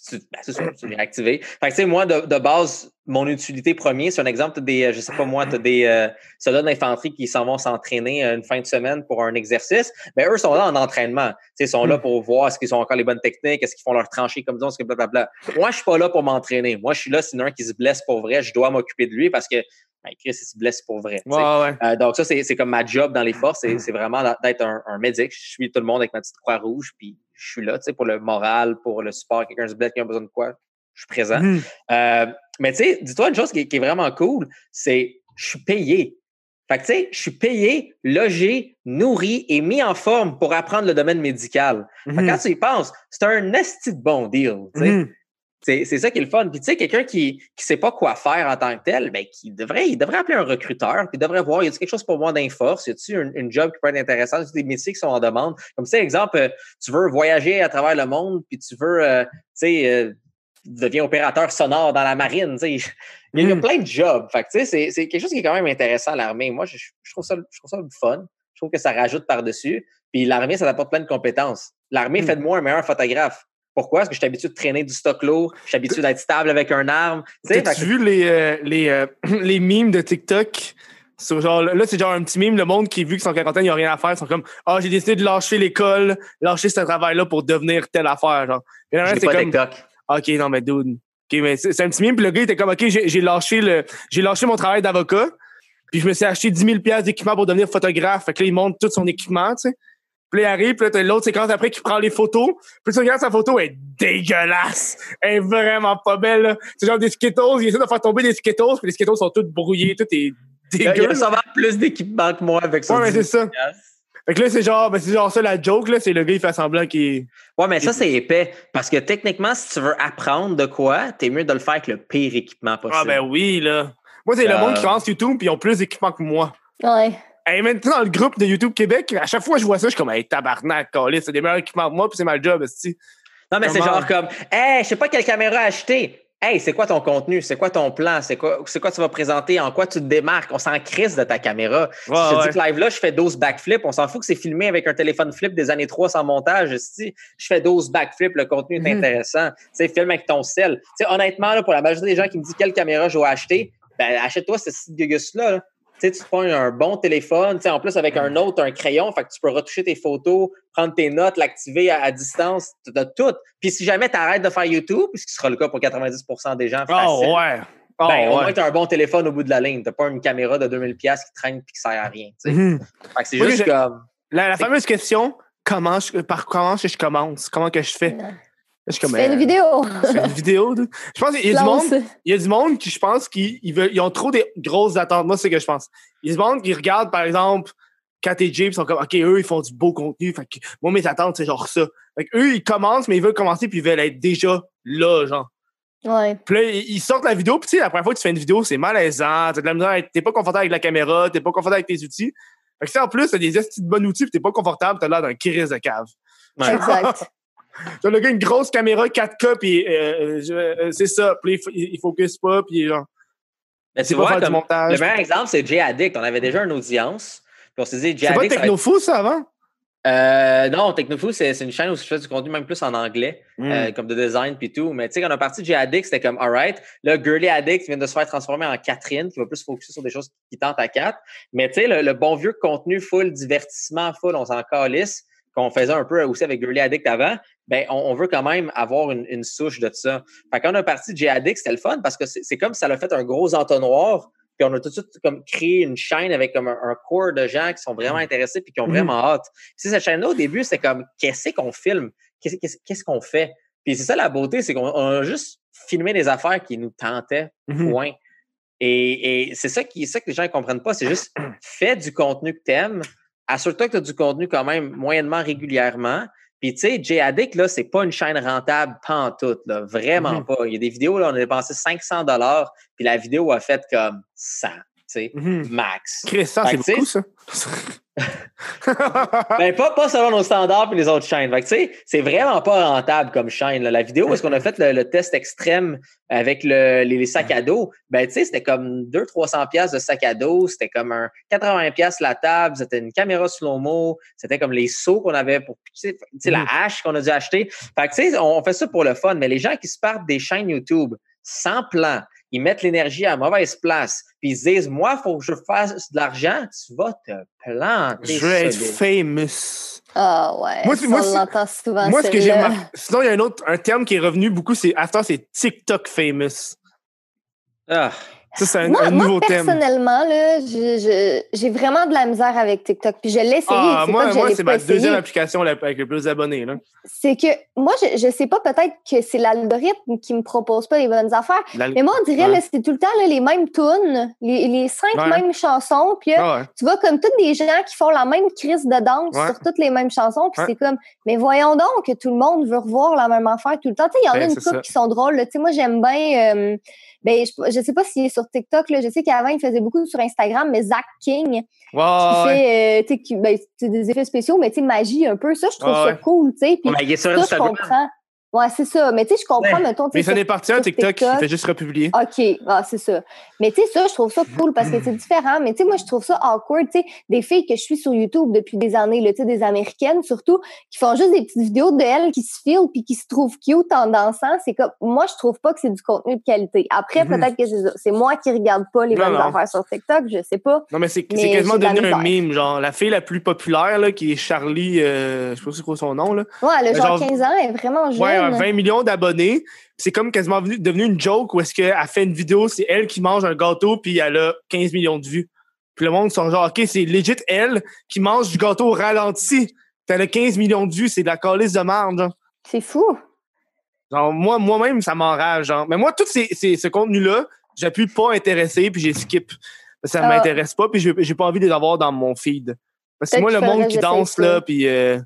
tu, ben, ça, tu deviens activé. Fait que, tu sais, moi, de, de, base, mon utilité première, c'est un exemple, des, euh, je sais pas moi, tu as des euh, soldats d'infanterie qui s'en vont s'entraîner une fin de semaine pour un exercice. Mais ben, eux sont là en entraînement. Ils sont là hmm. pour voir est-ce qu'ils ont encore les bonnes techniques, est-ce qu'ils font leur tranchée comme ça, ce que blablabla. Moi, je suis pas là pour m'entraîner. Moi, je suis là, sinon un qui se blesse pour vrai, je dois m'occuper de lui parce que ben, Chris, il se blesse pour vrai. Euh, donc, ça, c'est comme ma job dans les forces, c'est vraiment d'être un, un, médic. Je suis tout le monde avec ma petite croix rouge, puis je suis là, pour le moral, pour le support. Quelqu'un se blesse, qui a besoin de quoi, je suis présent. Euh, mais tu sais, dis-toi une chose qui, est vraiment cool, c'est je suis payé. Fait que tu sais, je suis payé, logé, nourri et mis en forme pour apprendre le domaine médical. Fait quand tu y penses, c'est un esti de bon deal. Mmh. C'est ça qui est le fun. Puis tu sais, quelqu'un qui ne sait pas quoi faire en tant que tel, ben, qui devrait, il devrait appeler un recruteur, puis il devrait voir, y a quelque chose pour moi d'inforce? Y a-t-il une, job qui peut être intéressante? Y a des métiers qui sont en demande? Comme ça, exemple, euh, tu veux voyager à travers le monde, puis tu veux, euh, tu sais, euh, deviens opérateur sonore dans la marine. Il y a, hmm. plein de jobs. Fait que, c'est, c'est quelque chose qui est quand même intéressant à l'armée. Moi, je, trouve ça, je trouve ça fun. Je trouve que ça rajoute par-dessus. Puis l'armée, ça apporte plein de compétences. L'armée hmm. fait de moi un meilleur photographe. Pourquoi? Parce que je suis habitué de traîner du stock lourd, je suis habitué d'être stable avec un arme. Tu as vu les, euh, les, euh, les memes de TikTok? genre, là, c'est genre un petit meme, le monde qui, vu qu'ils sont quarantaine, ils n'ont rien à faire, ils sont comme Ah, j'ai décidé de lâcher l'école, lâcher ce travail-là pour devenir telle affaire. Genre. c'est pas comme, TikTok. OK, non, mais dude. OK, mais c'est un petit meme, puis le gars était comme OK, j'ai lâché, le, lâché mon travail d'avocat, puis je me suis acheté 10 000 d'équipement pour devenir photographe. Fait que là, il monte tout son équipement, tu sais. Puis il arrive, puis là, l'autre séquence après qui prend les photos. Puis tu regardes sa photo, elle est dégueulasse. Elle est vraiment pas belle. C'est genre des Skittles. Il essaie de faire tomber des Skittles, puis les Skittles sont toutes brouillées, tout est dégueu. Il y a plus d'équipement que moi avec ça. Ouais, mais c'est ça. Fait que là, c'est genre, ben, c'est genre ça la joke, là, c'est le gars, il fait semblant qu'il. Ouais, mais ça, c'est épais. Parce que techniquement, si tu veux apprendre de quoi, t'es mieux de le faire avec le pire équipement possible. Ah, ben oui, là. Moi, c'est le monde qui commence YouTube, puis ils ont plus d'équipement que moi. Ouais. Hey, maintenant, dans le groupe de YouTube Québec, à chaque fois que je vois ça, je suis comme, hey, tabarnak, c'est des meilleurs équipements que moi, puis c'est ma job, Non, mais c'est genre comme, hey, je sais pas quelle caméra acheter. Hey, c'est quoi ton contenu? C'est quoi ton plan? C'est quoi, c'est quoi tu vas présenter? En quoi tu te démarques? On s'en crise de ta caméra. si je te dis que live là, je fais 12 backflips. On s'en fout que c'est filmé avec un téléphone flip des années 3 sans montage. Si je fais 12 backflips, le contenu est mhm. intéressant. Tu sais, filme avec ton sel. Tu sais, honnêtement, là, pour la majorité des gens qui me disent quelle caméra je dois acheter, ben, achète-toi ce site Gugus-là. là tu prends un bon téléphone, en plus avec un autre, un crayon, fait que tu peux retoucher tes photos, prendre tes notes, l'activer à, distance, tu as tout. Puis si jamais tu arrêtes de faire YouTube, ce qui sera le cas pour 90% des gens, oh, ouais. Oh, ben, au moins, tu as un bon téléphone au bout de la ligne. Tu n'as pas une caméra de 2000$ qui traîne et qui sert à rien. Mhm. Fait que c'est juste comme. La, fameuse question, comment par comment je commence? Comment que je fais? Je comme, une vidéo. C'est une vidéo. Je pense qu'il y a du monde. Il y a du monde qui, je pense, qui ils, ont trop des grosses attentes. Moi, c'est ce que je pense. Il y a du monde qui regarde, par exemple, KTJ, ils sont comme, OK, eux, ils font du beau contenu. Fait que moi, mes attentes, c'est genre ça. Fait que eux, ils commencent, mais ils veulent commencer, puis ils veulent être déjà là, genre. Ouais. Puis là, ils sortent la vidéo, puis tu sais, la première fois que tu fais une vidéo, c'est malaisant. T'as de la misère, t'es pas confortable avec la caméra, t'es pas confortable avec tes outils. Fait que en plus, t'as des de bons outils, puis t'es pas confortable, t'as l'air d'un kiris de cave. Exact. Tu le gars, une grosse caméra 4K, puis euh, euh, euh, c'est ça. Puis il, il focus pas, puis genre. Mais comme, montage, le meilleur exemple, c'est Jay Addict. On avait déjà une audience. Puis on s'est dit, Jay Addict. C'est pas Technofou, ça, avant? Euh, non, Technofou, c'est une chaîne où je fais du contenu même plus en anglais, hmm. comme de design puis tout. Mais tu sais, quand on a parti de Jay Addict, c'était comme, alright. Là, Girly Addict vient de se faire transformer en Catherine, qui va plus focuser sur des choses qui tentent à quatre. Mais tu sais, le, le, bon vieux contenu full, divertissement full, on s'en calisse qu'on faisait un peu aussi avec Girly Addict avant, ben on, veut quand même avoir une, souche de ça. Fait quand on a parti de J-Addict, c'était le fun parce que c'est comme si ça a fait un gros entonnoir, puis on a tout de suite comme créé une chaîne avec comme un, corps de gens qui sont vraiment mm. intéressés puis qui ont mm-hmm. vraiment hâte. Cette chaîne-là, au début, c'est comme qu'est-ce qu'on filme? Qu'est-ce qu'on fait? Puis c'est ça la beauté, c'est qu'on a juste filmé des affaires qui nous tentaient, mm-hmm. point. Et, c'est ça, qui, ça que les gens ne comprennent pas, c'est juste fais du contenu que tu aimes, assure-toi que tu as du contenu quand même moyennement régulièrement. Puis, tu sais, J-Addict, là, c'est pas une chaîne rentable pas en tout, là. Vraiment mm-hmm. pas. Il y a des vidéos, là, on a dépensé 500 puis la vidéo a fait comme 100. Sais, mm-hmm. max. Chris, ça, c'est beaucoup, ça. ben, pas, pas selon nos standards et les autres chaînes. Fait que, c'est vraiment pas rentable comme chaîne. La vidéo où est-ce qu'on a fait le, test extrême avec le, les, sacs à dos, ben, tu sais, c'était comme 200-300 pièces de sac à dos, c'était comme un 80 pièces la table, c'était une caméra slow-mo, c'était comme les seaux qu'on avait pour, tu sais, la mm. hache qu'on a dû acheter. Fait que, tu sais, on fait ça pour le fun, mais les gens qui se partent des chaînes YouTube sans plan, ils mettent l'énergie à mauvaise place, puis ils disent Moi, il faut que je fasse de l'argent, tu vas te planter. Je veux être famous. Ah ouais. Moi, moi, on l'entend souvent. Moi, ce que j'ai remarqué. Sinon, il y a un autre un terme qui est revenu beaucoup, c'est à c'est TikTok famous. Ah. Ça, c'est un, nouveau thème. Personnellement, j'ai vraiment de la misère avec TikTok. Puis je l'ai essayé. Ah, moi, moi c'est ma deuxième application avec le plus d'abonnés. C'est que moi, je, ne sais pas, peut-être que c'est l'algorithme qui me propose pas les bonnes affaires. Mais moi, on dirait, c'est tout le temps les mêmes tunes, les, cinq mêmes chansons. Puis ah, tu vois comme tous des gens qui font la même crise de danse sur toutes les mêmes chansons. Puis c'est comme, mais voyons donc que tout le monde veut revoir la même affaire tout le temps. Il y en a ben, une couple qui sont drôles. Moi, j'aime bien. Euh, ben, je, ne sais pas s'il est sur TikTok. Là. Je sais qu'avant, il faisait beaucoup sur Instagram, mais Zach King, wow, qui fait euh, ben, des effets spéciaux, mais magie un peu. Ça, je trouve ça cool. Puis, il est sur Instagram. Ouais, c'est ça. Mais tu sais, je comprends, mettons. Mais ça n'est parti un TikTok, qui fait juste republier. OK, ah, c'est ça. Mais tu sais, ça, je trouve ça cool parce que c'est différent. Mais tu sais, moi, je trouve ça awkward. Tu sais, des filles que je suis sur YouTube depuis des années, tu sais, des Américaines surtout, qui font juste des petites vidéos d'elles qui se filent puis qui se trouvent cute en dansant. C'est comme, moi, je trouve pas que c'est du contenu de qualité. Après, mhm. peut-être que c'est moi qui regarde pas les mêmes affaires sur TikTok, je sais pas. Non, mais c'est quasiment devenu un meme. Genre, la fille la plus populaire, là, qui est Charlie, euh, je sais pas c'est quoi son nom, là. Ouais, elle a genre, 15 ans, elle est vraiment jeune. Ouais, 20 millions d'abonnés c'est comme quasiment devenu une joke où est-ce qu'elle fait une vidéo, c'est elle qui mange un gâteau, puis elle a 15 millions de vues. Puis le monde sont genre, OK, c'est legit elle qui mange du gâteau au ralenti. Puis elle a 15 millions de vues, c'est de la calice de merde. C'est fou. Genre, moi, moi-même, ça m'enrage. Genre. Mais moi, tout ces, ce contenu-là, j'ai pu pas intéresser, puis j'ai skip. Ça ne ah. m'intéresse pas, puis j'ai pas envie de les avoir dans mon feed. Parce que moi, le monde qui danse, là, puis... Euh,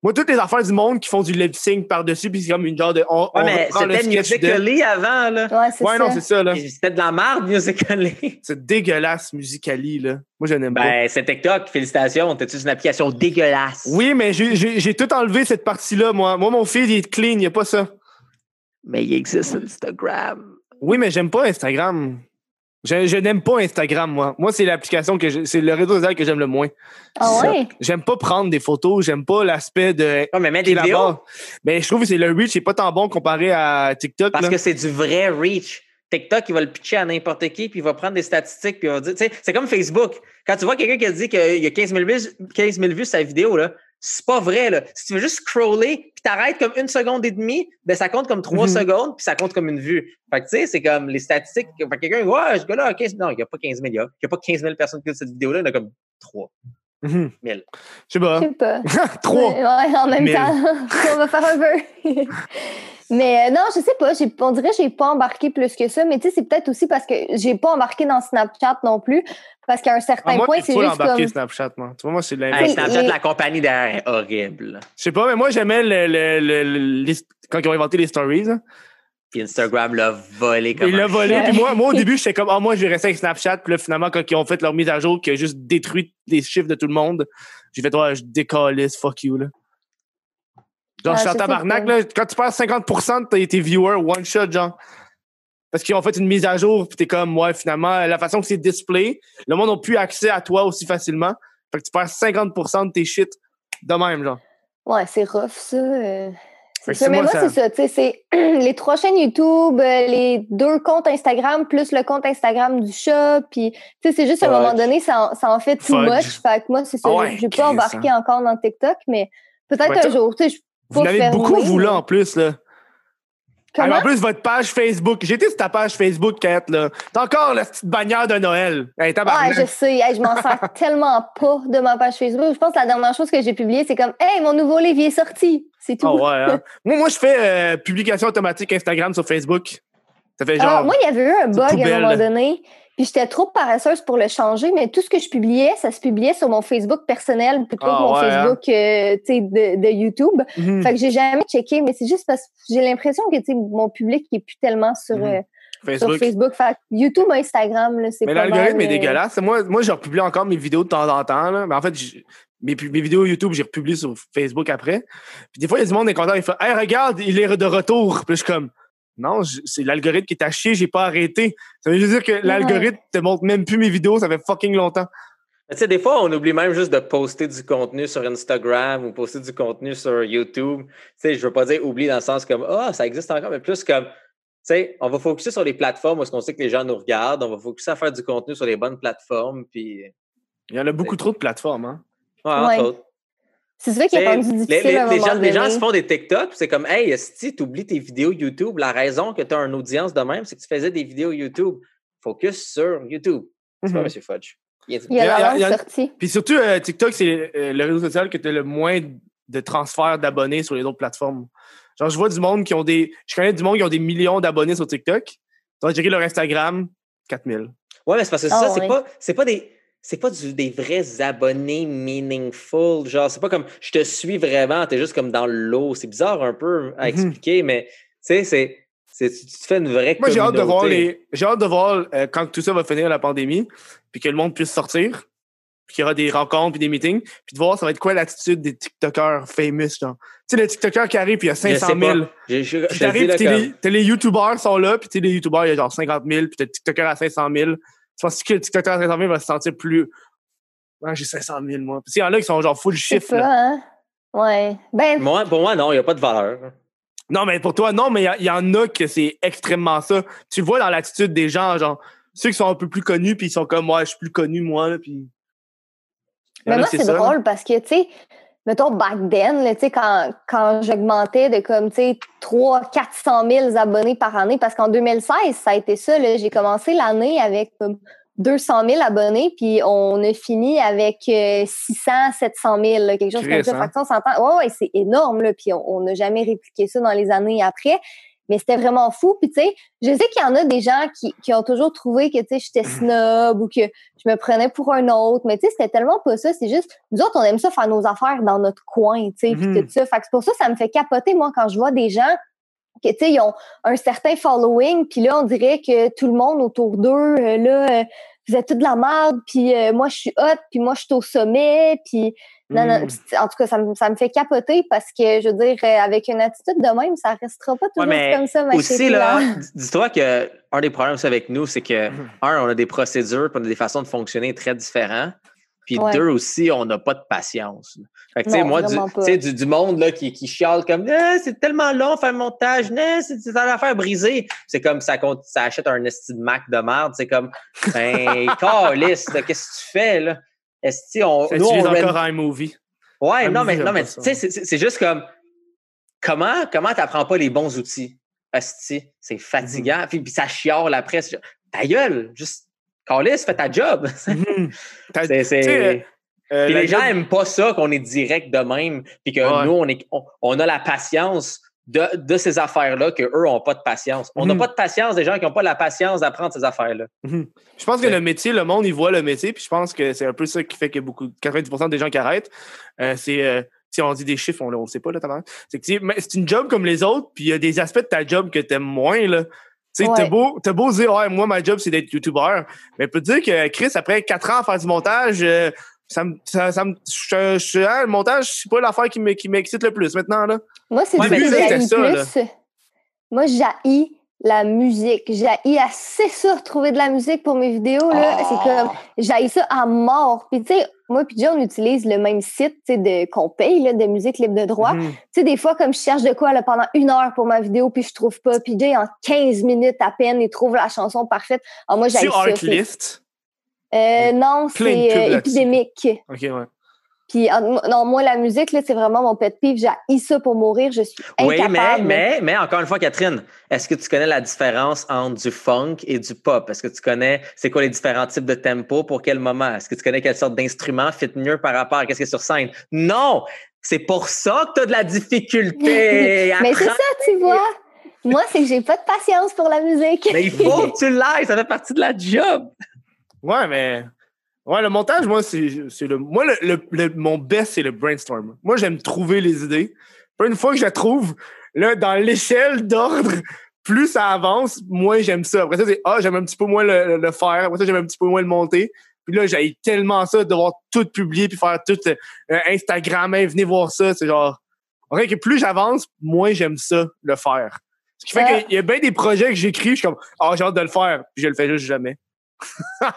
moi, toutes les affaires du monde qui font du lip sync par-dessus, puis c'est comme une genre de. On, ouais, mais c'était Musically avant, là. Ouais, c'est ouais, non, c'est ça, là. C'était de la merde, Musically. C'est dégueulasse, Musically, là. Moi, je n'aime ben, pas. Ben, c'est TikTok, félicitations. T'as-tu une application dégueulasse? Oui, mais j'ai tout enlevé cette partie-là, moi. Moi, mon feed, il est clean, il n'y a pas ça. Mais il existe Instagram. Oui, mais j'aime pas Instagram. Je, n'aime pas Instagram, moi. Moi, c'est l'application que c'est le réseau social que j'aime le moins. Ah ouais? J'aime pas prendre des photos, j'aime pas l'aspect de. Non, mais mettre des vidéos. Mais je trouve que c'est le reach n'est pas tant bon comparé à TikTok. Parce que c'est du vrai reach. TikTok, il va le pitcher à n'importe qui, puis il va prendre des statistiques, puis il va dire. C'est comme Facebook. Quand tu vois quelqu'un qui a dit qu'il y a 15 000 vues, 15 000 vues sa vidéo, là, c'est pas vrai, là. Si tu veux juste scroller, puis t'arrêtes comme une seconde et demie, ben ça compte comme trois mhm. secondes, puis ça compte comme une vue. Fait que, tu sais, c'est comme les statistiques. Fait quelqu'un, ouais, ce gars-là, 15 Non, il n'y a pas 15 000. Il n'y a, pas 15 000 personnes qui regardent cette vidéo-là, il y en a comme 3 000. Mhm. Je sais pas. Je sais pas. 3 Ouais, en même temps. On va faire un peu. Mais euh, non, je sais pas. On dirait que j'ai pas embarqué plus que ça. Mais tu sais, c'est peut-être aussi parce que j'ai pas embarqué dans Snapchat non plus. Parce qu'à un certain ah, point, c'est juste embarqué comme... Snapchat, moi. Tu vois, moi, c'est Snapchat, la compagnie derrière est horrible. Je sais pas, mais moi, j'aimais le, le, quand ils ont inventé les stories. Puis Instagram l'a volé comme Il l'a volé. Puis moi, moi, au début, j'étais comme, ah, moi, je vais rester avec Snapchat. Puis là, finalement, quand ils ont fait leur mise à jour, qui a juste détruit les chiffres de tout le monde, j'ai fait, ouais, je décalisse, fuck you, là. Genre, je suis en tabarnak, là. Quand tu perds 50% de tes viewers, one shot, genre. Parce qu'ils ont fait une mise à jour, puis t'es comme, ouais, finalement, la façon que c'est display, le monde n'a plus accès à toi aussi facilement. Fait que tu perds 50% de tes shit de même, genre. Ouais, c'est rough, ça. Euh. Mais moi, c'est ça. Tu sais, c'est les trois chaînes YouTube, euh, les deux comptes Instagram, plus le compte Instagram du chat. Puis, tu sais, c'est juste à un moment donné, ça, ça en fait too much. Fait que moi, c'est ça. je n'ai pas embarqué encore dans TikTok, mais peut-être un jour. Vous en avez beaucoup, vous, là, en plus, là. En plus, votre page Facebook. Été sur ta page Facebook, Kat, là. T'as encore la petite bannière de Noël. ouais, je sais. je m'en sers tellement pas de ma page Facebook. Je pense que la dernière chose que j'ai publiée, c'est comme Hey, mon nouveau livre est sorti. C'est tout. Oh, ouais, hein? moi, moi, je fais euh, publication automatique Instagram sur Facebook. Ça fait genre. moi, il y avait eu un bug à un moment donné. Puis j'étais trop paresseuse pour le changer, mais tout ce que je publiais, ça se publiait sur mon Facebook personnel plutôt que ah, mon hein. Facebook euh, de, de, YouTube. Mhm. Fait que j'ai jamais checké, mais c'est juste parce que j'ai l'impression que mon public n'est plus tellement sur, mhm. euh, Facebook. sur Facebook. Fait YouTube, Instagram, c'est Mais l'algorithme est euh, dégueulasse. Moi, moi, je republie encore mes vidéos de temps en temps. Là. Mais en fait, mes, mes, vidéos YouTube, j'ai republié sur Facebook après. Puis des fois, il y a du monde qui est content. Il fait Hey, regarde, il est de retour. Puis je suis comme Non, c'est l'algorithme qui est à chier, j'ai pas arrêté. Ça veut dire que l'algorithme te montre même plus mes vidéos, ça fait fucking longtemps. Tu sais, des fois, on oublie même juste de poster du contenu sur Instagram ou poster du contenu sur YouTube. Tu sais, je veux pas dire oublier dans le sens comme Ah, oh, ça existe encore, mais plus comme sais, on va focuser sur les plateformes où est-ce qu'on sait que les gens nous regardent. On va focuser à faire du contenu sur les bonnes plateformes. Puis... Il y en a beaucoup trop de plateformes, hein? Ouais, C'est ça qui est rendu difficile. Les, les, gens, les, gens, se font des TikTok, c'est comme Hey, si tu oublies tes vidéos YouTube, la raison que tu as une audience de même, c'est que tu faisais des vidéos YouTube. Focus sur YouTube. C'est pas mm-hmm. M. Fudge. Il y a, la sortie. Puis surtout, euh, TikTok, c'est euh, le réseau social que tu as le moins de transfert d'abonnés sur les autres plateformes. Genre, je vois du monde qui ont des. Je connais du monde qui ont des millions d'abonnés sur TikTok. Donc, j'ai leur Instagram, 4000. Ouais, mais c'est parce que ça, ah c'est pas, c'est pas des. C'est pas des vrais abonnés meaningful. Genre, c'est pas comme je te suis vraiment, t'es juste comme dans l'eau. C'est bizarre un peu à mhm. expliquer, mais tu sais, c'est. Tu te fais une vraie Moi, j'ai hâte de voir, les, j'ai hâte de voir euh, quand tout ça va finir, la pandémie, puis que le monde puisse sortir puis qu'il y aura des rencontres puis des meetings, puis de voir ça va être quoi l'attitude des TikTokers famous, genre. Tu sais, le TikToker qui arrive, puis il y a 500 000. Je, je, puis t'arrives, t'es les, YouTubers sont là, puis les YouTubers, il y a genre 50 000, puis t'as le TikToker à 500 000. Tu penses que le TikToker à 500 000 va se sentir plus... Ouais, j'ai 500 000, moi. Puis il y en a qui sont genre full chiffre. là. Hein? Ouais. Ben... Moi, pour moi, non, il n'y a pas de valeur. Non, mais pour toi, non, mais il y, en a que c'est extrêmement ça. Tu vois dans l'attitude des gens, genre, ceux qui sont un peu plus connus, puis ils sont comme, moi, je suis plus connu, moi, puis... Mais moi, c'est drôle parce que, tu sais, mettons, back then, quand, quand j'augmentais de comme, tu sais, 300, 400 000 abonnés par année, parce qu'en 2016, ça a été ça, j'ai commencé l'année avec comme 200 000 abonnés, puis on a fini avec 600, 700 000, quelque chose comme ça. Hein? Fait s'entend. Ouais, ouais, c'est énorme, là, puis on n'a jamais répliqué ça dans les années après. Mais c'était vraiment fou. Puis, tu sais, je sais qu'il y en a des gens qui, qui ont toujours trouvé que, tu sais, j'étais snob ou que je me prenais pour un autre. Mais, tu sais, c'était tellement pas ça. C'est juste, nous autres, on aime ça faire nos affaires dans notre coin, tu sais, puis tout mm-hmm. ça. Fait que c'est pour ça ça me fait capoter, moi, quand je vois des gens que, tu sais, ils ont un certain following, puis là, on dirait que tout le monde autour d'eux, euh, là, euh, vous êtes toute de la merde, puis euh, moi, je suis hot, puis moi, je suis au sommet, puis non, non, hmm. en tout cas, ça me, ça me, fait capoter parce que, je veux dire, euh, avec une attitude de même, ça restera pas toujours comme ça, ma Aussi, là, dis-toi qu'un des problèmes avec nous, c'est que, hmm. un, on a des procédures, puis on a des façons de fonctionner très différentes. Puis deux aussi, on n'a pas de patience. Fait que, tu sais, moi, du, du, du, monde là, qui, qui chiale comme ah, c'est tellement long faire un montage, c'est une affaire brisée. C'est comme ça, ça achète un esti de Mac de merde. C'est comme ben, liste, qu'est-ce que tu fais là? Est-ce on. Nous, on encore un movie. Ouais, non, mais, non, mais tu sais, c'est juste comme. Comment comment t'apprends pas les bons outils? Esti, c'est fatigant? puis, ça chiale la presse. Ta gueule, juste. Carlis, fais ta job. C'est. Euh, les gens n'aiment pas ça qu'on est direct de même, puis que nous, on, est, on, a la patience de, de ces affaires-là qu'eux n'ont pas de patience. On n'a mhm. pas de patience des gens qui n'ont pas la patience d'apprendre ces affaires-là. Mhm. Je pense que le métier, le monde, il voit le métier, puis je pense que c'est un peu ça qui fait que beaucoup, 90% des gens qui arrêtent, euh, c'est. Euh, si on dit des chiffres, on ne sait pas, là, C'est que c'est une job comme les autres, puis il y a des aspects de ta job que tu aimes moins, là. Tu sais, t'as beau, beau dire, ouais, moi, ma job, c'est d'être YouTuber. Mais peut dire que Chris, après 4 ans à faire du montage, euh, ça me, ça, ça me, je, je, hein, le montage, c'est pas l'affaire qui m'excite le plus maintenant, là. Moi, c'est ouais, du ça, plus. Moi, j'haïs la musique. J'ai assez ça, trouver de la musique pour mes vidéos, là. C'est comme, j'haïs ça à mort. Puis, tu sais, moi puis Dieu, on utilise le même site, de, qu'on paye, là, de musique libre de droit. Mhm. Tu sais, des fois, comme je cherche de quoi, là, pendant une heure pour ma vidéo, puis je trouve pas. Puis Jay, en 15 minutes à peine, il trouve la chanson parfaite. Alors, moi, j'haïs ça. Artlist? Euh, non, c'est euh, épidémique. OK, ouais. Puis, non, moi, la musique, là, c'est vraiment mon pet pive. J'ai ça pour mourir. Je suis incapable. Oui, mais, mais, mais encore une fois, Catherine, est-ce que tu connais la différence entre du funk et du pop? Est-ce que tu connais c'est quoi les différents types de tempo pour quel moment? Est-ce que tu connais quelle sorte d'instrument fit mieux par rapport à qu'est-ce qui est sur scène? Non! C'est pour ça que tu as de la difficulté. mais c'est ça, tu vois. Moi, c'est que j'ai pas de patience pour la musique. mais il faut que tu l'ailles, ça fait partie de la job. Ouais, mais. Ouais, le montage, moi, c'est le. Moi, le, mon best, c'est le brainstorm. Moi, j'aime trouver les idées. une fois que je la trouve, là, dans l'échelle d'ordre plus ça avance, moins j'aime ça. Après ça, c'est ah, j'aime un petit peu moins le, le faire. Après ça, j'aime un petit peu moins le monter. Puis là, j'ai tellement ça de devoir tout publier puis faire tout euh, Instagram, venez voir ça. C'est genre. En fait que plus j'avance, moins j'aime ça, le faire. Ce qui fait qu'il y a bien des projets que j'écris, je suis comme Ah, j'ai hâte de le faire, puis je le fais juste jamais.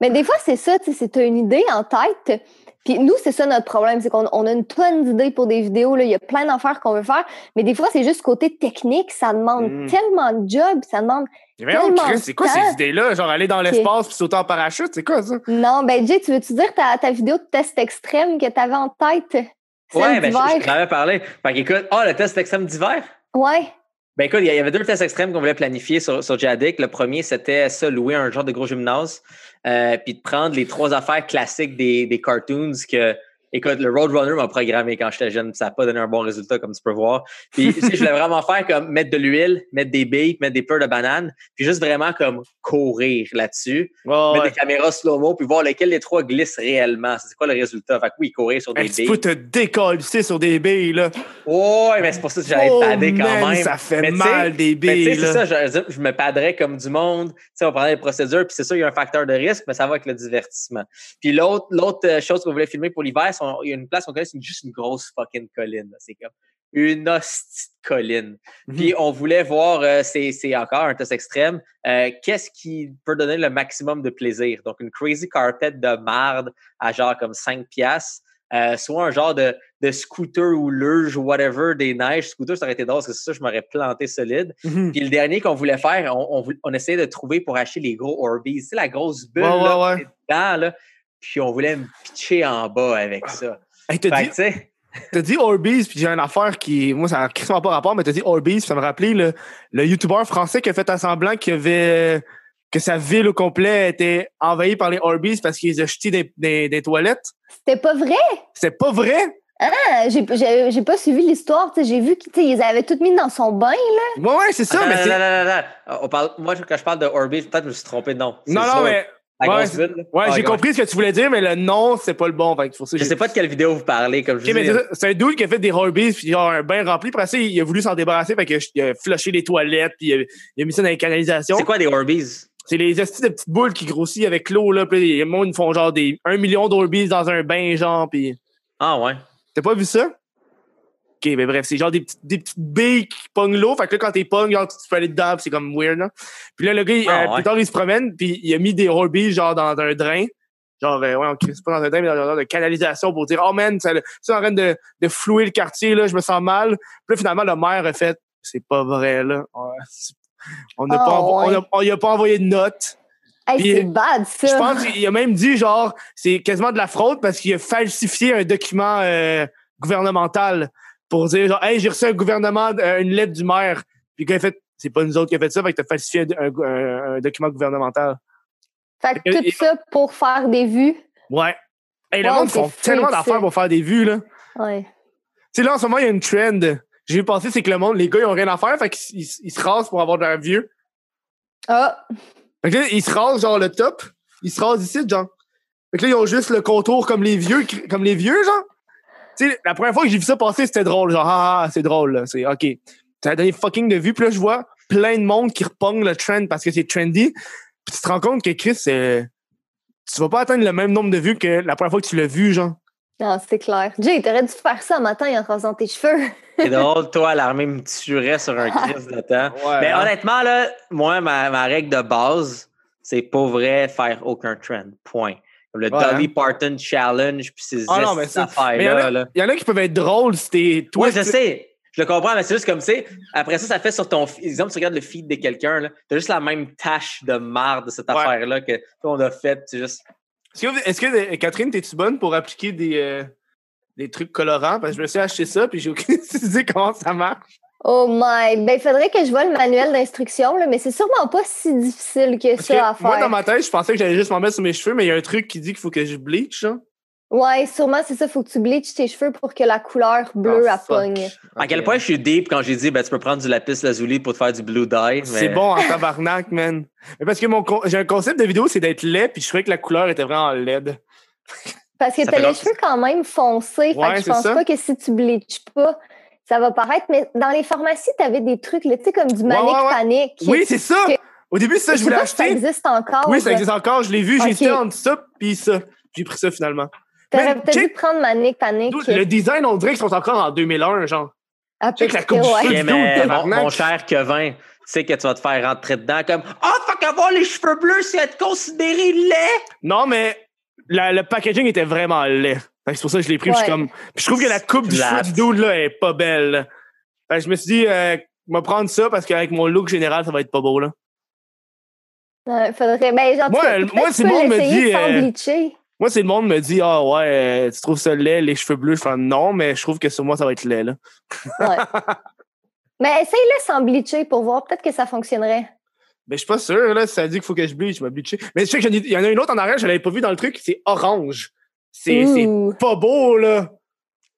Mais des fois, c'est ça, tu sais, c'est une idée en tête, puis nous, c'est ça notre problème, c'est qu'on a une tonne d'idées pour des vidéos. Là. Il y a plein d'affaires qu'on veut faire, mais des fois, c'est juste côté technique. Ça demande hmm. tellement de job, ça demande. C'est quoi ces idées-là? Genre aller dans l'espace puis sauter en parachute, c'est quoi ça? Non, ben Jay, tu veux-tu dire ta, ta vidéo de test extrême que tu avais en tête? Ouais, ben je, je parlé. Fait qu'écoute, oh, le test extrême d'hiver? Ouais. Ben écoute, il y avait deux tests extrêmes qu'on voulait planifier sur, sur Jadik. Le premier, c'était ça, louer un genre de gros gymnase, euh, puis de prendre les trois affaires classiques des, des cartoons que Écoute, le Roadrunner m'a programmé quand j'étais jeune, ça n'a pas donné un bon résultat, comme tu peux voir. Puis, je voulais vraiment faire comme mettre de l'huile, mettre des billes, mettre des pleurs de banane, puis juste vraiment comme courir là-dessus, mettre des caméras slow-mo, puis voir lequel des trois glisse réellement. C'est quoi le résultat? Fait que oui, courir sur des billes. Tu peux te décoller sur des billes, là. Ouais, mais c'est pour ça que j'allais oh, pader quand même. Ça fait mal, des billes. c'est ça, je, je, me paderais comme du monde. Tu sais, on parlait des procédures, puis c'est ça, il y a un facteur de risque, mais ça va avec le divertissement. Puis l'autre, l'autre euh, chose qu'on voulait filmer pour l'hiver, il y a une place qu'on connaît, c'est juste une grosse fucking colline. C'est comme une hostie colline. Mm-hmm. Puis on voulait voir, euh, c'est encore un test extrême, euh, qu'est-ce qui peut donner le maximum de plaisir? Donc une crazy carpet de marde à genre comme 5 piastres. Euh, soit un genre de, de, scooter ou luge ou whatever des neiges. Scooter, ça aurait été drôle parce que c'est ça, je m'aurais planté solide. Mm-hmm. Puis le dernier qu'on voulait faire, on, on, essayait de trouver pour acheter les gros Orbeez. C'est la grosse bulle là, Dedans, là, puis on voulait me pitcher en bas avec ça. Hey, t'as dit, t'as dit Orbeez, puis j'ai une affaire qui, moi, ça n'a quasiment pas rapport, mais t'as dit Orbeez, ça me rappelait le, le YouTuber français qui a fait un semblant qu'il avait, que sa ville au complet était envahie par les Orbeez parce qu'ils ont jeté des, des, des toilettes. C'était pas vrai? C'est pas vrai? Ah, j'ai pas suivi l'histoire. J'ai vu qu'ils avaient tout mis dans son bain. Là. Ouais, ouais, c'est ça. mais non, non, non, non, On parle, moi, quand je parle de Orbeez, peut-être que je me suis trompé de nom. Non, non, mais Ouais, ouais j'ai compris ce que tu voulais dire, mais le nom, c'est pas le bon. Fait ça, je sais pas de quelle vidéo vous parlez, comme je okay, C'est un dude qui a fait des Horbies, puis genre un bain rempli. Après ça, il a voulu s'en débarrasser, fait qu'il a flushé les toilettes, puis il a, mis ça dans les canalisations. C'est quoi des Horbies? C'est les astuces de petites boules qui grossissent avec l'eau, là. Puis les gens, ils font genre des 1 million d'Orbeez dans un bain, genre, puis... Ah ouais. T'as pas vu ça? OK, mais bref, c'est genre des, petites, des petites billes qui pognent l'eau. Fait que là, quand t'es pognes, genre, tu peux aller dedans, c'est comme weird, là. Puis là, le gars, ah, euh, plus tard, il se promène, puis il a mis des Orbeez, genre, dans un drain. Genre, euh, ouais, ok, c'est pas dans un drain, mais dans un genre de canalisation pour dire, oh man, c'est en train de, de flouer le quartier, là, je me sens mal. Puis là, finalement, le maire a fait, c'est pas vrai, là. On n'a pas, oh, on, a, on a pas envoyé de notes. Hey, c'est bad, ça. Je pense qu'il a même dit, genre, c'est quasiment de la fraude parce qu'il a falsifié un document euh, gouvernemental pour dire genre, hey, j'ai reçu un gouvernement, euh, une lettre du maire. Puis quand il a fait, c'est pas nous autres qui a fait ça, fait que t'as falsifié un, document gouvernemental. Fait que tout ça pour faire des vues. Ouais. Hey, le monde font tellement d'affaires pour faire des vues, là. Ouais. Tu sais, là, en ce moment, il y a une trend. J'ai vu passer, c'est que le monde, les gars, ils ont rien à faire, fait qu'ils ils se rasent pour avoir de l'air vieux. Ah. Fait que là, ils se rasent, genre, le top. Ils se rasent ici, genre. Fait que là, ils ont juste le contour comme les vieux, comme les vieux, genre sais, la première fois que j'ai vu ça passer, c'était drôle. Genre, ah, ah c'est drôle. C'est OK. Ça a donné fucking de vues. Puis là, je vois plein de monde qui repogne le trend parce que c'est trendy. Puis tu te rends compte que Chris, c'est tu vas pas atteindre le même nombre de vues que la première fois que tu l'as vu, genre. Non, c'est clair. Jay, t'aurais dû faire ça matin en rasant tes cheveux. c'est drôle, toi, l'armée me tuerait sur un Chris de temps. Mais hein. honnêtement, là, moi, ma, ma règle de base, c'est pas vrai faire aucun trend. Point le Dolly Parton Challenge, puis ces ah affaires-là. Il y, en a qui peuvent être drôles si Toi, je sais. Je le comprends, mais c'est juste comme, c'est. Après ça, ça fait sur ton. Exemple, tu regardes le feed de quelqu'un, t'as juste la même tâche de marde de cette affaire-là que on a fait. juste. Est-ce que, Catherine, t'es-tu bonne pour appliquer des, euh, des trucs colorants? Parce que je me suis acheté ça, puis j'ai aucune idée comment ça marche. Oh my! Ben, il faudrait que je vois le manuel d'instruction, mais c'est sûrement pas si difficile que ça à faire. Moi, dans ma tête, je pensais que j'allais juste m'en mettre sur mes cheveux, mais il y a un truc qui dit qu'il faut que je bleach, hein? Ouais, sûrement, c'est ça. Il faut que tu bleaches tes cheveux pour que la couleur bleue oh, pogne. À quel point je suis deep quand j'ai dit, ben, tu peux prendre du lapis lazuli pour te faire du blue dye. C'est bon en tabarnak, man. Mais parce que mon j'ai un concept de vidéo, c'est d'être laid, puis je trouvais que la couleur était vraiment laide. Parce que t'as les cheveux quand même foncés. fait que je pense pas que si tu bleaches pas, ça va paraître, mais dans les pharmacies, tu avais des trucs, tu sais, comme du manic panique. Oui, c'est ça. Au début, ça, je voulais acheter. Ça existe encore. Oui, ça existe encore. Je l'ai vu, j'ai okay. entre ça puis ça. J'ai pris ça finalement. T'aurais peut-être dû prendre Manic Panic. Le design, on dirait qu'ils sont encore en 2001, genre. Ah, que la coupe ouais. mais mon, mon, cher Kevin, tu sais que tu vas te faire rentrer dedans comme Ah, oh, fait qu'avoir les cheveux bleus, c'est être considéré laid! Non, mais la, le packaging était vraiment laid. C'est pour ça que je l'ai pris. Ouais. Je, comme... Puis je trouve que la coupe du cheveu du dude là est pas belle. Fait je me suis dit, euh, je vais prendre ça parce qu'avec mon look général, ça va être pas beau. là. Ouais, faudrait. Ben, genre, moi, tu, moi c'est le monde me dit. Euh, moi, c'est le monde me dit Ah ouais, euh, tu trouves ça laid, les cheveux bleus. Je fais non, mais je trouve que sur moi, ça va être laid. Là. ouais. Mais essaye-le sans bleacher pour voir. Peut-être que ça fonctionnerait. Mais je suis pas sûr, là, si ça dit qu'il faut que je bleach, je vais bleacher. Mais je sais qu'il y en a une autre en arrière, je l'avais pas vu dans le truc, c'est orange. C'est pas beau, là.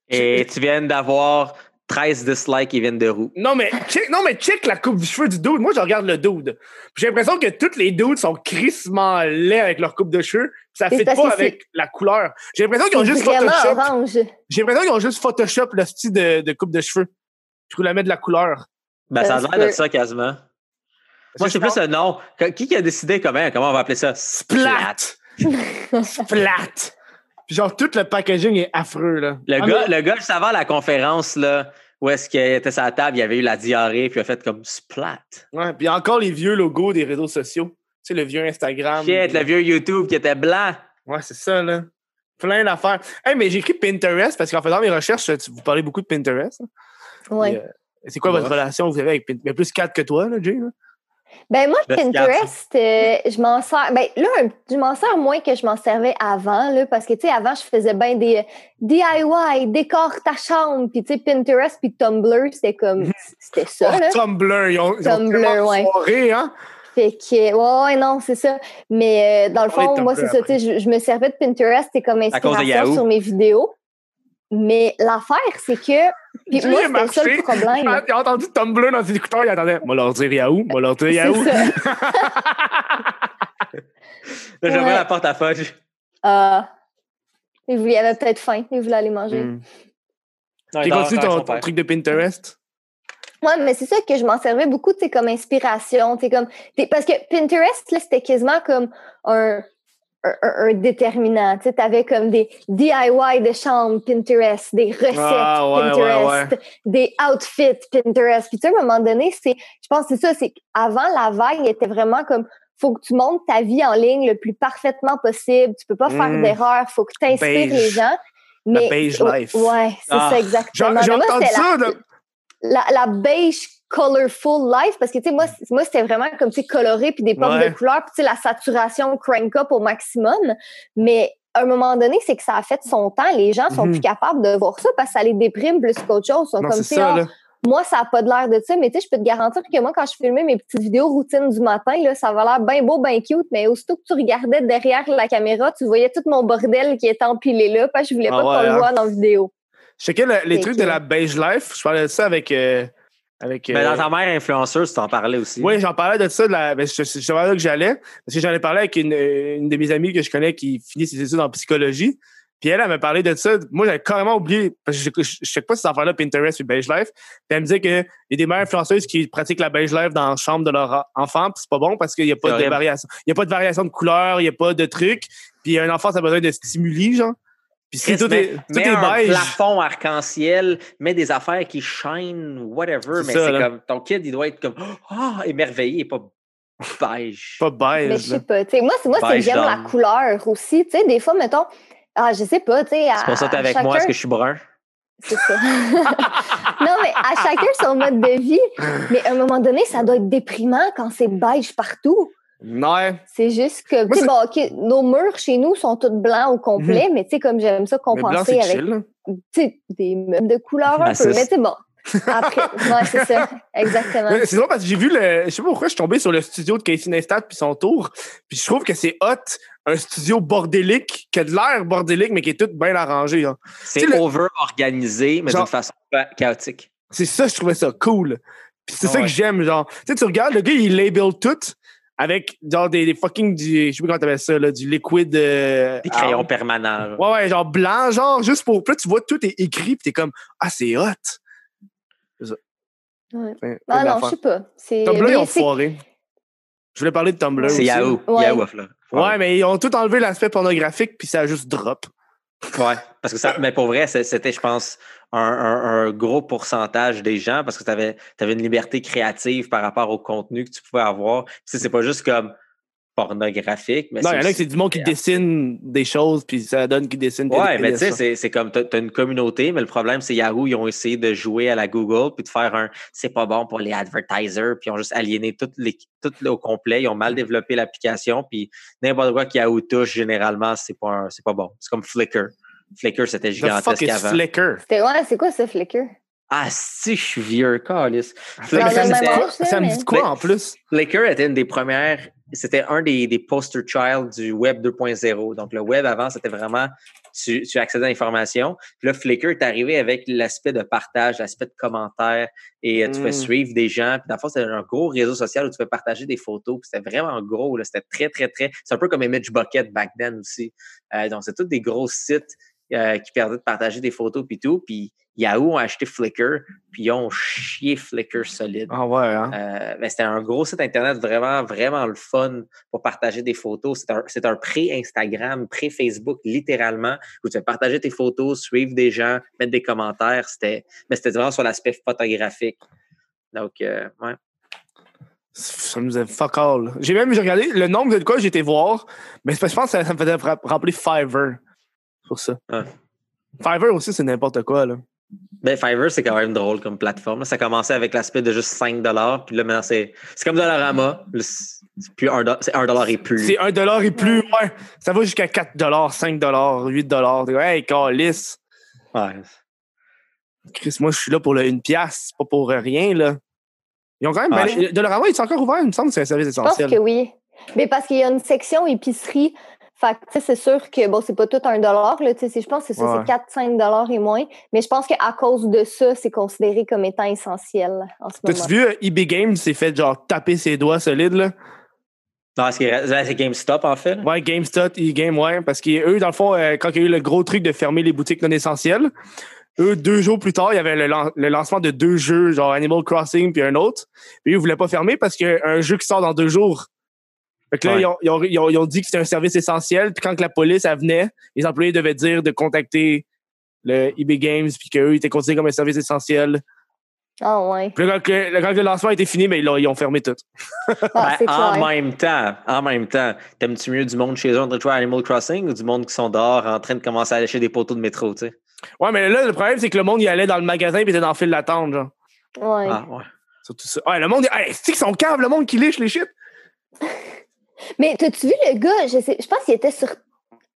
Et tu viens d'avoir 13 dislikes qui viennent de roux. Non, mais check, non, mais check la coupe du cheveu du dude. Moi, je regarde le dude. J'ai l'impression que tous les dudes sont crissement laids avec leur coupe de cheveux. Ça ne fit pas avec la couleur. J'ai l'impression qu'ils ont juste Photoshop. J'ai l'impression qu'ils ont juste Photoshop le style de, de coupe de cheveux. Je voulais mettre de la couleur. Ben, ça a l'air de ça quasiment. Moi, c'est plus un nom. Qui a décidé comment, comment on va appeler ça? Splat! Splat! Genre, tout le packaging est affreux, là. Le, ah, gars, le gars, juste avant la conférence, là, où est-ce qu'il était sur la table, il avait eu la diarrhée, puis il a fait comme splat. Ouais, puis encore les vieux logos des réseaux sociaux. Tu sais, le vieux Instagram. Shit, le vieux YouTube qui était blanc. Ouais, c'est ça, là. Plein d'affaires. Hey, mais j'ai écrit Pinterest parce qu'en faisant mes recherches, vous parlez beaucoup de Pinterest. Ouais. Euh, c'est quoi votre relation vous avez avec Pinterest? Il y a plus quatre que toi, là, Jay? Là? Ben moi, Pinterest, euh, je m'en sers. Ben là, je m'en sers moins que je m'en servais avant, là, parce que tu sais, avant, je faisais bien des euh, DIY, décore ta chambre, puis tu sais, Pinterest puis Tumblr, c'était comme c'était ça. Oh, là. Tumblr, ils ont, ils Tumblr, ouais. soirée, hein? Fait que, ouais, non, c'est ça. Mais euh, dans le fond, moi, c'est ça, tu sais, je, je, me servais de Pinterest, c'était comme inspiration sur mes vidéos. Mais l'affaire, c'est que. Puis moi, c'était ça le problème. Il a entendu Tumblr dans ses écouteurs, il entendait Moi leur dire Yahoo, moi leur dire Yahoo. Là, j'ouvrais la porte à fudge. Ah. Il avait peut-être faim, il voulait aller manger. Mm. Tu continues ton, ton truc de Pinterest? Ouais, mais c'est ça que je m'en servais beaucoup, tu comme inspiration. T'es comme, parce que Pinterest, là, c'était quasiment comme un, un, un, déterminant. Tu avais comme des DIY de chambre Pinterest, des recettes ah, ouais, Pinterest, ouais, ouais. des outfits Pinterest. Puis tu sais, à un moment donné, c'est, je pense que c'est ça, c'est avant la vague était vraiment comme faut que tu montes ta vie en ligne le plus parfaitement possible. Tu peux pas faire Mm. d'erreur. Faut que tu inspires Beige. les gens. La Mais, beige oh, life. Ouais, c'est Ah. ça exactement. J'ai entendu ça. la, la, la beige colorful life parce que tu sais moi c- moi c'était vraiment comme tu sais coloré puis des pommes Ouais. de couleurs puis tu sais la saturation crank up au maximum mais à un moment donné c'est que ça a fait son temps les gens sont plus capables de voir ça parce que ça les déprime plus qu'autre chose Ils sont Non, comme ça, Ah, moi ça a pas de l'air de ça mais tu sais je peux te garantir que moi quand je filmais mes petites vidéos routines du matin là ça avait l'air bien beau bien cute mais aussitôt que tu regardais derrière la caméra tu voyais tout mon bordel qui était empilé là parce que je voulais Ah pas qu'on le hein? voit dans la vidéo Je checkais le- les trucs de la beige life. Je parlais de ça avec. euh, avec Mais euh, dans ta mère influenceuse, tu t'en parlais aussi. Oui, j'en parlais de ça. De la, ben, je, je, je là que j'allais. Parce que j'en ai parlé avec une, une de mes amies que je connais qui finit ses études en psychologie. Puis elle, elle m'a parlé de ça. Moi, j'avais carrément oublié. Parce que je ne sais pas si ces affaires-là, Pinterest et Beige Life. Puis elle me disait qu'il y a des mères influenceuses qui pratiquent la Beige Life dans la chambre de leur enfant. Puis c'est pas bon parce qu'il n'y a pas de variation. Il n'y a pas de variation de couleur, il n'y a pas de truc. Puis un enfant, ça a besoin de stimuli, genre. Puis si tout est, tout mets est un beige. plafond arc-en-ciel, mets des affaires qui shine, whatever, mais c'est comme ton kid, il doit être comme ah émerveillé et pas beige. Pas beige. Mais je sais pas. Tu sais, moi, c'est moi, c'est j'aime la couleur aussi. Tu sais, des fois, mettons, ah, je sais pas, tu sais. C'est pour ça que t'es avec moi, parce que je suis brun? C'est ça. non, mais à chacun son mode de vie. Mais à un moment donné, ça doit être déprimant quand c'est beige partout. Ouais. C'est juste que, tu sais, bon, nos murs chez nous sont tous blancs au complet, mais tu sais, comme j'aime ça blanc, compenser c'est avec chill. des meubles de couleur un Ah, peu. c'est- Mais tu sais, bon. Après, ouais, c'est ça. Exactement. C'est drôle parce que j'ai vu le. Je sais pas pourquoi je suis tombé sur le studio de Casey Neistat puis son tour. Puis je trouve que c'est hot, un studio bordélique, qui a de l'air bordélique, mais qui est tout bien arrangé. hein. C'est le- over-organisé, mais Genre- d'une façon pas chaotique. C'est ça, je trouvais ça cool. Puis c'est Ah ça ouais. que j'aime, genre. Tu sais, tu regardes, le gars, il label tout avec genre des, des fucking du. Je sais pas comment t'appelles ça, là, du liquide. euh, Des crayons ah, permanents. Ouais, ouais, genre blanc, genre, juste pour. Puis là, tu vois, tout est écrit, puis t'es comme, ah, c'est hot. Ouais. Plein- plein Ah non, je sais pas. C'est Tumblr, ils ont foiré. Je voulais parler de Tumblr C'est. Yahoo. Ouais. Yahoo, là. Ouais, mais ils ont tout enlevé l'aspect pornographique, puis ça a juste drop. Ouais, parce que ça, mais pour vrai, c'était, je pense, un, un- un gros pourcentage des gens parce que tu avais, une liberté créative par rapport au contenu que tu pouvais avoir. C'est pas juste comme pornographique, mais non, il y en a qui c'est du monde qui dessine des choses, puis ça donne qu'ils dessinent. Ouais, mais tu sais, c'est- comme, tu as une communauté, mais le problème, c'est Yahoo, ils ont essayé de jouer à la Google, puis de faire un c'est pas bon pour les advertisers, puis ils ont juste aliéné tout, les, tout au complet, ils ont mal développé l'application, puis n'importe quoi que Yahoo touche, généralement, c'est pas, un- pas bon. C'est comme Flickr. Flickr, c'était The fuck gigantesque avant. Flickr? C'était ouais, c'est quoi ça, Flickr? Ah, si, je suis vieux, calice. Dans Flickr, ça, me dit quoi, en plus? Flickr était une des premières, c'était un des, des poster child du Web 2.0. Donc, le Web avant, c'était vraiment, tu, tu accédais à l'information. Puis là, Flickr est arrivé avec l'aspect de partage, l'aspect de commentaire, et euh, tu peux Mm. suivre des gens. Puis dans le fond, c'était un gros réseau social où tu peux partager des photos. Puis c'était vraiment gros. C'était très, très, très, c'est un peu comme Image Bucket back then aussi. Euh, donc, c'est tous des gros sites euh, qui permettaient de partager des photos puis tout. Puis Yahoo ont acheté Flickr, puis ils ont chié Flickr solide. Ah ouais, hein? Euh, mais c'était un gros site internet vraiment, vraiment le fun pour partager des photos. C'est un, un pré-Instagram, pré-Facebook, littéralement, où tu peux partager tes photos, suivre des gens, mettre des commentaires. C'était, mais c'était vraiment sur l'aspect photographique. Donc, euh, ouais. Ça nous a fuck all. J'ai même regardé le nombre de quoi j'ai été voir, mais je pense que ça, ça me faisait ra- rappeler Fiverr. Pour ça. Ouais. Fiverr aussi, c'est n'importe quoi, là. Ben, Fiverr, c'est quand même drôle comme plateforme. Ça commençait avec l'aspect de juste 5 puis là, maintenant, c'est, c'est comme Dollarama. C'est c'est plus 1 c'est 1 et plus. C'est 1 dollar et plus, ouais. Ça va jusqu'à 4 dollars, 5 dollars, 8 dollars. Hey, calice. Ouais. Chris, moi, je suis là pour le une pièce, pas pour rien, là. Ils ont quand même. Ouais. ben, Dollarama, ils sont encore ouverts, il me semble que c'est un service Je pense essentiel. que oui. Mais parce qu'il y a une section épicerie. Fait que, tu sais, c'est sûr que, bon, c'est pas tout un dollar, là. Tu sais, je pense que c'est ça, Ouais. c'est 4-5 dollars et moins. Mais je pense qu'à cause de ça, c'est considéré comme étant essentiel en ce moment. T'as-tu vu, euh, eBay Games s'est fait genre taper ses doigts solides, là? Non, c'est, GameStop, en fait. Ouais, GameStop, e-game, ouais. Parce qu'eux, dans le fond, euh, quand il y a eu le gros truc de fermer les boutiques non essentielles, eux, deux jours plus tard, il y avait le, lan- le lancement de deux jeux, genre Animal Crossing puis un autre. Puis eux, ils voulaient pas fermer parce qu'il y a un jeu qui sort dans deux jours. Fait que là, Ouais. ils, ont, ils ont- ils ont- ils ont dit que c'était un service essentiel. Puis quand que la police elle venait, les employés devaient dire de contacter le eBay Games puis qu'eux, ils étaient considérés comme un service essentiel. Ah, ouais. Puis là, quand, le, quand le lancement était fini, mais ils, l'ont- ils ont fermé tout. Ah, Ben, en clair. même temps, en même temps, t'aimes-tu mieux du monde chez eux en train de jouer à Animal Crossing ou du monde qui sont dehors en train de commencer à lâcher des poteaux de métro, tu sais? Ouais, mais là, le problème, c'est que le monde y allait dans le magasin puis était dans le fil d'attente, genre. Ouais. Ah, ouais. Surtout ça. Ouais, le monde, hey, c'est qu'ils sont caves, le monde qui liche les shit? Mais t'as-tu vu le gars? Je, sais, je pense qu'il était sur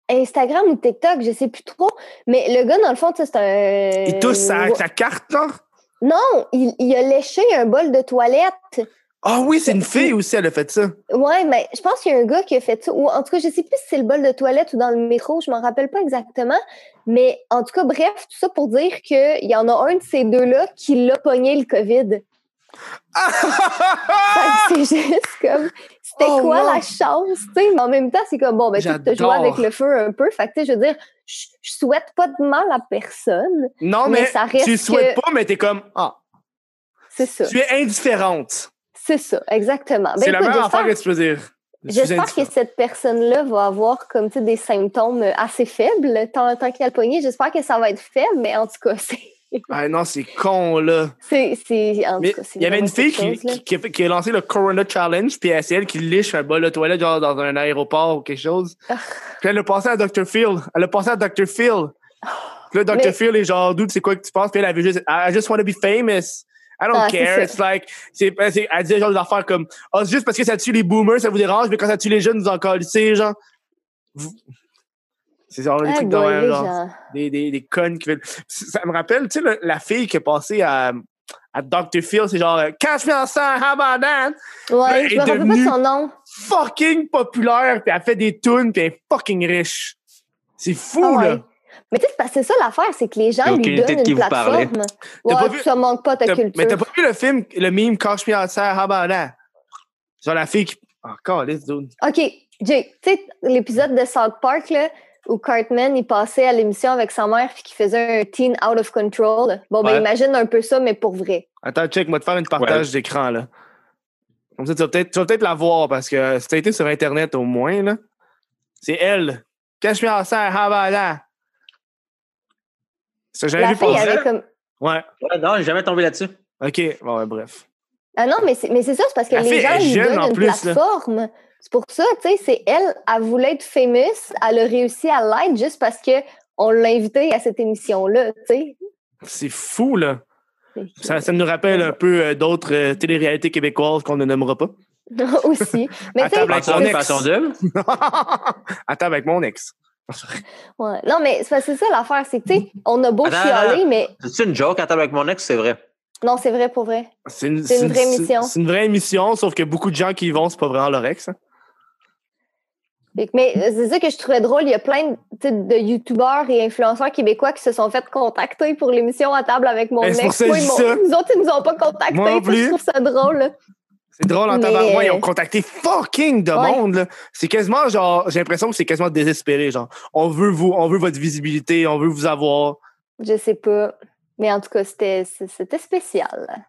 Instagram ou TikTok, je sais plus trop. Mais le gars, dans le fond, c'est un. Il touche sa, sa carte, là. Non, il, il a léché un bol de toilette. Ah oui, c'est une fille aussi, elle a fait ça. Ouais, mais je pense qu'il y a un gars qui a fait ça. Ou en tout cas, je sais plus si c'est le bol de toilette ou dans le métro, je m'en rappelle pas exactement. Mais en tout cas, bref, tout ça pour dire qu'il y en a un de ces deux-là qui l'a pogné le COVID. C'est juste comme, c'était Oh, quoi wow. la chance, tu sais? Mais en même temps, c'est comme, bon, ben, tu joué J'adore. avec le feu un peu. Fait que, tu sais, je veux dire, je je souhaite pas de mal à personne. non, Mais mais, ça reste tu le souhaites que- pas, mais t'es comme, ah, C'est ça. tu es indifférente. C'est ça, exactement. Ben, c'est la écoute, meilleure affaire que tu peux dire. J'espère que cette personne-là va avoir comme tu sais, des symptômes assez faibles tant, tant qu'elle pognée. J'espère que ça va être faible, mais en tout cas, c'est. Ah non, c'est con, là. c'est, il y avait une fille qui, chose, qui, qui a, fait- qui a lancé le Corona Challenge, puis c'est elle qui liche un bol de toilette, genre dans un aéroport ou quelque chose. Ah. Puis elle a passé à Dr. Phil. Elle a passé à Dr. Phil. Puis là, Dr. Mais- Phil est genre, dude, c'est quoi que tu penses? Puis elle avait juste, I just want to be famous. I don't Ah, care. It's like, c'est, c'est- elle disait genre des affaires comme, ah, c'est juste parce que ça tue les boomers, ça vous dérange, mais quand ça tue les jeunes, vous en calissez, genre. Vous- C'est genre des Ah, trucs de même, genre des, des, des connes qui veulent. Ça me rappelle, tu sais, la fille qui est passée à, à Dr. Phil, c'est genre, euh, Catch me outside, how about that? Ouais, je me rappelle pas son nom. Fucking populaire, puis elle fait des tunes, puis elle est fucking riche. C'est fou, Ah ouais. là. Mais tu sais, c'est ça l'affaire, c'est que les gens lui donnent une plateforme. T'as pas Ouais, vu- ça manque pas ta culture. mais t'as pas vu le film, le meme Catch me outside, how about that? Genre la fille qui. Oh, calisse, dude. OK, Jay, tu sais, l'épisode de South Park, là, où Cartman, il passait à l'émission avec sa mère puis qu'il faisait un teen out of control. Bon, ben imagine un peu ça, mais pour vrai. Attends, check, moi te faire une partage d'écran, là. Comme ça, tu vas peut-être la voir parce que si t'as été sur Internet au moins, là. C'est elle. Cache-moi en serre, habala. Ça, j'avais La vu fille passer? avait comme. Ouais. Ouais, non, j'ai jamais tombé là-dessus. OK. Bon, ouais, bref. Ah non, mais c'est, mais c'est ça, c'est parce que La les fille gens jeune, donnent en une plus, là. C'est pour ça, tu sais, c'est elle, elle voulait être famous, elle a réussi à l'être juste parce que on l'a invitée à cette émission-là, tu sais. C'est fou, là. Ça, ça nous rappelle un peu euh, d'autres euh, téléréalités québécoises qu'on ne nommera pas. Aussi. Mais À tu sais, table avec son ex. double. Attends, avec mon ex. ouais. Non, mais c'est parce que c'est ça l'affaire, c'est que, tu sais, on a beau Attends, chialer, mais C'est une joke à table avec mon ex, c'est vrai. non, c'est vrai pour vrai. C'est une, C'est une vraie émission. C'est une vraie émission, sauf que beaucoup de gens qui y vont, c'est pas vraiment leur ex. hein. Mais euh, c'est ça que je trouvais drôle. Il y a plein de, youtubeurs et influenceurs québécois qui se sont fait contacter pour l'émission à table avec mon Ben, pour ex. Moi, ça. Nous autres, ils nous ont pas contactés. Moi non Tu sais, Je plus. trouve ça drôle. C'est drôle en Mais- tabarouette. Ils ont contacté fucking de Ouais. monde. C'est quasiment genre, j'ai l'impression que c'est quasiment désespéré. Genre, on veut vous, on veut votre visibilité, on veut vous avoir. Je sais pas. Mais en tout cas, c'était spécial.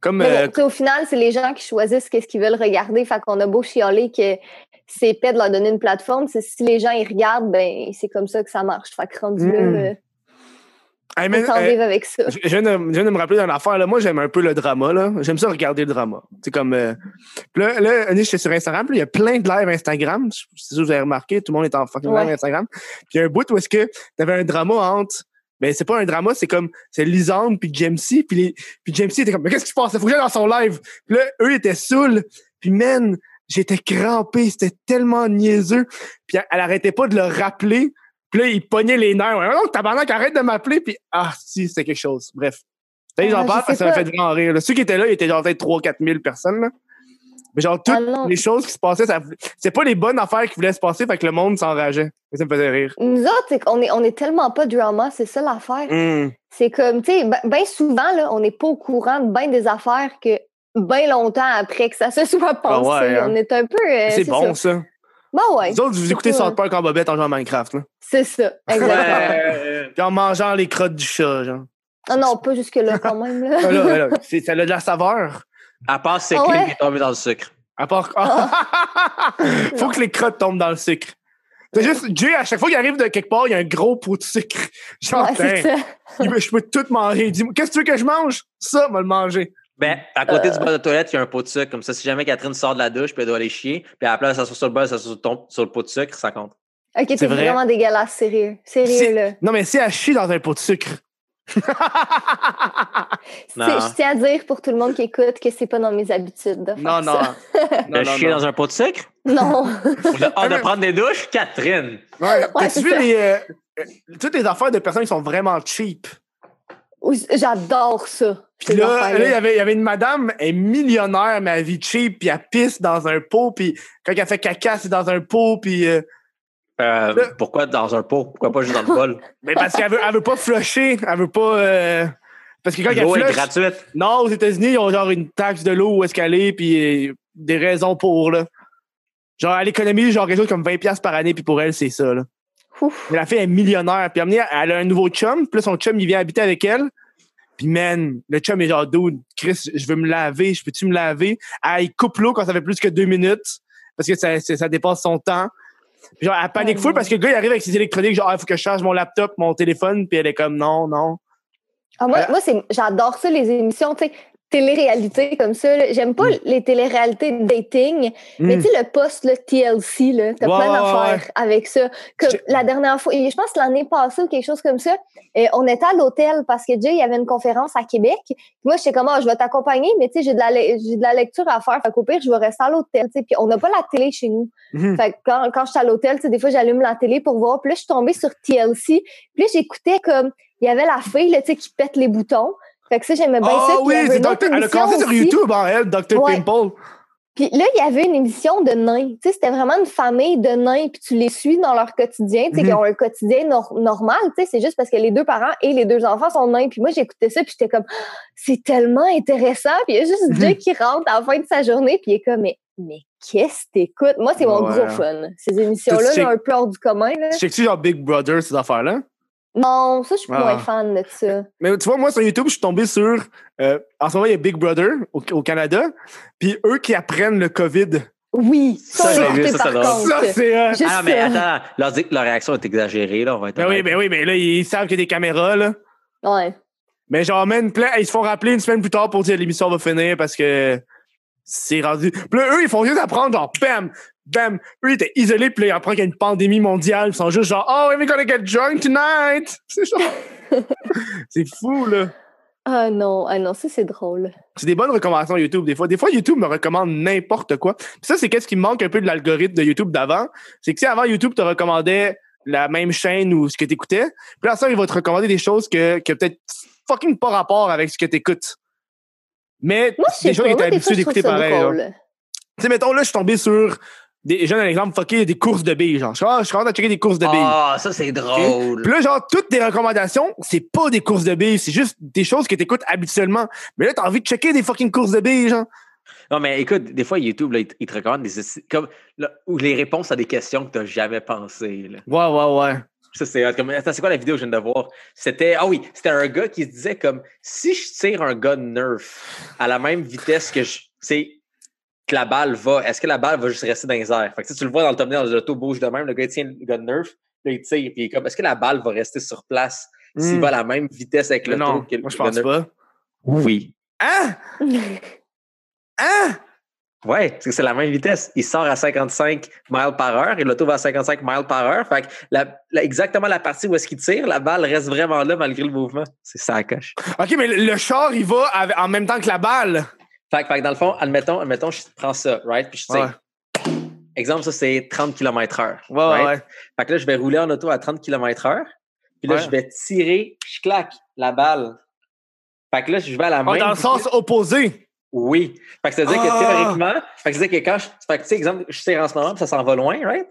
Comme Mais euh, au final, c'est les gens qui choisissent qu'est-ce qu'ils veulent regarder. Fait qu'on a beau chialer que c'est épais de leur donner une plateforme. c'est Si les gens ils regardent, ben c'est comme ça que ça marche. Fait que rendu Mm. euh, hey, euh, avec ça. je viens, de, je viens de me rappeler d'une affaire. Là. Moi, j'aime un peu le drama. là. J'aime ça regarder le drama. C'est comme. Euh, puis là, là, j'étais sur Instagram. Puis il y a plein de lives Instagram. C'est sûr que vous avez remarqué. Tout le monde est en fucking Ouais. live Instagram. Puis il y a un bout où est-ce que tu avais un drama entre. Ben, c'est pas un drama, c'est comme. C'est Lisande puis Jamesy. Puis, les, puis Jamesy était comme. Mais qu'est-ce qui se passe? Il faut que j'aille dans son live. Puis là, eux étaient saouls. Puis, man, j'étais crampé. C'était tellement niaiseux. Puis elle, arrêtait pas de le rappeler. Puis là, il pognait les nerfs. Ouais, non, tabarnak, arrête de m'appeler. Puis, ah, si, c'était quelque chose. Bref. Ah, j'en je parle sais parce que ça m'a fait vraiment rire. là. Ceux qui étaient là, ils étaient genre peut-être 3-4 000 personnes. Là. Mais genre, toutes Ah les choses qui se passaient, ça... c'est pas les bonnes affaires qui voulaient se passer, fait que le monde s'enrageait. Et ça me faisait rire. Nous autres, c'est qu'on est, on est tellement pas drama, c'est ça l'affaire. Hum. C'est comme, tu sais, bien souvent, là, on n'est pas au courant de bien des affaires que bien longtemps après que ça se soit passé. Ah ouais, hein. On est un peu. euh, c'est bon, ça. ça. Bah ouais. Vous autres, vous écoutez South Park en bobette en jouant à Minecraft. Là. C'est ça, exactement. Ouais. Puis en mangeant les crottes du chat, genre. Ah non, pas jusque-là quand même. Là. Ah, là, là, là, c'est- ça a de la saveur. À part c'est Ah clé ouais? qui est tombé dans le sucre. À part. Faut que les crottes tombent dans le sucre. C'est juste, Jay, à chaque fois qu'il arrive de quelque part, il y a un gros pot de sucre. Genre, Ouais, veut- je peux tout manger. Dis-moi, qu'est-ce que tu veux que je mange? Ça, va le manger. Ben, à côté Euh. du bol de toilette, il y a un pot de sucre. Comme ça, si jamais Catherine sort de la douche puis elle doit aller chier, puis à la place, ça sur le bol, ça sur, ton- sur le pot de sucre, ça compte. Ok, C'est t'es vrai. vraiment dégueulasse, sérieux. Sérieux, là. Non, mais si elle chie dans un pot de sucre. Je tiens à dire pour tout le monde qui écoute que c'est pas dans mes habitudes de faire Non, non. ça. non, De non, chier non. dans un pot de sucre? Non. Ah, de prendre des douches? Catherine! Ouais, T'as-tu c'est vu les, euh, euh, toutes les affaires de personnes qui sont vraiment cheap? J'adore ça. Puis là, il y avait- y avait une madame, elle est millionnaire, mais elle vit cheap, puis elle pisse dans un pot, puis quand elle fait caca, c'est dans un pot, puis... euh, Euh, Là- pourquoi dans un pot? Pourquoi pas juste dans le bol? mais parce qu'elle veut, elle veut pas flusher, elle veut pas... euh, parce que quand elle L'eau est gratuite. Non, aux États-Unis, ils ont genre une taxe de l'eau où est-ce qu'elle est, puis euh, des raisons pour, là. Genre, elle économise genre quelque chose comme 20$ piastres par année, puis pour elle, c'est ça, là. Ouf. Mais la fille est millionnaire. Puis elle, elle a un nouveau chum. Puis là, son chum, il vient habiter avec elle. Puis man, le chum est genre, dude, Chris, je veux me laver. Je peux-tu me laver? Ah, il coupe l'eau quand ça fait plus que deux minutes. Parce que ça, ça dépasse son temps. Puis genre, elle panique full parce que le gars, il arrive avec ses électroniques. Genre, il faut que je charge mon laptop, mon téléphone. Puis elle est comme, non, non. Ah, moi, Voilà. moi c'est, j'adore ça, les émissions, tu sais, télé-réalité comme ça. là. J'aime pas Mm. les télé-réalités de dating, mais Mm. tu sais, le post là, TLC, là, t'as plein ouais, d'affaires avec ça. Comme la dernière fois, je pense que l'année passée ou quelque chose comme ça, euh, on était à l'hôtel parce que Jay, il y avait une conférence à Québec. Moi, j'étais comme, Ah, je vais t'accompagner, mais tu sais, j'ai de, la le- de la lecture à faire. Fait qu'au pire, je vais rester à l'hôtel, tu sais. Puis on n'a pas la télé chez nous. Mhm. Fait que quand, quand j'étais à l'hôtel, tu sais, des fois, j'allume la télé pour voir. Puis là, je suis tombée sur TLC. Puis là, j'écoutais comme, il y avait la fille, là, tu sais, qui pète les boutons. Fait que ça, j'aimais bien ça. Ah oui, c'est Dr. elle a commencé sur. YouTube, hein, elle, Dr. Ouais. Pimple. Puis là, il y avait une émission de nains. Tu sais, c'était vraiment une famille de nains, puis tu les suis dans leur quotidien, tu sais, Mhm. qui ont un quotidien nor- normal, tu sais, c'est juste parce que les deux parents et les deux enfants sont nains. Puis moi, j'écoutais ça, puis j'étais comme, c'est tellement intéressant. Puis il y a juste Mhm. Dieu qui rentre à la fin de sa journée, puis il est comme, mais, mais qu'est-ce que t'écoutes? Moi, c'est mon Ouais. gros fun. Ces émissions-là, là, un peu hors du commun. Là. Tu sais genre Big Brother, ces affaires-là? Non, ça, je suis Ah. moins fan de ça. Mais tu vois, moi, sur YouTube, je suis tombé sur. euh, en ce moment, il y a Big Brother au, au Canada. Puis eux qui apprennent le COVID. Oui, Ça, ça, j'ai vu, ça. Ça, c'est. euh, Ah non, mais ça. attends, leur leur réaction est exagérée, là, on va être Ben oui, ben oui, mais là, ils savent qu'il y a des caméras, là. Ouais. Mais genre, man, plein, ils se font rappeler une semaine plus tard pour dire l'émission va finir parce que c'est rendu. Puis là, eux, ils font juste apprendre, genre, bam, bam. Eux, ils étaient isolés, puis là, apprennent qu'il y a une pandémie mondiale. Ils sont juste genre, oh, we're gonna get drunk tonight. C'est genre. c'est fou, là. Ah non, ah non, ça, c'est drôle. C'est des bonnes recommandations YouTube, des fois. Des fois, YouTube me recommande n'importe quoi. Puis ça, c'est qu'est-ce qui me manque un peu de l'algorithme de YouTube d'avant? C'est que, si avant, YouTube te recommandait la même chaîne ou ce que tu écoutais, puis là, ça, il va te recommander des choses que, que peut-être fucking pas rapport avec ce que tu écoutes. Mais Moi, des choses que t'es habitué d'écouter pareil. Tu sais, mettons, là, je suis tombé sur des, je donne un exemple, fucké, des courses de billes. Genre, je suis ah, je suis rendu à checker des courses de billes. Ah, ça, c'est drôle. Puis là, genre, toutes tes recommandations, c'est pas des courses de billes, c'est juste des choses que t'écoutes habituellement. Mais là, t'as envie de checker des fucking courses de billes, genre. Non, mais écoute, des fois, YouTube, là, il, te- recommande des. Comme, là, ou les réponses à des questions que tu n'as jamais pensé. Là. Ouais, ouais, ouais. Ça, c'est. Attends, c'est quoi la vidéo que je viens de voir? C'était. Ah oui, c'était un gars qui se disait comme si je tire un gun Nerf à la même vitesse que je. C'est que la balle va, est-ce que la balle va juste rester dans les airs? Fait que, tu sais, tu le vois dans le thumbnail, l'auto bouge de même, le gars il tient le gun Nerf, là il tire, puis il est comme, est-ce que la balle va rester sur place s'il Hmm. va à la même vitesse avec l'auto non, que le moi, je pense Nerf? pas. Oui. Hein? Hein? Ouais, parce que c'est la même vitesse. Il sort à 55 miles par heure et l'auto va à 55 miles par heure. Fait que la- la- exactement la partie où est-ce qu'il tire, la balle reste vraiment là malgré le mouvement. C'est ça la coche. OK, mais le, le char, il va avec- en même temps que la balle. Fait, que- fait dans le fond, admettons, admettons, je prends ça, right? Puis je. Ouais. Exemple, ça, c'est 30 km heure. Ouais, right? ouais, ouais. Fait que là, je vais rouler en auto à 30 km heure. Puis là, Ouais. je vais tirer, puis je claque la balle. Fait que là, je vais à la Ah, même dans le sens opposé. Oui. Fait que ça veut dire Ah! que théoriquement, fait que ça veut dire que quand je. Fait que, tu sais, exemple, je tire en ce moment, puis ça s'en va loin, right?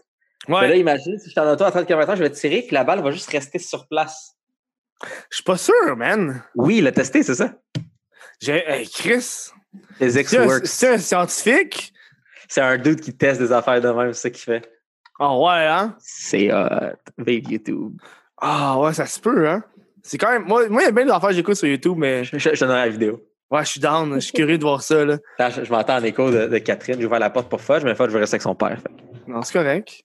Mais là, Ouais. imagine, si je suis en auto à 30 km/h, je vais tirer, puis la balle va juste rester sur place. Je suis pas sûr, man. Oui, il l'a testé, c'est ça. J'ai. Hey, Chris. Physics C'est un, works. c'est un scientifique? C'est un dude qui teste des affaires de même, c'est ça qu'il fait. Ah, ouais, hein? C'est hot. Vive YouTube. Ah, ouais, ça se peut, hein? C'est quand même. Moi, moi, il y a bien d'affaires que j'écoute sur YouTube, mais. Je, je, je donnerai la vidéo. Ouais, je suis down. Je suis curieux de voir ça, là. Attends, je, je m'entends en écho de, de Catherine. J'ai ouvert la porte pour Fudge, mais Fudge veut rester avec son père. fait Non, c'est correct.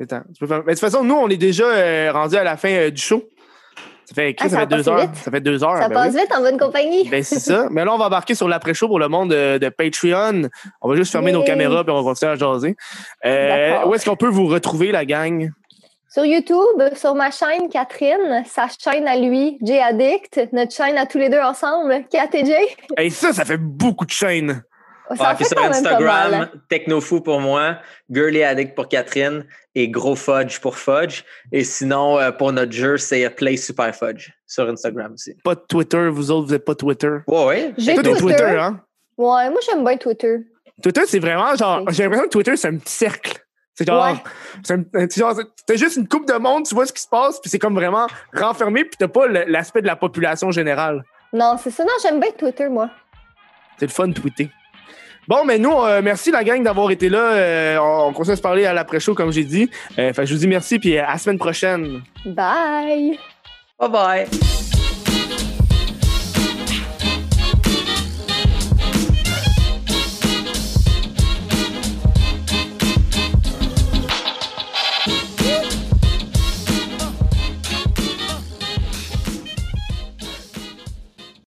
Attends, tu peux faire- Mais de toute façon, nous, on est déjà euh, rendu à la fin euh, du show. Ça fait, Ah, ça ça fait deux heures. Ça fait deux heures. Ça ben passe oui. vite en bonne compagnie. Ben, c'est ça. Mais là, on va embarquer sur l'après-show pour le monde de, de Patreon. On va juste fermer nos caméras puis on va continuer à jaser. Euh, où est-ce qu'on peut vous retrouver, la gang? Sur YouTube, sur ma chaîne Catherine, sa chaîne à lui, J Addict, notre chaîne à tous les deux ensemble, Kat et Jay. Et ça, ça fait beaucoup de chaînes. Ah, sur. Instagram, Technofou pour moi, Girly Addict pour Catherine et Gros Fudge pour Fudge. Et sinon, euh, pour notre jeu, c'est Play Super Fudge sur Instagram aussi. Pas de Twitter. Vous autres, vous n'êtes pas Twitter. Ouais, ouais. J'ai Twitter. Twitter, hein? Ouais, moi j'aime bien Twitter. Twitter, c'est vraiment genre. J'ai l'impression que Twitter, c'est un petit cercle. C'est genre. Ouais. c'est genre, T'as juste une coupe de monde, tu vois ce qui se passe, puis c'est comme vraiment renfermé, puis t'as pas l'aspect de la population générale. Non, c'est ça. Non, j'aime bien Twitter, moi. C'est le fun de tweeter. Bon, mais nous, euh, merci la gang d'avoir été là. Euh, on, on continue à se parler à l'après-show, comme j'ai dit. Euh, fait je vous dis merci, puis à la semaine prochaine. Bye! Bye bye.